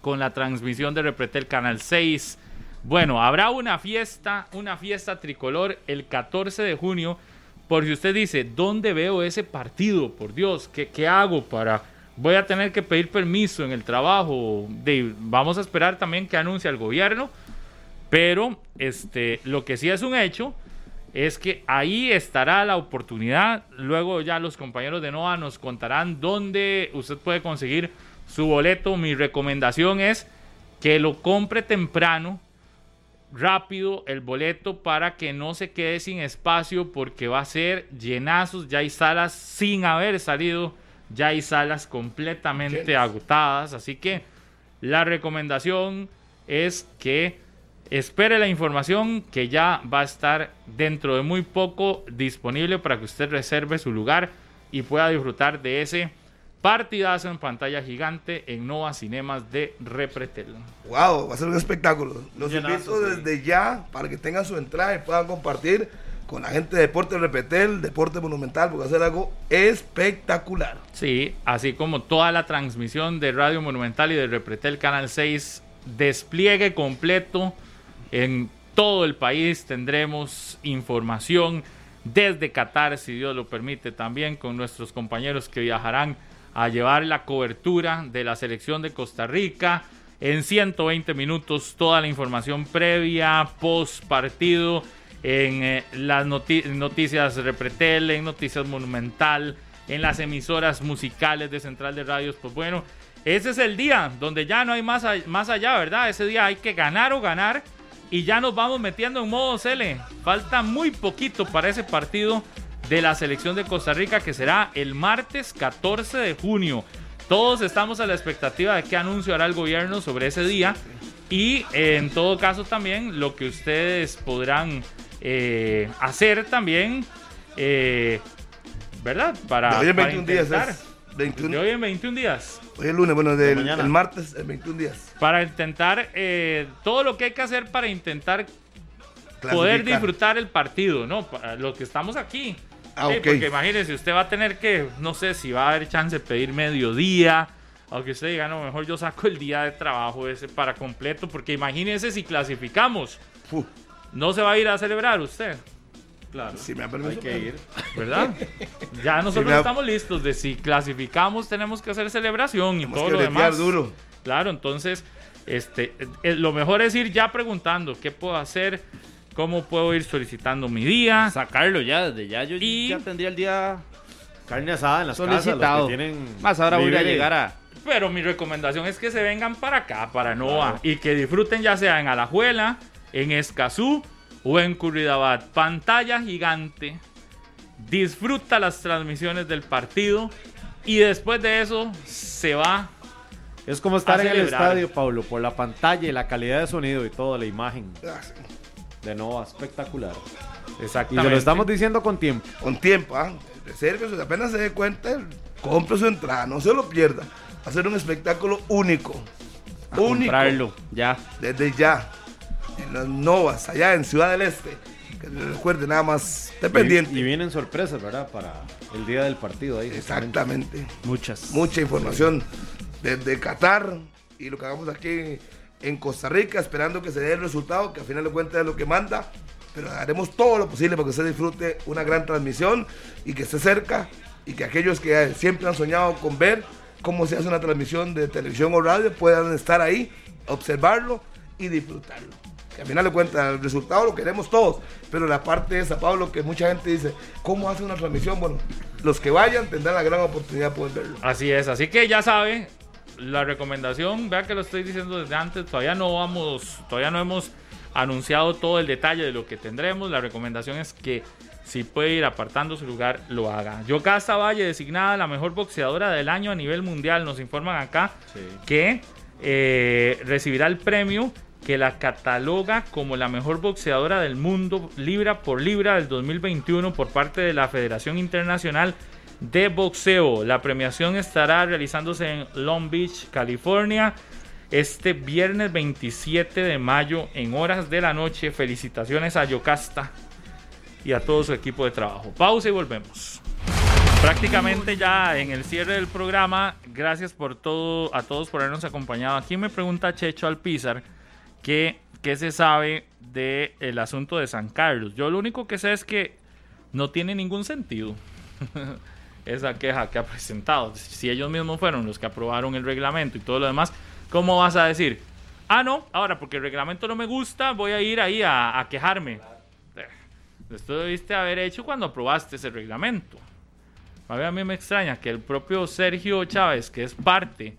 con la transmisión de Repretel Canal 6. Bueno, habrá una fiesta, una fiesta tricolor el 14 de junio. Por si usted dice, ¿dónde veo ese partido? Por Dios, ¿qué, qué hago para...? Voy a tener que pedir permiso en el trabajo. De, vamos a esperar también que anuncie el gobierno. Pero este, lo que sí es un hecho es que ahí estará la oportunidad. Luego ya los compañeros de NOA nos contarán dónde usted puede conseguir su boleto. Mi recomendación es que lo compre temprano, rápido el boleto para que no se quede sin espacio porque va a ser llenazos. Ya hay salas sin haber salido, ya hay salas completamente agotadas. Así que la recomendación es que espere la información que ya va a estar dentro de muy poco disponible para que usted reserve su lugar y pueda disfrutar de ese partidazo en pantalla gigante en Nova Cinemas de Repretel. Wow, va a ser un espectáculo. Los Llenazo, invito sí. desde ya para que tengan su entrada y puedan compartir con la gente de Deporte Repetel, Deporte Monumental, porque va a ser algo espectacular. Sí, así como toda la transmisión de Radio Monumental y de Repretel Canal 6, despliegue completo en todo el país. Tendremos información desde Qatar, si Dios lo permite, también con nuestros compañeros que viajarán a llevar la cobertura de la selección de Costa Rica. En 120 minutos, toda la información previa, post partido en eh, las noti- noticias Repretel, en Noticias Monumental, en las emisoras musicales de Central de Radios. Pues bueno, ese es el día donde ya no hay más, más allá, ¿verdad? Ese día hay que ganar o ganar y ya nos vamos metiendo en modo Cele. Falta muy poquito para ese partido de la selección de Costa Rica que será el martes 14 de junio. Todos estamos a la expectativa de qué anuncio hará el gobierno sobre ese día y eh, en todo caso también lo que ustedes podrán eh, hacer también, eh, ¿verdad? Para, De hoy en para 21 días intentar. es 21. De hoy en 21 días. Hoy es lunes, bueno, del, mañana. el martes, el 21 días. Para intentar eh, todo lo que hay que hacer para intentar poder disfrutar el partido, ¿no? Para los que estamos aquí. Ah. Porque imagínese, usted va a tener que, no sé si va a haber chance de pedir mediodía, aunque usted diga, no, mejor yo saco el día de trabajo ese para completo, porque imagínese si clasificamos. No se va a ir a celebrar usted. Claro. Si me da permiso, Hay que ir. ¿Verdad? (laughs) Ya nosotros estamos listos de si clasificamos tenemos que hacer celebración y Tenemos todo que lo demás. duro. Claro, entonces este eh, lo mejor es ir ya preguntando qué puedo hacer, cómo puedo ir solicitando mi día, sacarlo ya desde ya yo y ya tendría el día Carne asada en las casas, los solicitado. que tienen Más ahora voy a llegar a Pero mi recomendación es que se vengan para acá, para Nova, y que disfruten ya sea en Alajuela, en Escazú o en Curridabat. Pantalla gigante. Disfruta las transmisiones del partido y después de eso se va. Es como estar en el estadio, Pablo, por la pantalla y la calidad de sonido y toda la imagen. De Nova, espectacular. Y Exactamente. se lo estamos diciendo con tiempo. Con tiempo, ¿ah? Resérvese, apenas se dé cuenta, compre su entrada, no se lo pierda. Va a ser un espectáculo único. a único. comprarlo ya. Desde ya. En las Novas, allá en Ciudad del Este. Que recuerde nada más, esté pendiente. Y, y vienen sorpresas, ¿verdad? Para el día del partido ahí. Exactamente. Muchas. Mucha información desde Qatar y lo que hagamos aquí en Costa Rica, esperando que se dé el resultado, que al final de cuentas es lo que manda. Pero haremos todo lo posible para que usted disfrute una gran transmisión y que esté cerca y que aquellos que siempre han soñado con ver cómo se hace una transmisión de televisión o radio puedan estar ahí, observarlo y disfrutarlo. Que al final de cuentas el resultado lo queremos todos, pero la parte esa, Pablo, que mucha gente dice, ¿cómo hace una transmisión? Bueno, los que vayan tendrán la gran oportunidad de poder verlo. Así es, así que ya sabe, la recomendación, vea que lo estoy diciendo desde antes, todavía no vamos, todavía no hemos anunciado todo el detalle de lo que tendremos. La recomendación es que si puede ir apartando su lugar, lo haga. Yocasta Valle, designada la mejor boxeadora del año a nivel mundial, nos informan acá que eh, recibirá el premio que la cataloga como la mejor boxeadora del mundo libra por libra del 2021 por parte de la Federación Internacional de Boxeo. La premiación estará realizándose en Long Beach, California, este viernes 27 de mayo en horas de la noche. Felicitaciones a Yocasta y a todo su equipo de trabajo. Pausa y volvemos. Prácticamente ya en el cierre del programa, gracias por todo, a todos por habernos acompañado. Aquí me pregunta Checho Alpizar que se sabe del asunto de San Carlos. Yo lo único que sé es que no tiene ningún sentido (laughs) esa queja que ha presentado. Si ellos mismos fueron los que aprobaron el reglamento y todo lo demás, ¿cómo vas a decir? Ah, no, ahora porque el reglamento no me gusta, voy a ir ahí a, a quejarme. Esto debiste haber hecho cuando aprobaste ese reglamento. A, mí me extraña que el propio Sergio Chávez, que es parte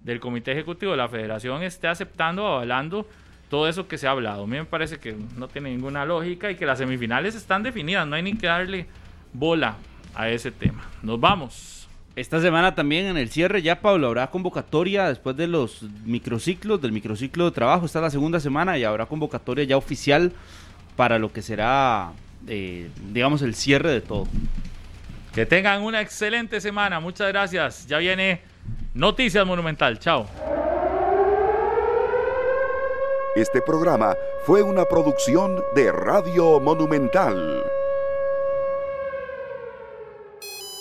del comité ejecutivo de la federación, esté aceptando avalando todo eso que se ha hablado. A mí me parece que no tiene ninguna lógica y que las semifinales están definidas, no hay ni que darle bola a ese tema. Nos vamos. Esta semana también en el cierre ya, Pablo, habrá convocatoria después de los microciclos, del microciclo de trabajo. Esta es la segunda semana y habrá convocatoria ya oficial para lo que será, eh, digamos, el cierre de todo. Que tengan una excelente semana. Muchas gracias. Ya viene Noticias Monumental. Chao. Este programa fue una producción de Radio Monumental.